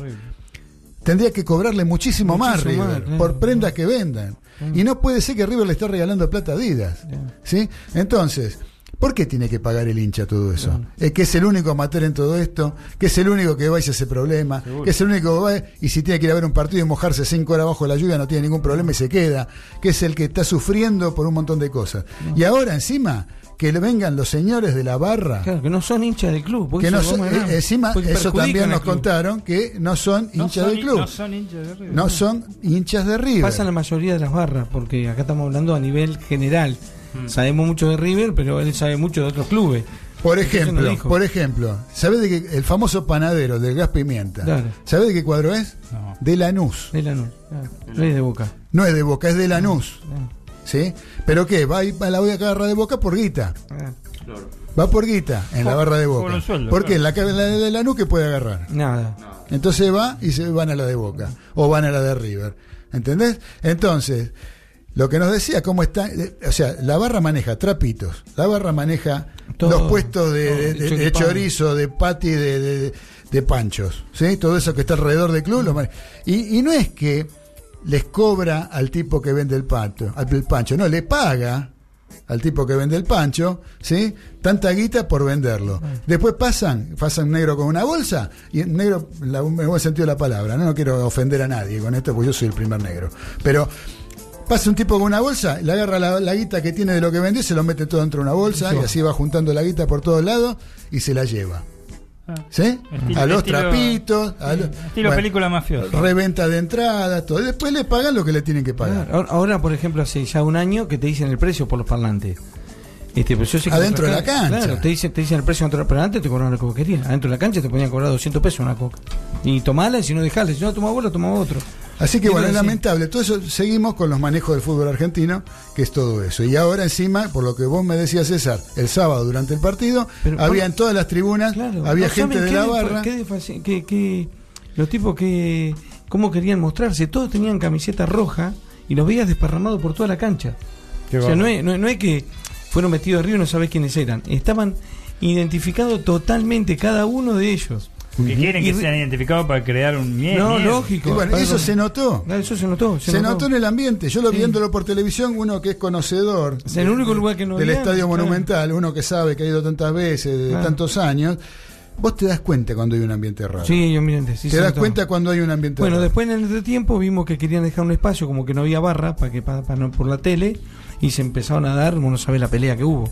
tendría que cobrarle muchísimo, más River más, claro. por prendas que vendan. Y no puede ser que River le esté regalando plata a Adidas. ¿sí? Entonces, ¿por qué tiene que pagar el hincha todo eso? Es que es el único amateur en todo esto, que es el único que va y se hace problema, que es el único que va y si tiene que ir a ver un partido y mojarse cinco horas bajo la lluvia no tiene ningún problema y se queda, que es el que está sufriendo por un montón de cosas. Y ahora encima que le vengan los señores de la barra Claro, que no son hinchas del club. que no son- a eh, encima eso también nos contaron que no son No hinchas son del club No son hinchas de River. no son hinchas de River Pasa la mayoría de las barras, porque acá estamos hablando a nivel general. Sabemos mucho de River, pero él sabe mucho de otros clubes. Por ejemplo, por ejemplo, ¿sabés de que el famoso panadero del gas pimienta? Claro. ¿Sabés de qué cuadro es? No. De Lanús. De Lanús, claro. No es de Boca. No es de Boca, es de Lanús. Claro. ¿Sí? ¿Pero qué? Va a, la voy a agarrar de Boca por guita. Ah, Va por guita en la barra de por Boca. sueldo, ¿Por qué? claro. La, la de Lanús que puede agarrar. Nada. Entonces va y se van a la de Boca o van a la de River. ¿Entendés? Entonces, lo que nos decía, cómo está, eh, o sea, la barra maneja trapitos, la barra maneja Todo, los puestos de, de- de- de chorizo, de pati, de, panchos, ¿sí? Todo eso que está alrededor del club. lo y, y no es que les cobra al tipo que vende el, pato, al- pancho, no, le paga al tipo que vende el pancho, ¿sí? Tanta guita por venderlo. Después pasan, pasan negro con una bolsa, y negro, en el buen sentido de la palabra, ¿no? no quiero ofender a nadie con esto, porque yo soy el primer negro. Pero pasa un tipo con una bolsa, le agarra la, la guita que tiene de lo que vendió, se lo mete todo dentro de una bolsa, y así va juntando la guita por todos lados, y se la lleva. Ah. ¿Sí? Estilo- a los estilo- trapitos, a los- Estilo bueno, película mafiosa. reventa de entrada, todo. Y después le pagan lo que le tienen que pagar. Ahora, ahora, por ejemplo, hace ya un año que te dicen el precio por los parlantes. Este, pero yo sé que Adentro de la ca- cancha. Claro, te dicen, te dicen el precio pero antes te cobraban la coquería. Adentro de la cancha te ponían a cobrar 200 pesos una coca. Y tomala, y si no dejala, si no toma vos, lo toma otro. Así que bueno, es lamentable. Todo eso seguimos con los manejos del fútbol argentino, que es todo eso. Y ahora encima, por lo que vos me decías, César, el sábado durante el partido, Pero, había en todas las tribunas, Claro, había ¿no gente de qué la barra. qué defa- qué- qué- los tipos que. ¿Cómo querían mostrarse? Todos tenían camiseta roja y los veías desparramados por toda la cancha. Qué o sea, no es, no, es- no es que fueron metidos de río y no sabés quiénes eran. Estaban identificados totalmente cada uno de ellos. Que quieren que Y- sean identificados para crear un miedo. No, lógico. Y bueno, eso se notó. Eso se notó. Se, Se notó en el ambiente. Yo lo Sí. viéndolo por televisión, uno que es conocedor Es el único lugar que no del había, Estadio claro. Monumental, uno que sabe que ha ido tantas veces, de Claro. tantos años, vos te das cuenta cuando hay un ambiente raro. Sí, yo miren, sí te das cuenta cuando hay un ambiente Bueno, raro. después en el entretiempo vimos que querían dejar un espacio, como que no había barra para que para, para no- por la tele, y se empezaron a dar, uno sabe la pelea que hubo.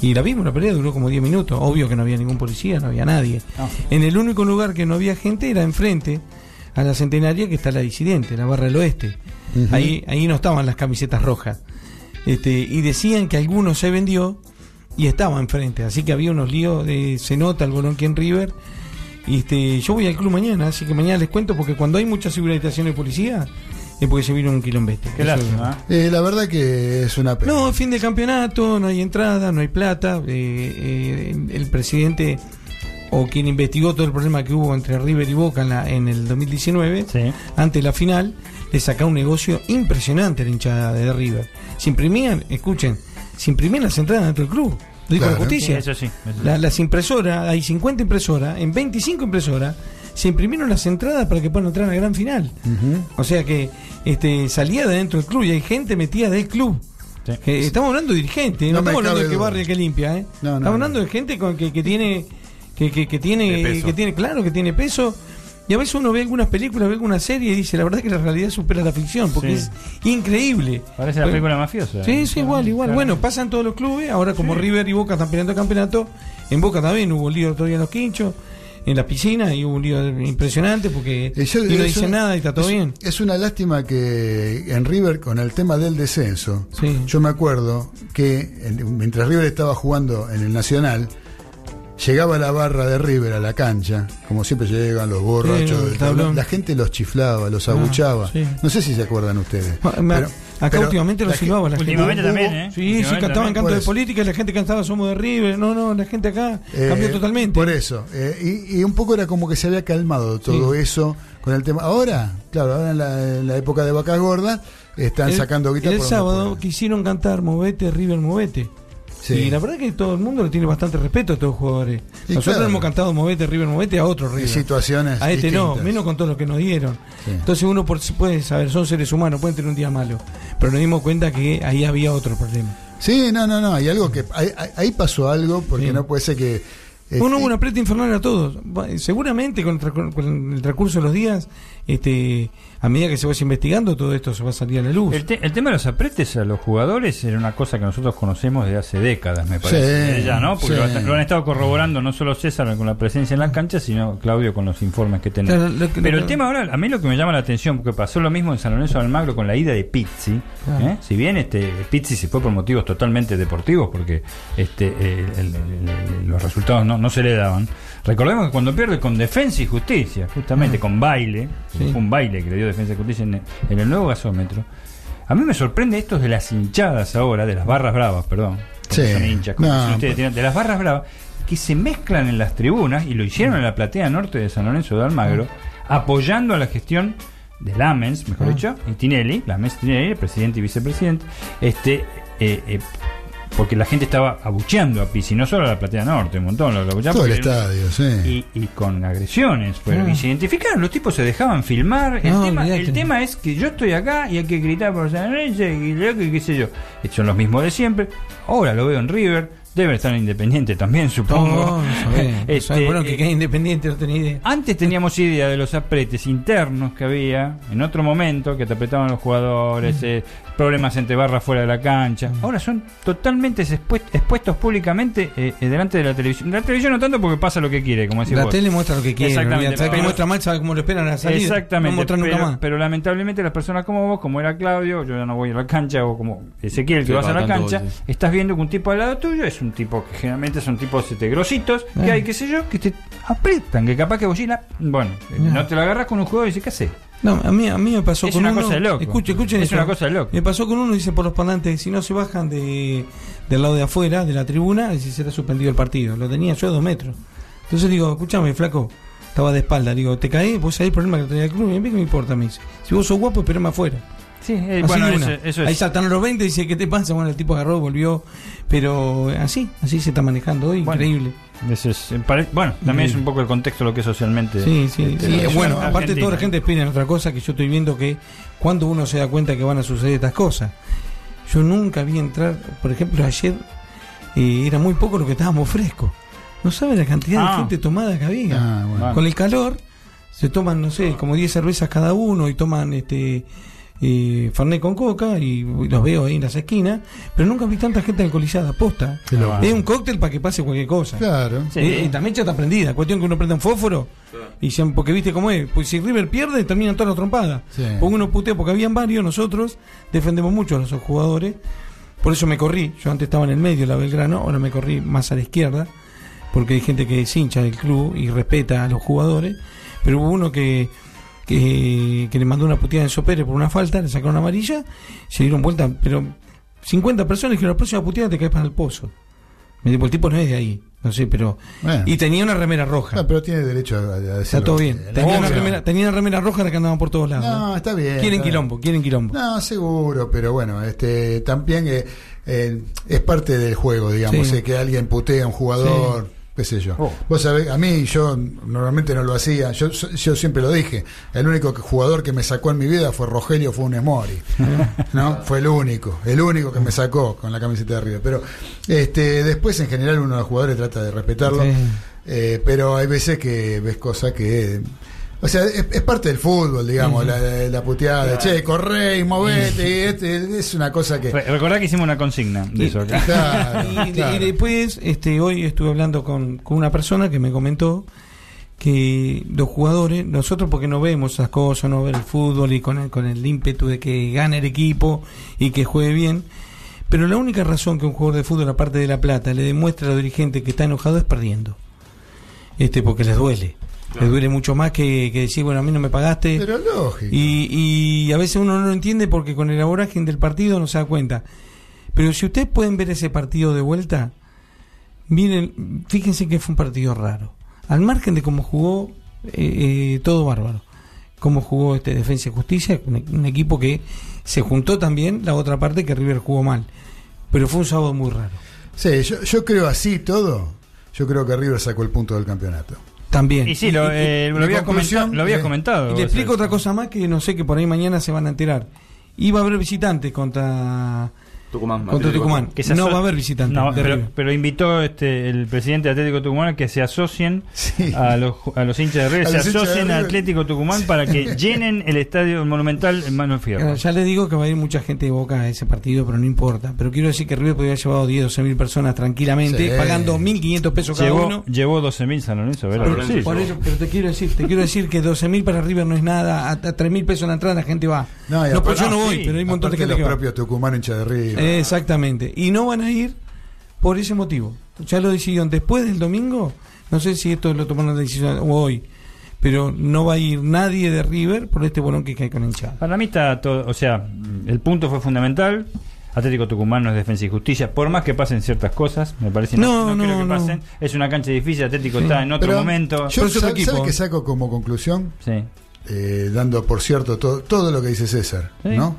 Y la vimos, la pelea duró como 10 minutos. Obvio que no había ningún policía, no había nadie. No. En el único lugar que no había gente era enfrente a la centenaria que está la disidente, la barra del oeste. Ahí, ahí no estaban las camisetas rojas. Este, y decían que alguno se vendió y estaba enfrente. Así que había unos líos de se nota el Bolón en River. Y este, yo voy al club mañana, así que mañana les cuento porque cuando hay mucha civilización de policía es porque se vino un quilombete. Qué lástima. ¿eh? Eh, la verdad que es una pena. no, fin de campeonato, no hay entrada, no hay plata. eh, eh, el presidente o quien investigó todo el problema que hubo entre River y Boca en, la- en el 2019, Sí. antes de la final, le sacaba un negocio impresionante a la hinchada de River. Se imprimían, escuchen, se imprimían las entradas dentro del club. Lo dijo Claro. la justicia. Sí, eso sí. eso sí. La- las impresoras, hay 50 impresoras, en 25 impresoras se imprimieron las entradas para que puedan entrar a la gran final. O sea que este salía de dentro del club y hay gente metida del club. Sí. Que estamos hablando de dirigentes, no, estamos hablando de que barre que limpia, ¿eh? No, no, estamos no. hablando de gente con que, que tiene que, que, tiene peso. que tiene claro que tiene peso. Y a veces uno ve algunas películas, ve alguna serie y dice, la verdad que la realidad supera la ficción, porque Sí. es increíble. Parece la Bueno, película mafiosa. Sí, sí, igual, igual. Claro. Bueno, pasan todos los clubes. Ahora, como River y Boca están peleando campeonato, en Boca también hubo lío otro día en los quinchos. En la piscina y hubo un lío impresionante porque Eh, yo- y no dice nada y está todo es- bien. Es una lástima que en River, con el tema del descenso, yo me acuerdo que en- mientras River estaba jugando en el Nacional, llegaba la barra de River a la cancha, como siempre llegan los borrachos, Sí, tablón, la gente los chiflaba, los Ah, abuchaba. sí. No sé si se acuerdan ustedes. Pero- acá pero últimamente lo la silbaba la gente- gente. Últimamente también, ¿eh? Sí, sí, Últimamente cantaban también. canto Por de eso. política y la gente cantaba Somos de River. No, no, la gente acá Eh, cambió totalmente. Por eso. eh, y, y un poco era como que se había calmado todo Sí. eso con el tema. Ahora, claro, ahora en la, en la época de vacas gordas están el, sacando guita el por donde sábado quisieron cantar Movete, River, Movete. Sí. Y la verdad que todo el mundo le tiene bastante respeto a todos los jugadores. Y Nosotros claro. hemos cantado Movete, River, Movete a otros River. situaciones A este no, menos con todo lo que nos dieron. Sí. Entonces uno por- puede saber, son seres humanos, pueden tener un día malo. Pero nos dimos cuenta que ahí había otro problema. Sí, no, no, no, hay algo que ahí, pasó algo porque Sí. no puede ser que eh, Uno hubo una aprieta infernal a todos. Seguramente con el, con el transcurso de los días, este, a medida que se vaya investigando, todo esto se va a salir a la luz. El, te- el tema de los apretes a los jugadores era una cosa que nosotros conocemos desde hace décadas, me parece. Sí, ya, ¿no? Porque sí. lo, han estado corroborando no solo César con la presencia en la cancha, sino Claudio con los informes que tenemos. Claro, lo que- Pero lo- el tema ahora, a mí lo que me llama la atención, porque pasó lo mismo en San Lorenzo de Almagro con la ida de Pizzi. Claro. ¿eh? Si bien este Pizzi se fue por motivos totalmente deportivos, porque este eh, el- el- el- los resultados no, no se le daban. Recordemos que cuando pierde con Defensa y Justicia, justamente Ah. con baile, Sí. fue un baile que le dio Defensa y Justicia en, en el nuevo gasómetro. A mí me sorprende esto de las hinchadas ahora, de las barras bravas, perdón. Sí. Son hinchas, como No, dicen ustedes, pues- tienen- de las barras bravas, que se mezclan en las tribunas, y lo hicieron en la platea norte de San Lorenzo de Almagro, apoyando a la gestión de Lamens, mejor Ah. dicho, y Tinelli, Lamens Tinelli, el presidente y vicepresidente, este, eh, eh, porque la gente estaba abucheando a Pizzi, no solo a la platea norte, un montón, lo, abucheaban todo el estadio, sí. y, y con agresiones. Pero, Ah. Y se identificaron, los tipos se dejaban filmar. El, No, tema, olvídate. el tema es que yo estoy acá y hay que gritar por San Lorenzo y lo que qué sé yo. Eh, Son los mismos de siempre. Ahora lo veo en River. Deben estar en Independiente también, supongo. No, no sabés, no Este, sabés. bueno, que eh, quede independiente, no tenía idea. antes teníamos idea de los apretes internos que había en otro momento, que te apretaban los jugadores, eh, problemas entre barras fuera de la cancha. Ahora son totalmente expuest- expuestos públicamente eh, eh, delante de la televisión. La televisión no tanto porque pasa lo que quiere, como decís La vos. tele muestra lo que quiere. Exactamente. Sabe que muestra mal, sabe cómo lo esperan a la salida. Exactamente. No muestra nunca pero, más. pero lamentablemente las personas como vos, como era Claudio, yo ya no voy a la cancha, o como Ezequiel que Sí, vas a la cancha, sí. estás viendo que un tipo al lado tuyo es un tipo que generalmente son tipos este, grositos, que Ah. hay, qué sé yo, que te aprietan, que capaz que vos la bueno, eh, no te lo agarras con un juego y dices, ¿qué haces? No, a mí, a mí me pasó Es con una uno. cosa de loco. Escuchen, escuchen Es una cosa de loco. Me pasó con uno, dice por los parlantes, si no se bajan de, del lado de afuera, de la tribuna, si será suspendido el partido. Lo tenía yo a dos metros. Entonces digo, escúchame, flaco, estaba de espalda. Digo, te caí, vos sabés el problema que tenía el club. Y a mí me importa, me dice. Si vos sos guapo, esperame afuera. Sí, eh, bueno, eso, eso Ahí es. saltan los 20 y dice, ¿qué te pasa? Bueno, el tipo agarró, volvió. Pero así, así se está manejando hoy, Bueno, increíble. Es- eh, pare- bueno, también es un poco el contexto de lo que es socialmente. Sí, sí. este, Y, la bueno, Argentina. aparte toda la gente espera en otra cosa que yo estoy viendo que cuando uno se da cuenta que van a suceder estas cosas. Yo nunca vi entrar, por ejemplo, ayer eh, era muy poco lo que estábamos frescos. No sabe la cantidad Ah. de gente tomada que había. Ah, bueno. Con el calor se toman, no sé, como 10 cervezas cada uno y toman este eh, Fernet con coca y, y los veo ahí en las esquinas, pero nunca vi tanta gente alcoholizada, posta. Es un cóctel para que pase cualquier cosa. Claro. Sí. Eh, y también ya está prendida. Cuestión que uno prenda un fósforo. Y se- porque viste cómo es. Pues si River pierde, terminan todas las trompadas. Sí. Porque uno putea, porque habían varios. Nosotros defendemos mucho a los jugadores. Por eso me corrí. Yo antes estaba en el medio, la Belgrano. Ahora me corrí más a la izquierda. Porque hay gente que es hincha del club y respeta a los jugadores. Pero hubo uno que, que, que le mandó una puteada a Enzo Pérez por una falta, le sacaron amarilla, se dieron vuelta, pero 50 personas que la próxima puteada te caes para el pozo. Me dijo, el tipo no es de ahí, no sé, pero... Bueno. Y tenía una remera roja. Ah, pero tiene derecho a, a decirlo. Está todo bien. Tenía una, remera, tenía una remera roja la que andaban por todos lados. No, está bien. Quieren está bien. quilombo, quieren quilombo. No, seguro, pero bueno, este también eh, eh, es parte del juego, digamos, Sí. eh, que alguien putea a un jugador, qué sé yo. Oh. Vos sabés, a mí yo normalmente no lo hacía, yo, yo siempre lo dije, el único jugador que me sacó en mi vida fue Rogelio Funes Mori, ¿no? Fue el único, el único que me sacó con la camiseta de arriba. Pero este después en general uno de los jugadores trata de respetarlo, Sí. eh, pero hay veces que ves cosas que... O sea, es, es parte del fútbol, digamos, la, la puteada de, che, corre y movete, y este, es una cosa que... Re- Recordá que hicimos una consigna de Y- eso. acá. Claro, y, de- claro. y después, este, hoy estuve hablando con, con una persona que me comentó que los jugadores, nosotros porque no vemos esas cosas, no ver el fútbol y con el, con el ímpetu de que gane el equipo y que juegue bien, pero la única razón que un jugador de fútbol, aparte de la plata, le demuestra a los dirigentes que está enojado es perdiendo. Este, porque les duele. Les duele mucho más que, que decir, bueno, a mí no me pagaste. Pero lógico. Y, y a veces uno no lo entiende porque con el aboraje del partido no se da cuenta. Pero si ustedes pueden ver ese partido de vuelta, miren, fíjense que fue un partido raro. Al margen de cómo jugó, eh, eh, todo bárbaro. Cómo jugó este Defensa y Justicia, un, un equipo que se juntó también la otra parte que River jugó mal. Pero fue un sábado muy raro. Sí, yo, yo creo así todo. Yo creo que River sacó el punto del campeonato. También. Y sí, lo, eh, lo había, comentado, lo había comentado. Y le explico otra cosa más que no sé que por ahí mañana se van a enterar. Iba a haber visitantes contra Tucumán. contra Tucumán. que se no va a haber visitantes. No, pero, pero invitó este, el presidente de Atlético Tucumán a que se asocien a, los, ju- a los hinchas de River, se asocien a. Atlético Tucumán para que llenen el estadio monumental en mano fierro. Claro, ya les digo que va a ir mucha gente de Boca a ese partido, pero no importa. Pero quiero decir que River podría haber llevado 10, 12 mil personas tranquilamente, Sí. pagando 1.500 pesos cada Llevó, uno. llevó 12.000 San Lorenzo, ¿verdad? Pero, Sí, por eso, pero te quiero decir, te quiero decir que 12 mil para River no es nada, a, a 3 mil pesos en la entrada la gente va. No, No, pues yo no voy, sí, pero hay un montón de gente los que propios tucumanos hinchas de River. Exactamente. Y no van a ir por ese motivo. Ya lo decidieron después del domingo. No sé si esto lo tomaron la decisión hoy. Pero no va a ir nadie de River por este bolón que cae con hinchada. Para mí está todo, o sea, el punto fue fundamental. Atlético Tucumán no es defensa y justicia, por más que pasen ciertas cosas, me parece No, no, no, creo que no. pasen. Es una cancha difícil, Atlético Sí. está en otro Pero momento. Yo, Pero es otro ¿sabe, equipo, sabe ¿eh? qué saco como conclusión? Sí. Eh, dando por cierto todo, todo lo que dice César, Sí. ¿no?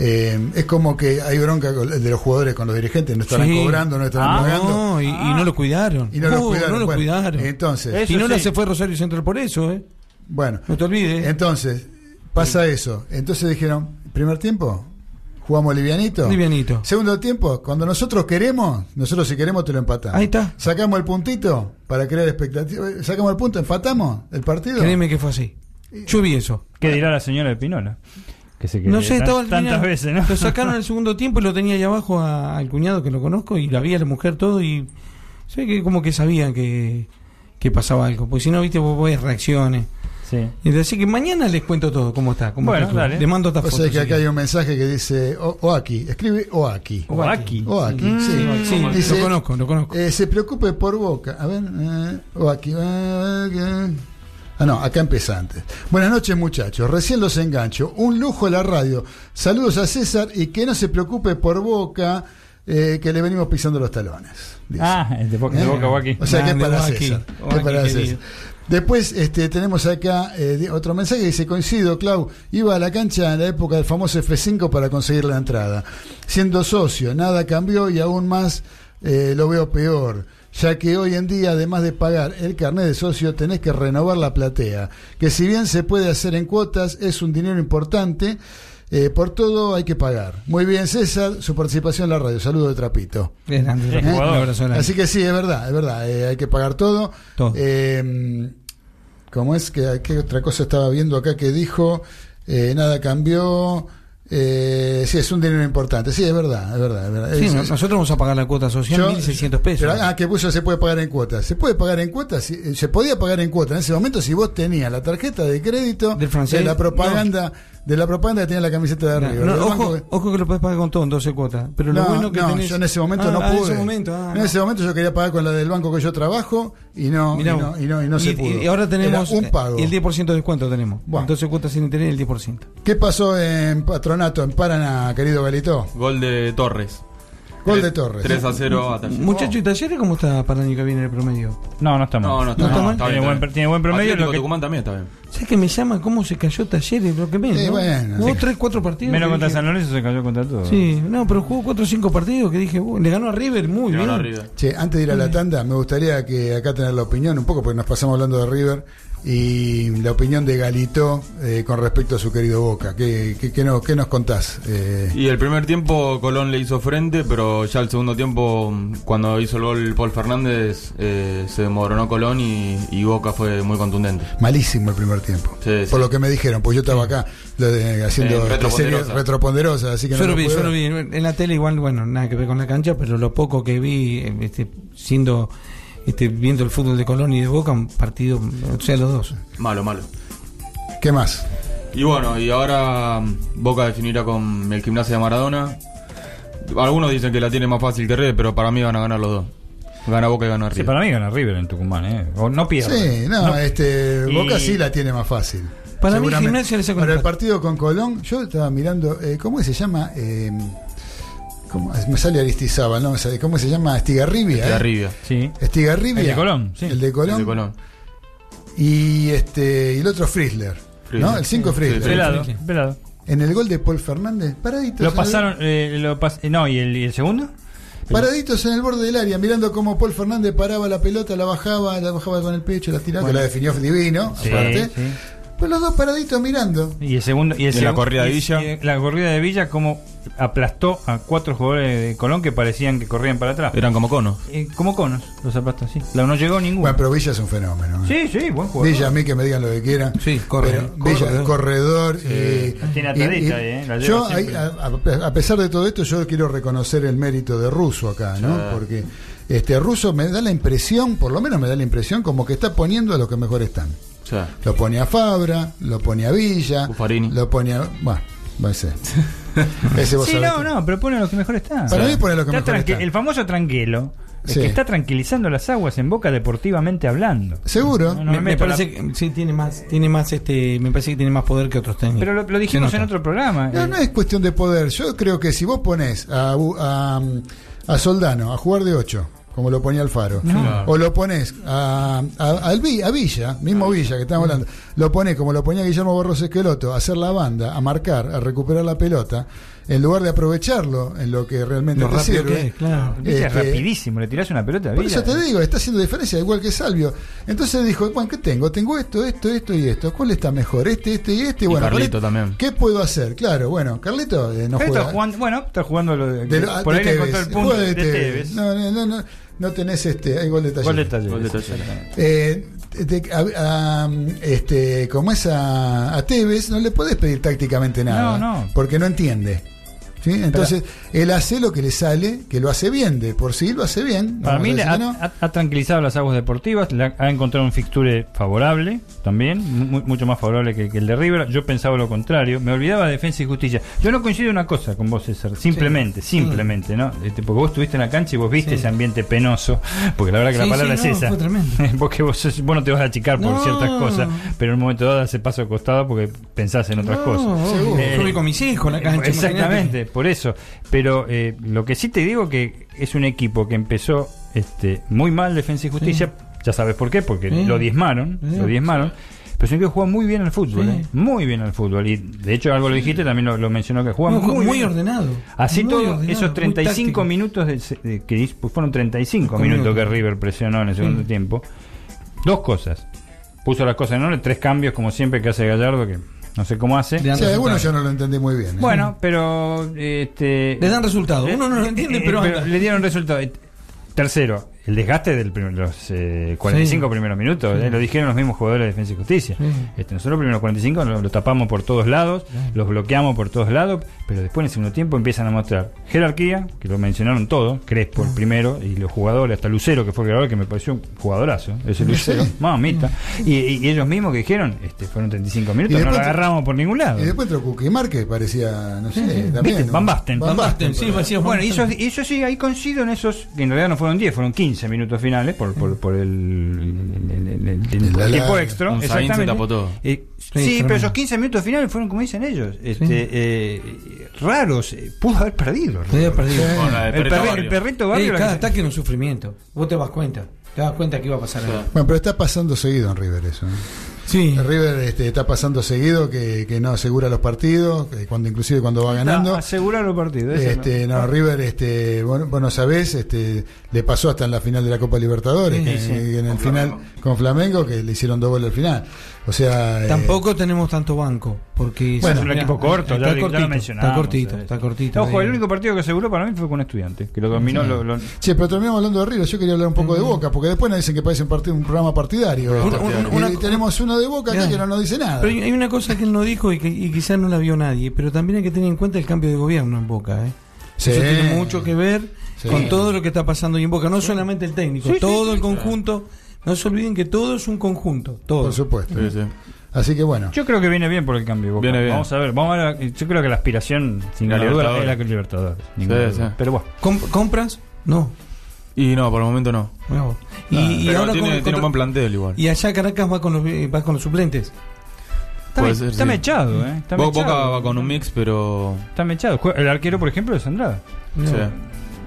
Eh, es como que hay bronca de los jugadores con los dirigentes, no estarán Sí. cobrando, no estarán Ah, pagando. No, y, y no lo cuidaron. Y no lo cuidaron. no lo Bueno, cuidaron. Entonces, Eso y no sí. se fue Rosario Central por eso, ¿eh? bueno, No te olvides. entonces pasa eso. Entonces dijeron, primer tiempo, jugamos livianito. Livianito. Segundo tiempo, cuando nosotros queremos, nosotros si queremos te lo empatamos. Ahí está. Sacamos el puntito para crear expectativas. Sacamos el punto, empatamos el partido. Créeme que fue así. Yo vi eso. ¿Qué dirá la señora de Pinola? Que se No sé, tan- estaba tantas final. veces, ¿no? Lo sacaron en el segundo tiempo y lo tenía allá abajo a- al cuñado que lo conozco y la vi a la mujer todo y sé que como que sabían que, que pasaba algo. Porque si no, viste, vos ves reacciones. Sí. Así que mañana les cuento todo, cómo está. Cómo Bueno, está dale. Le mando esta O foto. sea que acá hay un mensaje que dice O- Oaki, escribe Oaki. Oaki. Oaki, Mm, sí. sí, Dice, lo conozco, lo conozco. eh, se preocupe por Boca. A ver, eh, Oaki. eh, eh. Ah, no, acá empieza antes. Buenas noches, muchachos. Recién los engancho. Un lujo la radio. Saludos a César y que no se preocupe por Boca, eh, que le venimos pisando los talones. dice. Ah, de, Boca- de ¿Eh? Boca Oaki. O sea que es Grande, para. César. Es para querido. César. Después este, tenemos acá eh, otro mensaje que dice, coincido, Clau, iba a la cancha en la época del famoso F5 para conseguir la entrada. Siendo socio, nada cambió y aún más eh, lo veo peor, ya que hoy en día, además de pagar el carnet de socio, tenés que renovar la platea, que si bien se puede hacer en cuotas, es un dinero importante. eh, por todo hay que pagar. Muy bien, César, su participación en la radio. Saludo de Trapito. Abrazo grande. Así que sí, es verdad, es verdad, eh, hay que pagar todo. Todo. Eh, ¿Cómo es que qué otra cosa estaba viendo acá que dijo? Eh, nada cambió. Eh, sí, es un dinero importante. Sí, es verdad, es verdad. Es verdad. Sí, Es- no- es- nosotros vamos a pagar la cuota social, yo- 1.600 pesos. pero, ah, que puso se puede pagar en cuotas. Se puede pagar en cuotas. si- eh, se podía pagar en cuotas en ese momento si vos tenías la tarjeta de crédito Del francés, de la propaganda, de la propaganda que tenía la camiseta de arriba. no, ojo, que- ojo que lo puedes pagar con todo en 12 cuotas. Pero lo no, bueno que no, tenés. yo en ese momento Ah, no ah, pude. En ese momento, ah, en no. ese momento yo quería pagar con la del banco que yo trabajo y no, y Mirá y no, y no se pudo. y ahora tenemos Era un pago. y el 10% de descuento tenemos. Bueno. Entonces cuotas sin interés el 10%. ¿Qué pasó en Patronato, en Paraná, querido Galito? Gol de Torres. Gol Tres- de Torres. 3 a 0 a Talleres. Muchacho, ¿y Talleres cómo está para el año que viene el promedio? No, no está mal. No, no está, ¿No está mal, está Tiene bien, buen- está bien. tiene buen promedio, Atlético lo que- Tucumán también está bien. ¿Sabes que me llama cómo se cayó Talleres? Lo que menos. Sí, ¿no? bueno, Jugó sí. 3, 4 partidos. Menos contra dije- San Lorenzo se cayó contra todo. Sí, no, pero jugó 4 o 5 partidos que dije, "Uh, le ganó a River muy Le bien. ganó a River. Che, antes de ir a la tanda, me gustaría que acá tener la opinión, un poco porque nos pasamos hablando de River, y la opinión de Galito eh, con respecto a su querido Boca. ¿Qué, qué, qué no- qué nos contás? Eh, Y el primer tiempo Colón le hizo frente, pero ya el segundo tiempo, cuando hizo el gol Paul Fernández, eh, se desmoronó Colón y, y Boca fue muy contundente. malísimo el primer tiempo. Sí, Por sí. lo que me dijeron, pues yo estaba acá lo de- haciendo Eh, retroponderosa. serie retroponderosa, así que Yo no lo vi, yo lo vi. En la tele igual, bueno, nada que ver con la cancha, pero lo poco que vi, eh, este, siendo este, viendo el fútbol de Colón y de Boca, un partido, o sea, los dos. Malo, malo. ¿Qué más? Y bueno, y ahora mm, Boca definirá con el gimnasia de Maradona. Algunos dicen que la tiene más fácil que Red, pero para mí van a ganar los dos. Gana Boca y gana Sí, River. para mí gana River en Tucumán, ¿eh? O no pierde. Sí, no, este, Y- Boca sí la tiene más fácil. Para mí. Gimnasia le saca un Para el partido con Colón, yo estaba mirando, eh, ¿cómo se llama? Eh, ¿cómo? Me sale Aristizábal, ¿no? Me sale- ¿Cómo se llama? Estigarribia. ¿eh? arriba. Sí. Estigarribia. El de Colón, sí. El de Colón. De Colón. Y, este, y el otro Frizzler. Frizzler. ¿No? El 5 Frizzler. Sí, Pelado, sí. pelado. En el gol de Paul Fernández, paraditos. Lo el- pasaron, eh, lo pas- eh, no, ¿y el, y el segundo? Paraditos en el borde del área, mirando cómo Paul Fernández paraba la pelota, la bajaba, la bajaba con el pecho, la tiraba, Bueno. que la definió divino, Sí, aparte. sí. Pues los dos paraditos mirando. Y el segundo. Y, el Y en la corrida de Villa. y la corrida de Villa, como aplastó a cuatro jugadores de Colón que parecían que corrían para atrás. Eran como conos. Eh, como conos, los aplastó, sí. No llegó ninguno. Bueno, pero Villa es un fenómeno. ¿eh? sí, sí, buen jugador. Villa, a mí que me digan lo que quieran. Sí, corre, Pero corre, Villa, corredor. corredor. tiene y- atadita y- ahí, ¿eh? La yo, ahí, a, pesar de todo esto, yo quiero reconocer el mérito de Russo acá, ¿no? Porque este Russo me da la impresión, por lo menos me da la impresión, como que está poniendo a los que mejor están. Lo pone a Fabra, lo pone a Villa, Buffarini. lo pone a. Bueno, va a ser. Ese vos Sí, sabés no, que- no, pero pone a los que mejor están. Para mí pone a los que Está mejor están. El famoso tranquilo, el Sí. que está tranquilizando las aguas en Boca deportivamente hablando. Seguro. No, no me, me meto la- parece que sí tiene más, tiene más este, me parece que tiene más poder que otros técnicos. Pero lo, lo dijimos en otro programa. No, eh, no es cuestión de poder. Yo creo que si vos pones a, a, a Soldano a jugar de 8, como lo ponía Alfaro, Claro. o lo pones a, a, al Vi- a Villa, mismo Villa que estamos hablando, lo pones como lo ponía Guillermo Barros Esqueloto, a hacer la banda, a marcar, a recuperar la pelota, en lugar de aprovecharlo en lo que realmente Lo te rápido sirve. que es, claro. Villa es Este, rapidísimo, le tirás una pelota a Por Villa. eso te digo, está haciendo diferencia, igual que Salvio. Entonces dijo, bueno, ¿qué tengo? Tengo esto, esto, esto y esto. ¿Cuál está mejor? Este, este y este. Bueno, Carlito este- también. ¿Qué puedo hacer? Claro, bueno, Carlito eh, no juega. está jugando, bueno, está jugando lo de, De lo- por de ahí le Tevez. encontró el punto de, de Tevez. Tevez. No, no, no, no, no tenés este, hay gol de taller. Gol de Talleres, Gol de Talleres. exactamente. Eh, de- a- a- este, como es a, a Tevez, no le podés pedir tácticamente nada. No, no. Porque no entiende. ¿Sí? Entonces, él hace lo que le sale, que lo hace bien, de por sí lo hace bien. Para mí ha, que no. ha- ha tranquilizado las aguas deportivas, le ha, ha encontrado un fixture favorable también, mu- mucho más favorable que, que el de River. Yo pensaba lo contrario, me olvidaba de defensa y justicia. Yo no coincido en una cosa con vos, César, simplemente, simplemente, ¿no? Este, porque vos estuviste en la cancha y vos viste Sí. ese ambiente penoso, porque la verdad que Sí, la palabra sí, no, es esa. fue tremendo. porque vos, sos- vos no te vas a achicar por No. ciertas cosas, pero en un momento dado hace paso al costado porque pensás en otras No, cosas. obvio. Eh, Yo voy con mis hijos a la cancha, Exactamente, por eso. Pero eh, lo que sí te digo que es un equipo que empezó este, muy mal Defensa y Justicia. Ya sabes por qué, porque Sí. lo diezmaron, Sí. lo diezmaron. Pero es que juega muy bien al fútbol, Sí. eh, muy bien al fútbol. Y de hecho algo lo dijiste, también lo, lo mencionó que juega No, muy, ordenado. Así Muy todo, ordenado, esos muy 35 táctico. minutos de, de- que pues fueron 35 Cinco minutos que. River presionó en el segundo Sí. tiempo. Dos cosas. Puso las cosas en orden, tres cambios como siempre que hace Gallardo, que no sé cómo hace. Sí, resultado. yo no lo entendí muy bien. ¿eh? Bueno, pero este Le dan resultado. eh, Uno no lo entiende, eh, pero anda. le dieron resultado. Eh, Tercero, el desgaste de los eh, 45 Sí. primeros minutos, Sí. eh, lo dijeron los mismos jugadores de Defensa y Justicia. Sí. Este, nosotros los primeros 45 lo, lo tapamos por todos lados, los bloqueamos por todos lados, pero después en el segundo tiempo empiezan a mostrar jerarquía, que lo mencionaron todo, Crespo el primero, y los jugadores, hasta Lucero, que fue el creador, que me pareció un jugadorazo, ese Lucero, Sí. mamita. Y, y- y ellos mismos que dijeron, este, fueron 35 minutos, no lo agarramos por ningún lado. Y después entró Cuquimar, que parecía, no sé, también. ¿Viste? ¿no? Van Basten. Van Van Basten, Basten, sí, Bueno, y y eso sí, ahí coincido en esos, que en realidad no fueron 10, fueron 15 minutos finales por, por, por el, el, el- el- el- el El tiempo extra. Exactamente. tapó todo. Eh, sí, pero esos 15 minutos finales fueron, como dicen ellos, este, eh, raros. eh, pudo haber perdido. Había perdido. El, Perrito perri- Barrio. el perrito barrio. cada que- ataque era un sufrimiento. Vos te das cuenta. Te das cuenta que iba a pasar algo. Bueno, pero está pasando seguido en River eso. ¿eh? Sí. River este, está pasando seguido que, que no asegura los partidos, que cuando inclusive cuando va ganando. No, asegurar los partidos. eso Este, no. no, River, este, bueno, vos no sabés, este, le pasó hasta en la final de la Copa Libertadores, Sí, que, sí. en el final con Flamengo, que le hicieron dos goles al final. O sea, eh, Tampoco tenemos tanto banco. Porque Bueno, es un equipo corto, está ya cortito, lo mencionamos. Está cortito, eh. está cortito. Ojo, ahí. el único partido que aseguró para mí fue con Estudiantes, que lo dominó. Sí. Lo, lo- Che, pero terminamos hablando de River. Yo quería hablar un poco de Boca, porque después nos dicen que parece un, partido, un programa partidario. Una- y tenemos uno de Boca acá Ya. que no nos dice nada. Pero hay una cosa que él no dijo y que y quizás no la vio nadie, pero también hay que tener en cuenta el cambio de gobierno en Boca. ¿eh? Sí. Eso tiene mucho que ver Sí. con todo lo que está pasando y en Boca, no solamente el técnico, Sí, sí, todo sí, el sí. conjunto. No se olviden que todo es un conjunto, todo. Por supuesto. Sí, sí. Así que bueno. Yo creo que viene bien por el cambio. Boca. Viene bien. Vamos a ver, vamos a ver. Yo creo que la aspiración, sin La lugar a dudas, Libertadores. es la que Libertadores. ninguna Sí, duda. sí. Pero bueno, Com- ¿Compras? No. Y no, por el momento no. Y, y Pero ahora tiene, con- tiene un buen plantel igual. y allá Caracas va con los, eh, va con los suplentes. está, me- ser, está sí. mechado, ¿eh? Está Bo- mechado. Boca va con un mix, pero. Está mechado. El arquero, por ejemplo, es Andrada.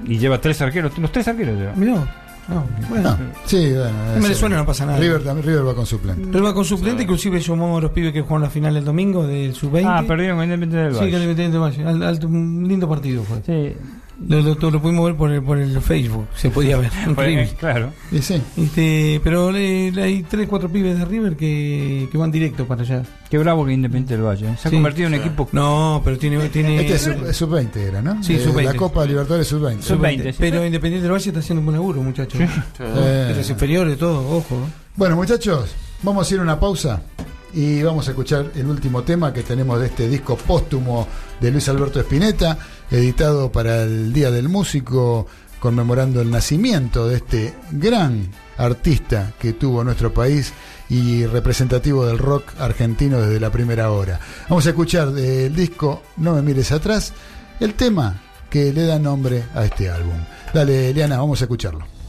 Y lleva tres arqueros. Los tres arqueros lleva. Mirá. No, bueno. No, sí, bueno. En Venezuela no pasa nada. River, también- River va con suplente. Él va con suplente, inclusive llamó a los pibes que jugaron la final el domingo del sub-20. Ah, perdieron con Independiente del Sí, Valle. con el Independiente del Valle. Al- alto- un lindo partido fue. Sí. Lo, lo- lo pudimos ver por el, por el Facebook, se podía ver. Claro. Y sí. Este, pero eh, hay tres, cuatro pibes de River que, que van directo para allá. Qué bravo que Independiente del Valle. ¿eh? Se ha Sí. convertido en un equipo No, pero tiene. tiene Este es sub- es sub-20 era, ¿no? Sí, Eh, sub-20. La Copa Libertadores sub-20. Sub-20. sí. Pero Independiente del Valle está haciendo un buen laburo, muchachos. Eh, De los inferiores, todo, ojo. ¿eh? Bueno, muchachos, vamos a ir a una pausa y vamos a escuchar el último tema que tenemos de este disco póstumo de Luis Alberto Spinetta, editado para el Día del Músico, conmemorando el nacimiento de este gran artista que tuvo nuestro país y representativo del rock argentino desde la primera hora. Vamos a escuchar del disco No me mires atrás el tema que le da nombre a este álbum. Dale, Eliana, vamos a escucharlo.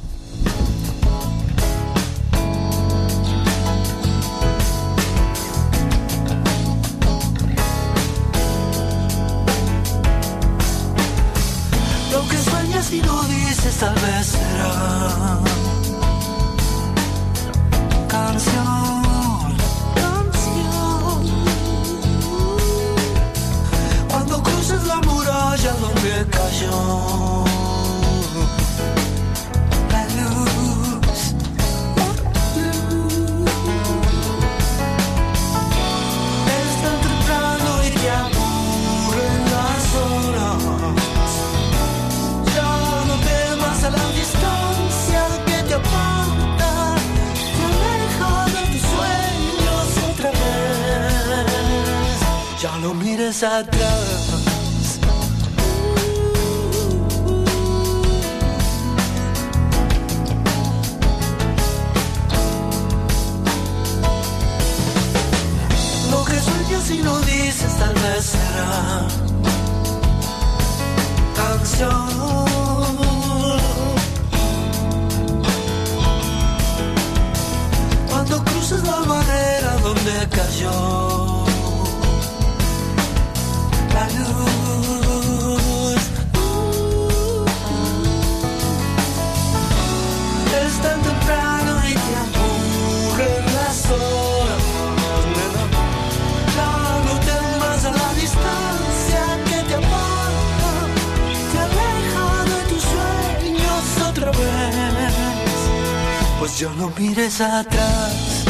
Ya no mires atrás.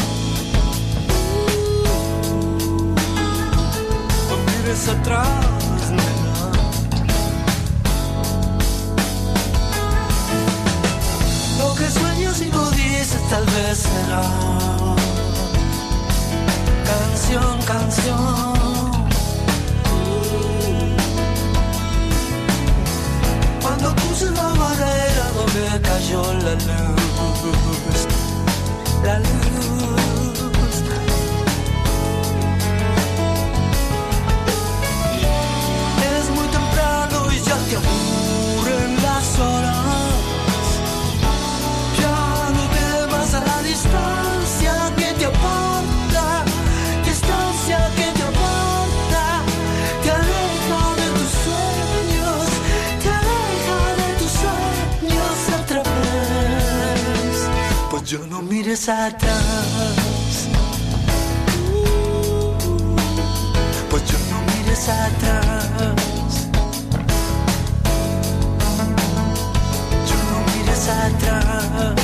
No mires atrás, nena. Lo que sueñas y no dices tal vez será canción, canción. Cuando cruces la barrera donde cayó la luz, la luz. Es muy temprano y ya te aburren mires atrás. Pues yo no mires atrás. Yo no mires atrás.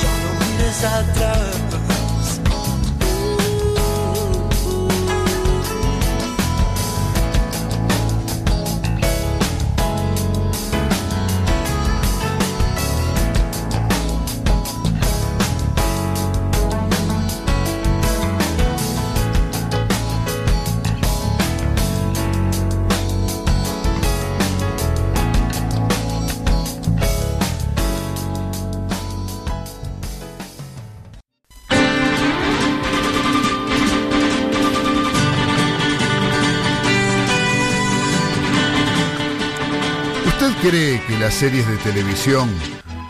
Yo no mires atrás. Que las series de televisión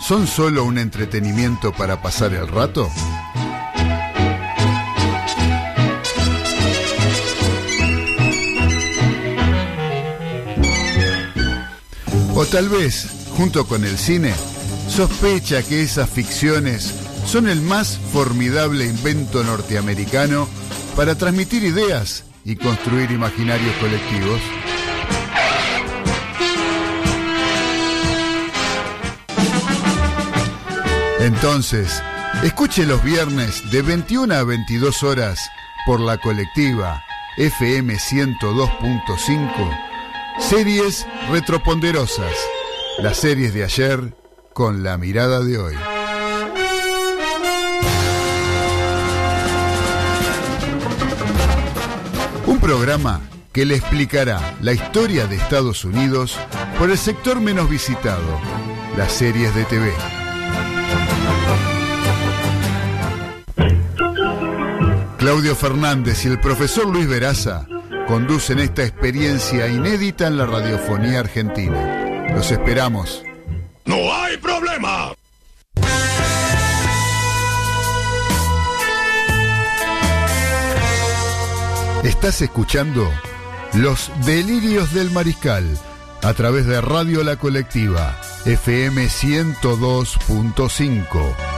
son solo un entretenimiento para pasar el rato? O tal vez, junto con el cine, sospecha que esas ficciones son el más formidable invento norteamericano para transmitir ideas y construir imaginarios colectivos. Entonces, escuche los viernes de 21 a 22 horas por la colectiva FM 102.5 Series retroponderosas. Las series de ayer con la mirada de hoy. Un programa que le explicará la historia de Estados Unidos por el sector menos visitado, las series de TV. Claudio Fernández y el profesor Luis Veraza conducen esta experiencia inédita en la radiofonía argentina. Los esperamos. ¡No hay problema! Estás escuchando Los Delirios del Mariscal a través de Radio La Colectiva, FM 102.5.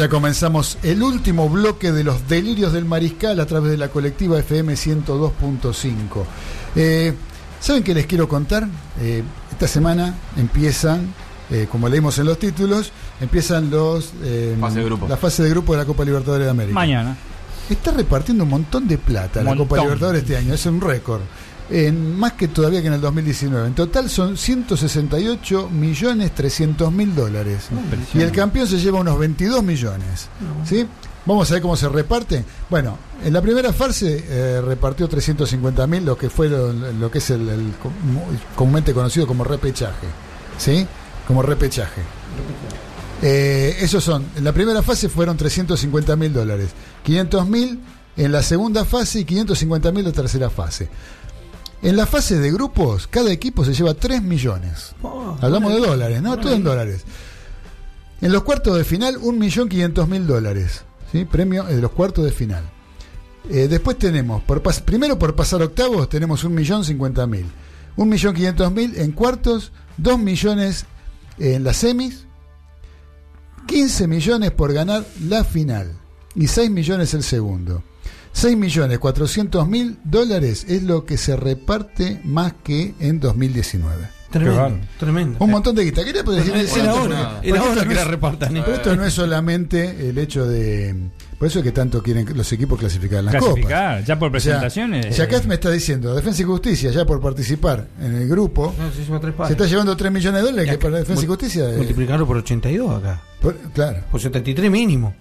ya comenzamos el último bloque de los delirios del mariscal a través de la colectiva FM 102.5. Eh, ¿Saben qué les quiero contar? Eh, esta semana empiezan, eh, como leímos en los títulos, empiezan los eh, Fase de grupo. la fase de grupo de la Copa Libertadores de América. Mañana. Está repartiendo un montón de plata la. Copa Libertadores este año, es un récord. En, más que todavía que en el 2019. En total son 168 millones 300 mil dólares. Y el campeón se lleva unos 22 millones. ¿sí? Vamos a ver cómo se reparte. Bueno, en la primera fase eh, repartió 350 mil, lo que fue lo, lo que es el, el com- comúnmente conocido como repechaje. ¿Sí? Como repechaje. Eh, esos son, en la primera fase fueron 350 mil dólares, 500 mil en la segunda fase y 550 mil en la tercera fase. En la fase de grupos, cada equipo se lleva 3 millones. Hablamos de dólares, ¿no? Todo en dólares. En los cuartos de final, 1.500.000 dólares. ¿sí? Premio de los cuartos de final. Eh, después tenemos, por pas- primero por pasar octavos, tenemos 1.050.000. 1.500.000 en cuartos, 2 millones en las semis, 15 millones por ganar la final y 6 millones el segundo. 6 millones 400 mil dólares es lo que se reparte más que en 2019. Tremendo, tremendo. Un montón de guita. ¿Qué le puedo decir? Era hora, porque era esto hora no que la es- repartan. Pero esto no es solamente el hecho de. Por eso es que tanto quieren los equipos clasificar en las Clasificar, copas. ya por O sea, presentaciones. si acá me está diciendo Defensa y Justicia, ya por participar en el grupo, No, se está llevando 3 millones de dólares que para Defensa y Justicia. eh, Multiplicarlo por 82 acá. por- claro, Por 73 mínimo.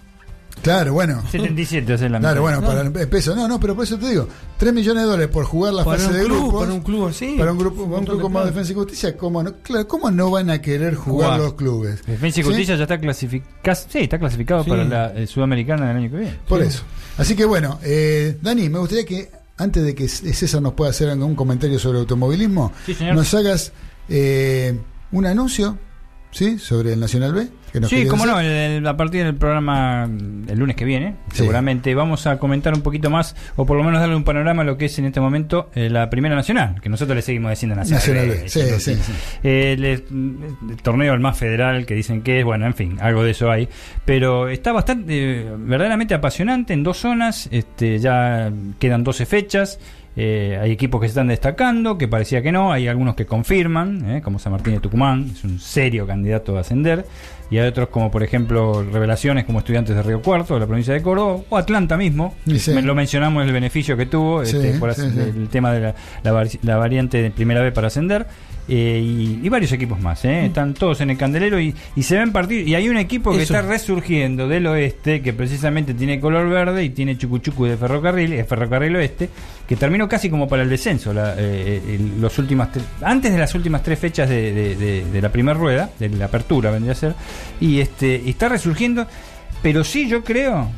Claro, bueno. 77 es la Claro, bueno, para el peso. No, no, pero por eso te digo, 3 millones de dólares por jugar la Para fase un de club, grupos. para un club así. Para un grupo, Un club como. Defensa y Justicia, ¿cómo no, claro, ¿cómo no van a querer jugar, Jugar. los clubes? Defensa y ¿Sí? Justicia ya está clasificado. Sí, está clasificado Sí. para la eh, Sudamericana del año que viene. Por eso. Así que bueno, eh, Dani, me gustaría que antes de que César nos pueda hacer algún comentario sobre automovilismo, nos hagas eh, un anuncio, ¿sí? Sobre el Nacional B. Que nos Sí, cómo no, el- a partir del programa el lunes que viene, Sí. seguramente vamos a comentar un poquito más, o por lo menos darle un panorama a lo que es en este momento eh, la Primera Nacional, que nosotros le seguimos diciendo Nacional. Nacional B, B, sí, sí, sí. Eh, el, el torneo el más federal que dicen que es, bueno, en fin, algo de eso hay. Pero está bastante, eh, verdaderamente apasionante en dos zonas, este, ya quedan 12 fechas. Eh, hay equipos que se están destacando, que parecía que no, hay algunos que confirman, eh, como San Martín de Tucumán, es un serio candidato a ascender. y hay otros como por ejemplo revelaciones como estudiantes de Río Cuarto, de la provincia de Córdoba, o Atlanta mismo. Sí. Lo mencionamos el beneficio que tuvo Sí, este, por sí, el tema de la, la variante de primera vez para ascender. Eh, y, y varios equipos más, ¿eh? están todos en el candelero y, y se ven partidos. Y hay un equipo que Eso. está resurgiendo del oeste, que precisamente tiene color verde y tiene chucuchucu de ferrocarril, es ferrocarril oeste, que terminó casi como para el descenso. la- eh, eh, los últimas antes de las últimas tres fechas de, de- de- de la primera rueda, de la apertura vendría a ser, y este y está resurgiendo, pero sí yo creo,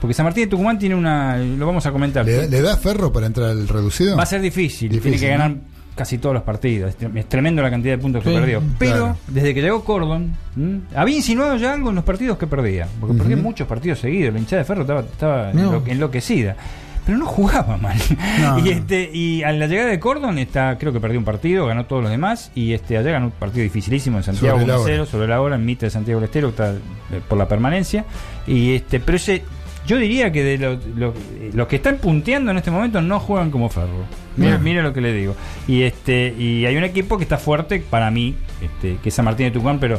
porque San Martín de Tucumán tiene una, lo vamos a comentar. ¿Le, le da ferro para entrar al reducido? Va a ser difícil, Difícil, tiene que ¿no? ganar casi todos los partidos. Es tre- Es tremendo la cantidad de puntos que Sí, perdió. Pero claro. desde que llegó Cordon, ¿m? había insinuado ya algo en los partidos que perdía. Porque Ujú. perdió muchos partidos seguidos. La hinchada de ferro estaba, estaba No. enlo- enloquecida. Pero no jugaba mal. No, y este y a la llegada de Cordon está, creo que perdió un partido, ganó todos los demás. Y este allá ganó un partido dificilísimo en Santiago Sobre la 1-0, hora. sobre la hora, en mitad de Santiago del Estero, está eh, por la permanencia. Y este, pero ese, yo diría que de lo- lo- los que están punteando en este momento no juegan como Ferro. Mira, mira lo que le digo. Y este y hay un equipo que está fuerte para mí, este, que es San Martín de Tucumán, pero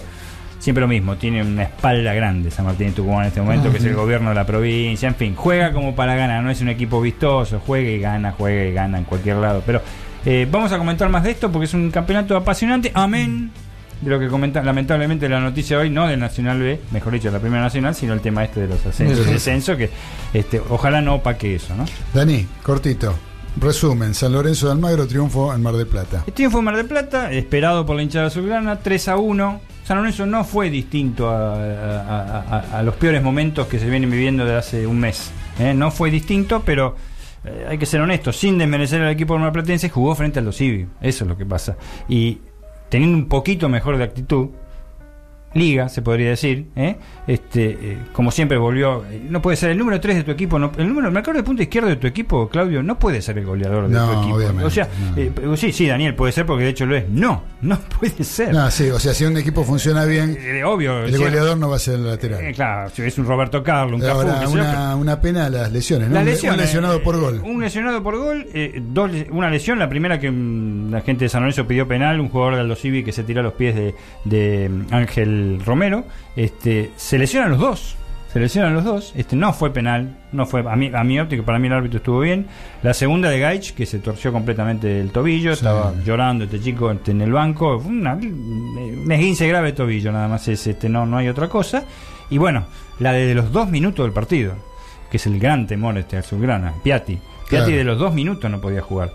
siempre lo mismo, tiene una espalda grande San Martín de Tucumán en este momento, que es el gobierno de la provincia, en fin, juega como para ganar, no es un equipo vistoso, juega y gana, juega y gana en cualquier lado. Pero eh, vamos a comentar más de esto porque es un campeonato apasionante, amén de lo que comenta lamentablemente la noticia hoy, no del Nacional B, mejor dicho, la Primera Nacional, sino el tema este de los ascensos y descensos, que este, ojalá no opaque eso, ¿no? Dani, cortito. Resumen, San Lorenzo de Almagro triunfo en Mar del Plata. El triunfo en Mar del Plata, esperado por la hinchada azulgrana, 3 a 1. San Lorenzo no fue distinto a, a- a- a- a los peores momentos que se vienen viviendo de hace un mes. ¿eh? No fue distinto, pero eh, hay que ser honestos, sin desmerecer al equipo marplatense, jugó frente al Los Civi. Eso es lo que pasa. Y teniendo un poquito mejor de actitud, liga, se podría decir, ¿eh? este eh, como siempre volvió, eh, no puede ser el número 3 de tu equipo, no, el número el marcador de punta izquierdo de tu equipo, Claudio, no puede ser el goleador de No, tu equipo. obviamente, o sea, no. eh, sí, sí, Daniel, puede ser porque de hecho lo es. No, no puede ser. No, sí, o sea, si un equipo funciona bien, obvio. el goleador no va a ser el lateral. claro, si es un Roberto Carlos, un Ahora, una, pena las lesiones, ¿no? Las Un- lesiones, un lesionado por gol. Un lesionado por gol, dos una lesión, la primera que mm, la gente de San Lorenzo pidió penal, un jugador de Aldo Civi que se tira a los pies de, de, mm, Romero, este, se lesionan los dos. Se lesionan los dos, este no fue penal, no fue a mi, a mi óptica, para mí el árbitro estuvo bien. La segunda de Gaich, que se torció completamente el tobillo, Sí. estaba llorando este chico este, en el banco, fue una, un esguince grave de tobillo, nada más es este, no, no hay otra cosa. Y bueno, la de los dos minutos del partido, que es el gran temor este azulgrana, Piatti. Piatti Claro. de los dos minutos no podía jugar.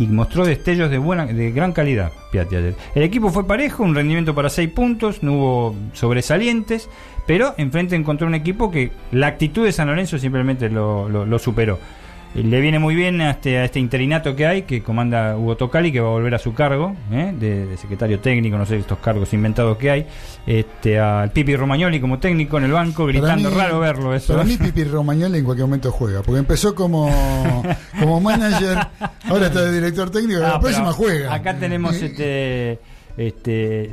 Y mostró destellos de buena, de gran calidad, Piatti. El equipo fue parejo, un rendimiento para seis puntos, no hubo sobresalientes, pero enfrente encontró un equipo que la actitud de San Lorenzo simplemente lo superó. Eh, Le viene muy bien a este, a este interinato que hay, que comanda Hugo Tocali, que va a volver a su cargo, ¿eh? de, de secretario técnico, no sé, estos cargos inventados que hay. Este, al Pipi Romagnoli como técnico en el banco, gritando, mí- raro verlo eso. Para mí Pipi Romagnoli en cualquier momento juega, porque empezó como, como manager, ahora está de director técnico, Ah, la próxima juega. Acá tenemos este. Este,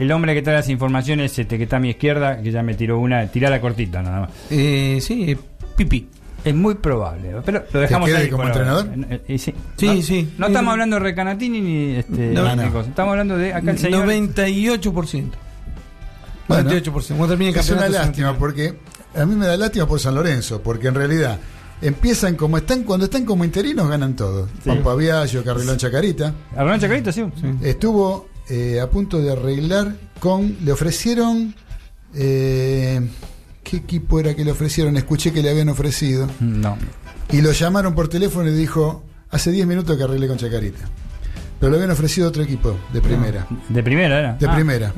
el, hombre que trae las informaciones este, que está a mi izquierda, que ya me tiró una, tirá la cortita nada más. Eh, sí, Pipi. Es muy probable, pero lo dejamos quede ahí como entrenador? Eh, sí, Sí, no, sí. No estamos hablando de Recanatini ni este, No. Estamos hablando de acá el señor. 98%. Bueno, 98%. Cuando termine el Es una lástima porque a mí me da lástima por San Lorenzo, porque en realidad empiezan como están, cuando están como interinos ganan todo. Pampa Viallo, Carrilón Chacarita. ¿Arroyo Chacarita? Sí. Estuvo eh, a punto de arreglar con. Le ofrecieron. eh, ¿Qué equipo era que le ofrecieron? Escuché que le habían ofrecido. No. Y lo llamaron por teléfono y dijo: Hace 10 minutos que arreglé con Chacarita. Pero le habían ofrecido otro equipo de primera. De primera era. De Ah, primera.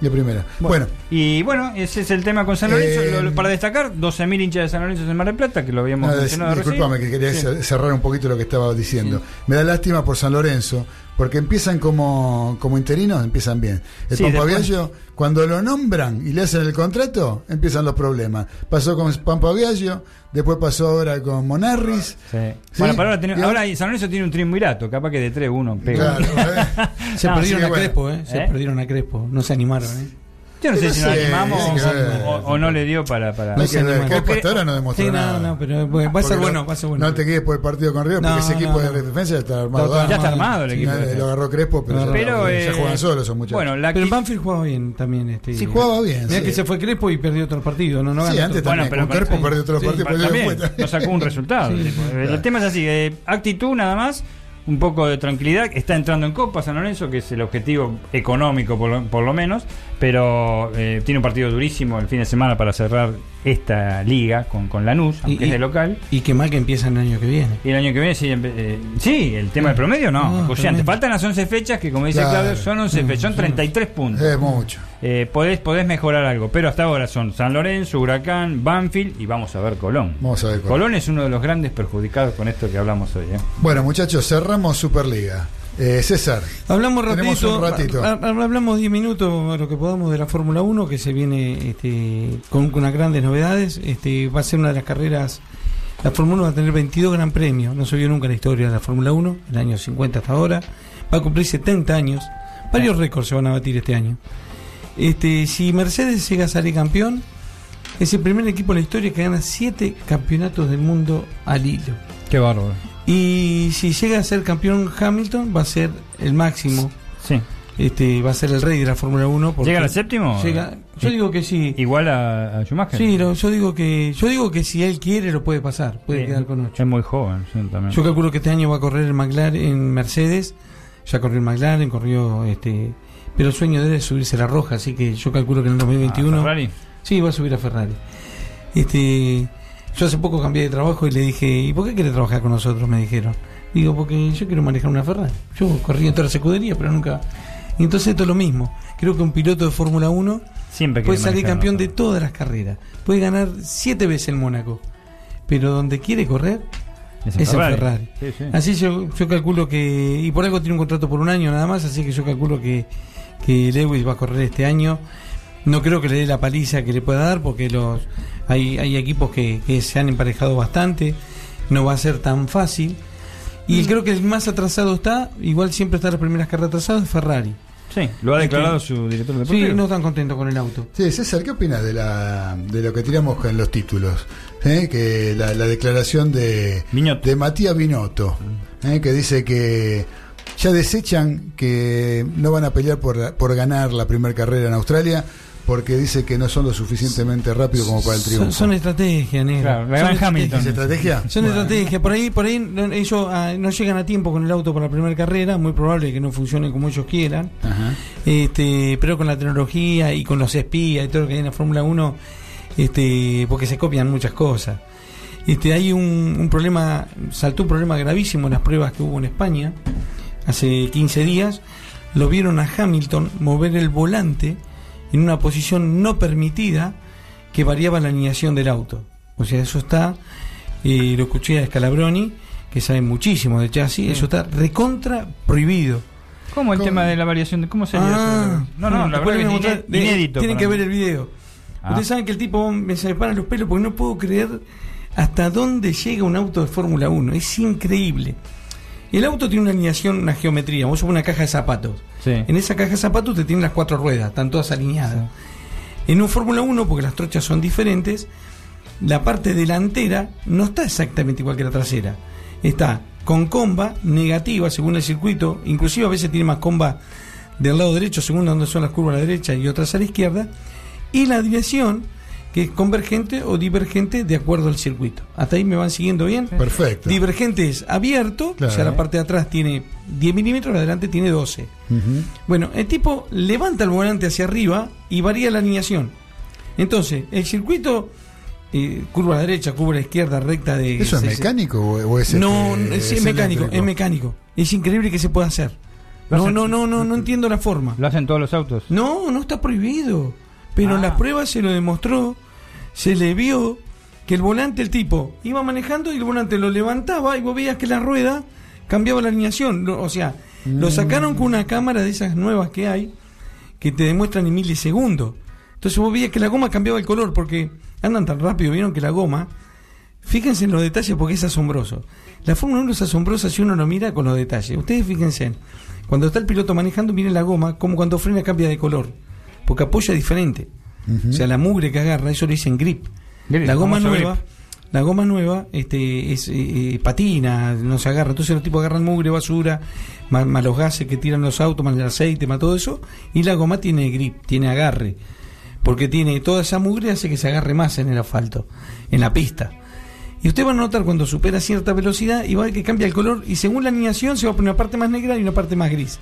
De primera. Bueno, Y bueno, ese es el tema con San Lorenzo. Eh, Lo- lo- para destacar, 12.000 hinchas de San Lorenzo en Mar del Plata, que lo habíamos nada, mencionado disculpame que quería Sí. cerrar un poquito lo que estaba diciendo. Me da lástima por San Lorenzo, porque empiezan como, como interinos, empiezan bien. El Sí, Pampa Viallo, cuando lo nombran y le hacen el contrato, empiezan los problemas. Pasó con Pampa Viallo, después pasó ahora con Monarris. Sí. Sí, Bueno, pero ahora, tiene- ahora- ahora San Lorenzo tiene un triunvirato, capaz que de 3-1 pega. Claro, ¿eh? Se No, perdieron sí, a bueno. Crespo, ¿eh? Se ¿Eh? perdieron a Crespo. No se animaron, ¿eh? Yo no sé si nos animamos o, o no le dio para. para No que hasta ahora no demostró Sí, no, nada. no, pero bueno, va a ser no- bueno, va a ser bueno. No te quedes por el partido con River, porque No, ese equipo no, de no. defensa ya está armado. Está Ya está armado el Sí, equipo. Lo agarró Crespo, pero, ya- Pero, ya, eh, juegan solos esos muchachos. Bueno, la Pero Banfield jugaba bien también. Este, Sí, jugaba bien, Mirá sí. que se fue Crespo y perdió otro partido. No, no Sí, antes todo. también. Bueno, pero con Crespo perdió otro partido, no sacó un resultado. El tema es así, eh, actitud nada más, un poco de tranquilidad, está entrando en Copa San Lorenzo, que es el objetivo económico por lo, por lo menos, pero eh, tiene un partido durísimo el fin de semana para cerrar esta liga con, con Lanús, aunque Y- es de local. Y qué mal que empieza el año que viene. Y el año que viene sí, eh, sí el tema del promedio no, No. Faltan las 11 fechas que como dice Claro. Claudio son 11 fechas, son 33 puntos. Es mucho. Eh, podés, podés mejorar algo, pero hasta ahora son San Lorenzo, Huracán, Banfield y vamos a ver Colón. Vamos a ver. Colón. Colón es uno de los grandes perjudicados con esto que hablamos hoy. ¿eh? Bueno, muchachos, cerramos Superliga. Eh, César. Hablamos rapidito, un ratito. ha- ha- hablamos 10 minutos lo que podamos de la Fórmula 1 que se viene este, con, con unas grandes novedades. Este, va a ser una de las carreras, la Fórmula 1 va a tener 22 gran premios, no se vio nunca en la historia de la Fórmula 1, el año 50 hasta ahora. Va a cumplir 70 años, varios récords se van a batir este año. Este, si Mercedes llega a salir campeón, es el primer equipo en la historia que gana 7 campeonatos del mundo al hilo. Qué bárbaro. Y si llega a ser campeón Hamilton, va a ser el máximo. Sí. Este, va a ser el rey de la Fórmula 1. porque ¿Llega al séptimo? llega- yo digo que sí. Igual a, a Schumacher. Sí, no, yo digo que yo digo que si él quiere lo puede pasar, puede Sí, quedar con 8. Es muy joven, sí, también. Yo calculo que este año va a correr el McLaren en Mercedes. Ya corrió el McLaren, corrió este, pero el sueño de él es subirse la roja, así que yo calculo que en el 2021 ¿A Ferrari? Sí, va a subir a Ferrari. Este, yo hace poco cambié de trabajo y le dije, ¿y por qué quiere trabajar con nosotros? Me dijeron. Digo, porque yo quiero manejar una Ferrari. Yo corrí en toda la escudería, pero nunca. Y entonces esto es lo mismo. Creo que un piloto de Fórmula 1 Siempre puede salir campeón de todas las carreras. Puede ganar siete veces el Mónaco. Pero donde quiere correr Es es, Ferrari. Ferrari. Sí, sí. Así yo, yo calculo que. Y por algo tiene un contrato por un año nada más, así que yo calculo que, que Lewis va a correr este año. No creo que le dé la paliza que le pueda dar, porque los hay, hay equipos que, que se han emparejado bastante. No va a ser tan fácil. Y creo que el más atrasado está, igual siempre está las primeras carreras atrasadas, Ferrari. Sí, lo ha Este- declarado su director deportivo. Sí, no están contentos con el auto. Sí, César, ¿qué opinas de, la, de lo que tiramos en los títulos? ¿Eh? Que la, la declaración de, de Matías Binotto, ¿eh? que dice que ya desechan que no van a pelear por, por ganar la primera carrera en Australia porque dice que no son lo suficientemente rápidos como para el triunfo. Son, son estrategias, negro. Claro, la Son gran Hamilton. estrategias. ¿Es estrategia? Son Bueno. estrategias. Por ahí, por ahí no- ellos ah, no llegan a tiempo con el auto para la primera carrera. Muy probable que no funcione como ellos quieran. Ajá. Este, pero con la tecnología y con los espías y todo lo que hay en la Fórmula 1, este, porque se copian muchas cosas. Este, hay un, un problema, saltó un problema gravísimo en las pruebas que hubo en España hace 15 días. Lo vieron a Hamilton mover el volante en una posición no permitida que variaba la alineación del auto. O sea, eso está, eh, lo escuché a Scalabroni, que sabe muchísimo de chasis, eso está recontra prohibido. ¿Cómo el tema de la variación? de ¿Cómo sería Ah, eso? No, no, la verdad que es inédito. Tienen que mí. ver el video. Ah. Ustedes saben que el tipo me se me paran los pelos porque no puedo creer hasta dónde llega un auto de Fórmula 1. Es increíble. El auto tiene una alineación, una geometría. Vos sos una caja de zapatos. Sí. En esa caja de zapatos te tienen las cuatro ruedas, están todas alineadas. En un Fórmula 1, porque las trochas son diferentes, la parte delantera no está exactamente igual que la trasera. Está con comba negativa según el circuito, inclusive a veces tiene más comba del lado derecho según donde son las curvas a la derecha y otras a la izquierda, y la dirección que es convergente o divergente de acuerdo al circuito. ¿Hasta ahí me van siguiendo bien? Perfecto. Divergente es abierto, o sea, la parte de atrás tiene 10 milímetros, la de adelante tiene 12. Ujú. Bueno, el tipo levanta el volante hacia arriba y varía la alineación. Entonces, el circuito, eh, curva a la derecha, curva a la izquierda, recta de... ¿Eso es mecánico o, o es No, este, es, es mecánico, eléctrico? es mecánico. Es increíble que se pueda hacer. No, hacen- no, no, no, no entiendo la forma. ¿Lo hacen todos los autos? No, no está prohibido. Pero Ah. en las pruebas se lo demostró, se le vio que el volante, el tipo, iba manejando y el volante lo levantaba y vos veías que la rueda cambiaba la alineación. O sea, lo sacaron con una cámara de esas nuevas que hay, que te demuestran en milisegundos. Entonces vos veías que la goma cambiaba el color porque andan tan rápido, vieron que la goma, fíjense en los detalles porque es asombroso. La Fórmula 1 es asombrosa si uno lo mira con los detalles. Ustedes fíjense, cuando está el piloto manejando, miren la goma, como cuando frena cambia de color. porque apoya diferente. O sea, la mugre que agarra, eso le dicen grip. Grip, la goma nueva, grip. la goma nueva, este, es eh, eh, patina, no se agarra. Entonces los tipos agarran mugre, basura, más, más los gases que tiran los autos, más el aceite, más todo eso. Y la goma tiene grip, tiene agarre. Porque tiene toda esa mugre hace que se agarre más en el asfalto, en la pista. Y usted va a notar cuando supera cierta velocidad y va a ver que cambia el color y según la alineación se va a poner una parte más negra y una parte más gris.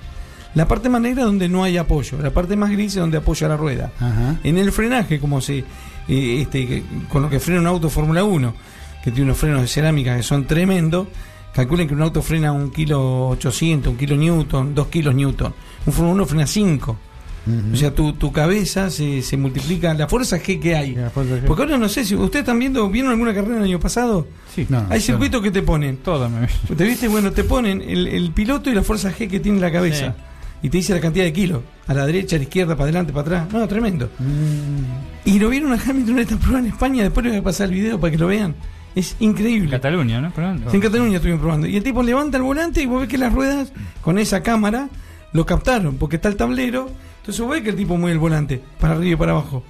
La parte más negra es donde no hay apoyo, la parte más gris es donde apoya la rueda. Ajá. En el frenaje, como se eh, este, con lo que frena un auto Fórmula 1, que tiene unos frenos de cerámica que son tremendos, calculen que un auto frena un kilo 800, un kilo newton, dos kilos newton. Un Fórmula 1 frena 5. O sea, tu, tu cabeza se, se multiplica, la fuerza G que hay. Porque ahora no sé si ustedes están viendo, ¿vieron alguna carrera el año pasado? Sí. No, Hay circuitos que te ponen. Todo me ¿Te viste? Bueno, te ponen el, el piloto y la fuerza G que tiene la cabeza. Y te dice la cantidad de kilos. A la derecha, a la izquierda, para adelante, para atrás. No, tremendo. Y lo vieron a Hamilton en esta prueba en España. Después les voy a pasar el video para que lo vean. Es increíble. Cataluña, ¿no? Sí, en Cataluña estuvimos probando. Y el tipo levanta el volante y vos ves que las ruedas, con esa cámara, lo captaron. Porque está el tablero. Entonces vos ves que el tipo mueve el volante para arriba y para abajo.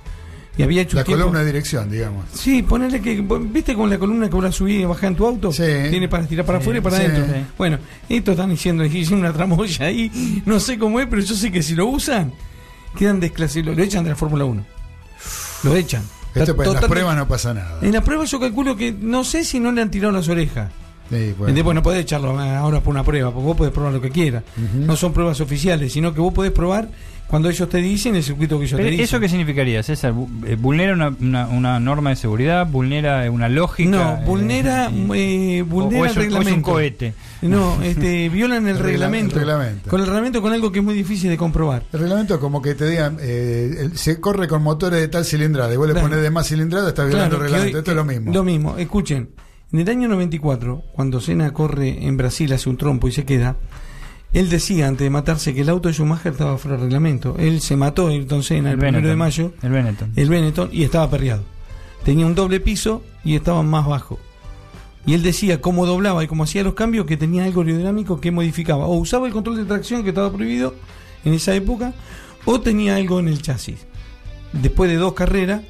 Y había hecho La tiempo- columna de dirección, digamos. Sí, ponele que. ¿Viste con la columna que vos subís y bajás en tu auto? Sí. Tiene para tirar para Sí, afuera y para adentro. Sí. Bueno, esto están diciendo, hicieron una tramoya ahí. No sé cómo es, pero yo sé que si lo usan, quedan desclasificados. Lo echan de la Fórmula 1. Lo echan. Esto pues, en las pruebas no pasa nada. En la prueba yo calculo que no sé si no le han tirado las orejas. Sí, bueno. Entonces, no podés echarlo ahora por una prueba, porque vos podés probar lo que quieras. No son pruebas oficiales, sino que vos podés probar cuando ellos te dicen el circuito que ellos Pero, te dicen. ¿Eso qué significaría, César? Eh, ¿Vulnera una, una, una norma de seguridad? ¿Vulnera una lógica? No, Eh, vulnera, eh, o- vulnera o es el un- o es un reglamento. cohete. No, este, violan el El regla- reglamento. el reglamento. Con el reglamento con algo que es muy difícil de comprobar. El reglamento es como que te digan, eh, se corre con motores de tal cilindrada y vos le Claro. pones de más cilindrada, está violando Claro, el reglamento. hoy- Esto es lo mismo. Lo mismo, escuchen. En el año 94, cuando Senna corre en Brasil, hace un trompo y se queda, él decía antes de matarse que el auto de Schumacher estaba fuera de reglamento. Él se mató, Ayrton Senna, el, primero de mayo, El Benetton. el Benetton, y estaba perreado. Tenía un doble piso y estaba más bajo. Y él decía cómo doblaba y cómo hacía los cambios que tenía algo aerodinámico que modificaba. O usaba el control de tracción que estaba prohibido en esa época, o tenía algo en el chasis. Después de dos carreras,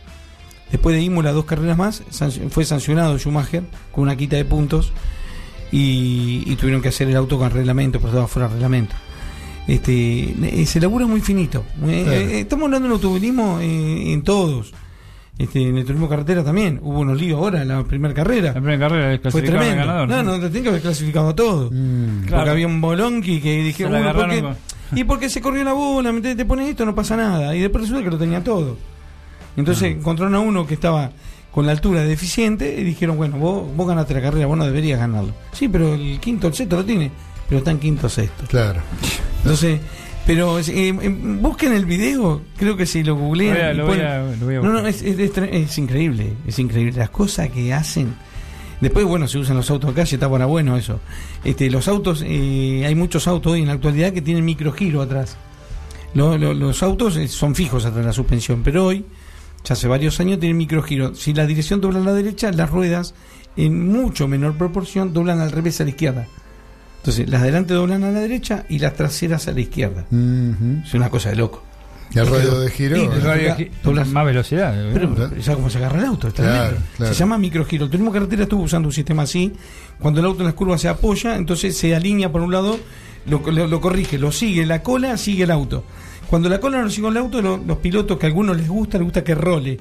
después de Imola dos carreras más, fue sancionado Schumacher con una quita de puntos y, y tuvieron que hacer el auto con reglamento, pero estaba fuera de reglamento. Este, eh, se labura muy finito. Eh, Claro. eh, estamos hablando del automovilismo en todos. Este, en el turismo carretera también. Hubo unos líos ahora en la primera carrera. La primera carrera Fue tremendo. ganador. no, no, te tienen que haber clasificado a todos. Mm. Porque Claro. había un bolonqui que dije, bueno, ¿por qué? y porque se corrió la bola, me te, te pones esto, no pasa nada. Y después resulta que lo tenía todo. Entonces encontraron a uno que estaba con la altura deficiente y dijeron, bueno, vos, vos ganaste la carrera, vos no deberías ganarlo. Sí, pero el quinto, el sexto lo tiene, pero está en quinto sexto. Claro. Entonces, pero eh, eh, busquen el video, creo que si lo googlean. Lo voy a- lo voy a- lo voy a no, no, es, es- es tre- es increíble, es increíble. Las cosas que hacen. Después, bueno, se usan los autos de calle, está para bueno eso. Este, los autos, eh, hay muchos autos hoy en la actualidad que tienen microgiro atrás. Lo- lo- los autos eh, son fijos atrás de la suspensión, pero hoy, ya hace varios años, tienen microgiro. Si la dirección dobla a la derecha, las ruedas, en mucho menor proporción, doblan al revés a la izquierda. Entonces, las de delante doblan a la derecha y las traseras a la izquierda. Es una cosa de loco. Y el radio de giro. Sí, El radio doblas- más velocidad. Pero Claro. ya como se agarra el auto, es Claro. Se llama microgiro. El turismo carretera estuvo usando un sistema así. Cuando el auto en las curvas se apoya, entonces se alinea por un lado, lo, lo- lo corrige, lo sigue la cola, sigue el auto. Cuando la cola no sigue el auto, lo- los pilotos que a algunos les gusta, les gusta que role.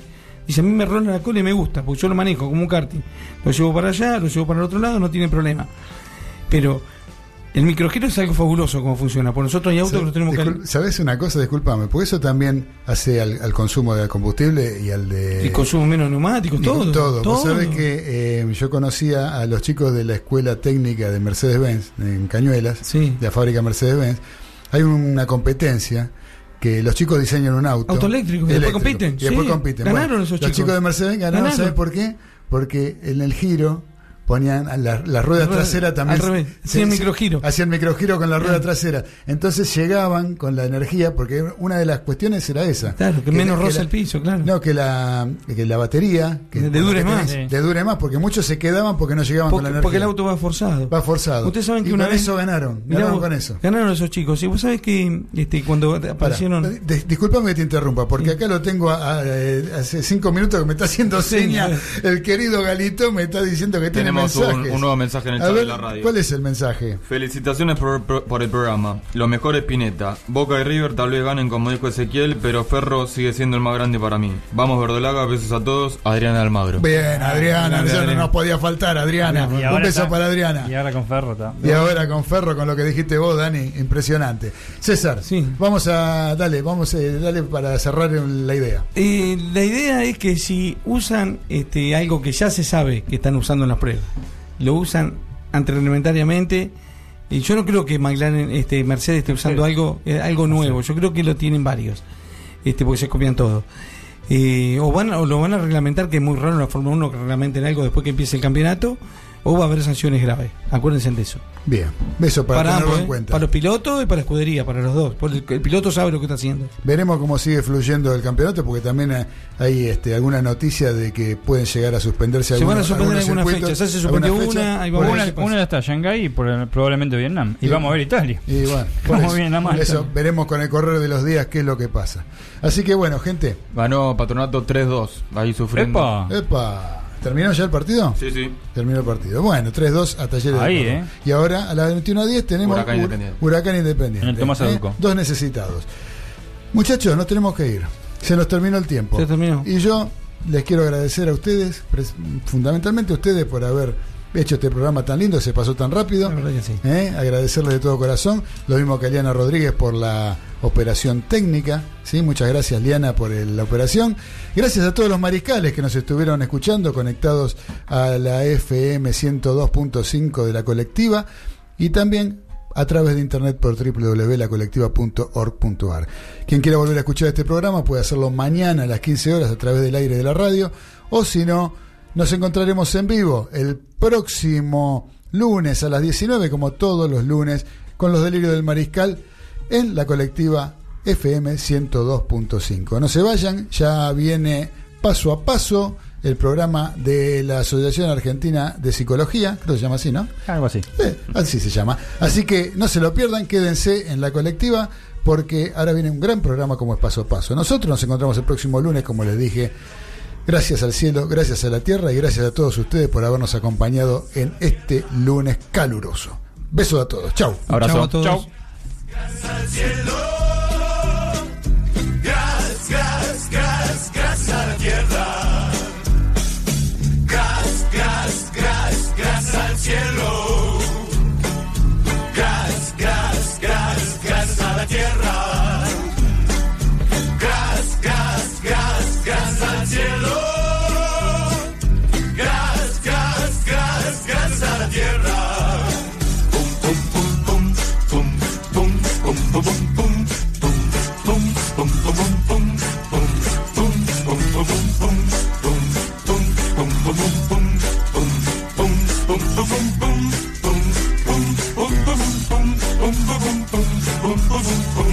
Dice, a mí me rola la cola y me gusta, porque yo lo manejo como un karting. Lo llevo para allá, lo llevo para el otro lado, no tiene problema. Pero el microgiro es algo fabuloso como funciona. Por nosotros hay autos que los tenemos que... ¿Sabes una cosa? Disculpame, porque eso también hace al, al consumo de combustible y al de. Y consumo menos neumáticos, y todo. todo. Vos todo. sabés que eh, yo conocía a los chicos de la escuela técnica de Mercedes-Benz en Cañuelas, Sí. de la fábrica Mercedes-Benz. Hay una competencia que los chicos diseñan un auto. Auto eléctrico, y después compiten, Y después sí. compiten. Ganaron Bueno, esos Los chicos. chicos de Mercedes ganaron, Ganaron. ¿sabes por qué? Porque en el giro ponían la, la rueda La rueda- trasera también. al revés, hacían microgiro. Hacían microgiro con la rueda trasera. Entonces llegaban con la energía, porque una de las cuestiones era esa. Claro, que menos la- roza la- el piso, claro. No, que la, que la batería. Que De dure que más. tenés- De dure más, porque muchos se quedaban porque no llegaban con la energía. porque el auto va forzado. Va forzado. Ustedes saben que Y una con vez eso ganaron. Mirá Ganaron con eso. Ganaron esos chicos. Y vos sabés que este, cuando aparecieron. de- disculpame que te interrumpa, porque acá lo tengo a- a- eh, hace cinco minutos que me está haciendo seña. Seña. El querido Galito me está diciendo que tiene Tenemos un, nuevo mensaje en el A chat ver, de la radio. ¿Cuál es el mensaje? Felicitaciones por, por- por el programa. Lo mejor es Pineta. Boca y River tal vez ganen como dijo Ezequiel, pero Ferro sigue siendo el más grande para mí. Vamos Verdolaga, besos a todos. Adriana Almagro. Bien, Adriana, eso no nos podía faltar, Adriana. Y Un beso está- para Adriana. Y ahora con Ferro está. Y ahora con Ferro, con lo que dijiste vos, Dani, impresionante. César, vamos a, dale, vamos a, dale para cerrar la idea. Eh, la idea es que si usan este, algo que ya se sabe que están usando en las pruebas, lo usan antirreglamentariamente, y yo no creo que McLaren, este, Mercedes esté usando Sí. algo, eh, algo nuevo, yo creo que lo tienen varios, este, porque se copian todo. Eh, o, van, o lo van a reglamentar, que es muy raro en la Fórmula 1 que reglamenten algo después que empiece el campeonato, o va a haber sanciones graves. Acuérdense de eso. Bien, beso para, tenerlo ambos, en ¿eh? cuenta. para los pilotos y para la escudería, para los dos. Porque el, el piloto sabe lo que está haciendo. Veremos cómo sigue fluyendo el campeonato, porque también hay- este, alguna noticia de que pueden llegar a suspenderse Se van a algunos- suspender algunos algunas fechas. Ya se suspendió una, Por vamos a Una, pasa. una está Shanghái y por- probablemente Vietnam. Y Sí. vamos a ver Italia. Y bueno, Vamos eso, bien, nada más. eso, veremos con el correr de los días qué es lo que pasa. Así que bueno, gente. Ganó Patronato 3-2. Ahí sufriendo. Epa. Epa, ¿terminó ya el partido? Sí, sí. Terminó el partido. Bueno, 3-2 a Talleres de Ahí, eh. Y ahora a las 21.10 tenemos Huracán Hur- Independiente. Huracán Independiente. En el Tomás ¿eh? Aduco. Dos necesitados. Muchachos, nos tenemos que ir. Se nos terminó el tiempo. Se terminó. Y yo les quiero agradecer a ustedes, fundamentalmente a ustedes por haber hecho este programa tan lindo, se pasó tan rápido. Sí. ¿eh? Agradecerles de todo corazón. Lo mismo que a Liana Rodríguez por la operación técnica. ¿sí? Muchas gracias, Liana, por el- la operación. Gracias a todos los mariscales que nos estuvieron escuchando, conectados a la FM 102.5 de la colectiva y también a través de internet por www.lacolectiva.org.ar. Quien quiera volver a escuchar este programa puede hacerlo mañana a las 15 horas a través del aire de la radio o si no, nos encontraremos en vivo el próximo lunes a las 19 como todos los lunes con los delirios del mariscal en la colectiva FM 102.5. No se vayan, ya viene paso a paso el programa de la Asociación Argentina de Psicología, creo que se llama así, ¿no? Algo así. Eh, así se llama. Así que no se lo pierdan, quédense en la colectiva porque ahora viene un gran programa como es Paso a Paso. Nosotros nos encontramos el próximo lunes, como les dije. Gracias al cielo, gracias a la tierra y gracias a todos ustedes por habernos acompañado en este lunes caluroso. Besos a todos. Chau. Abrazo. Chau a todos. Chau. boom, boom.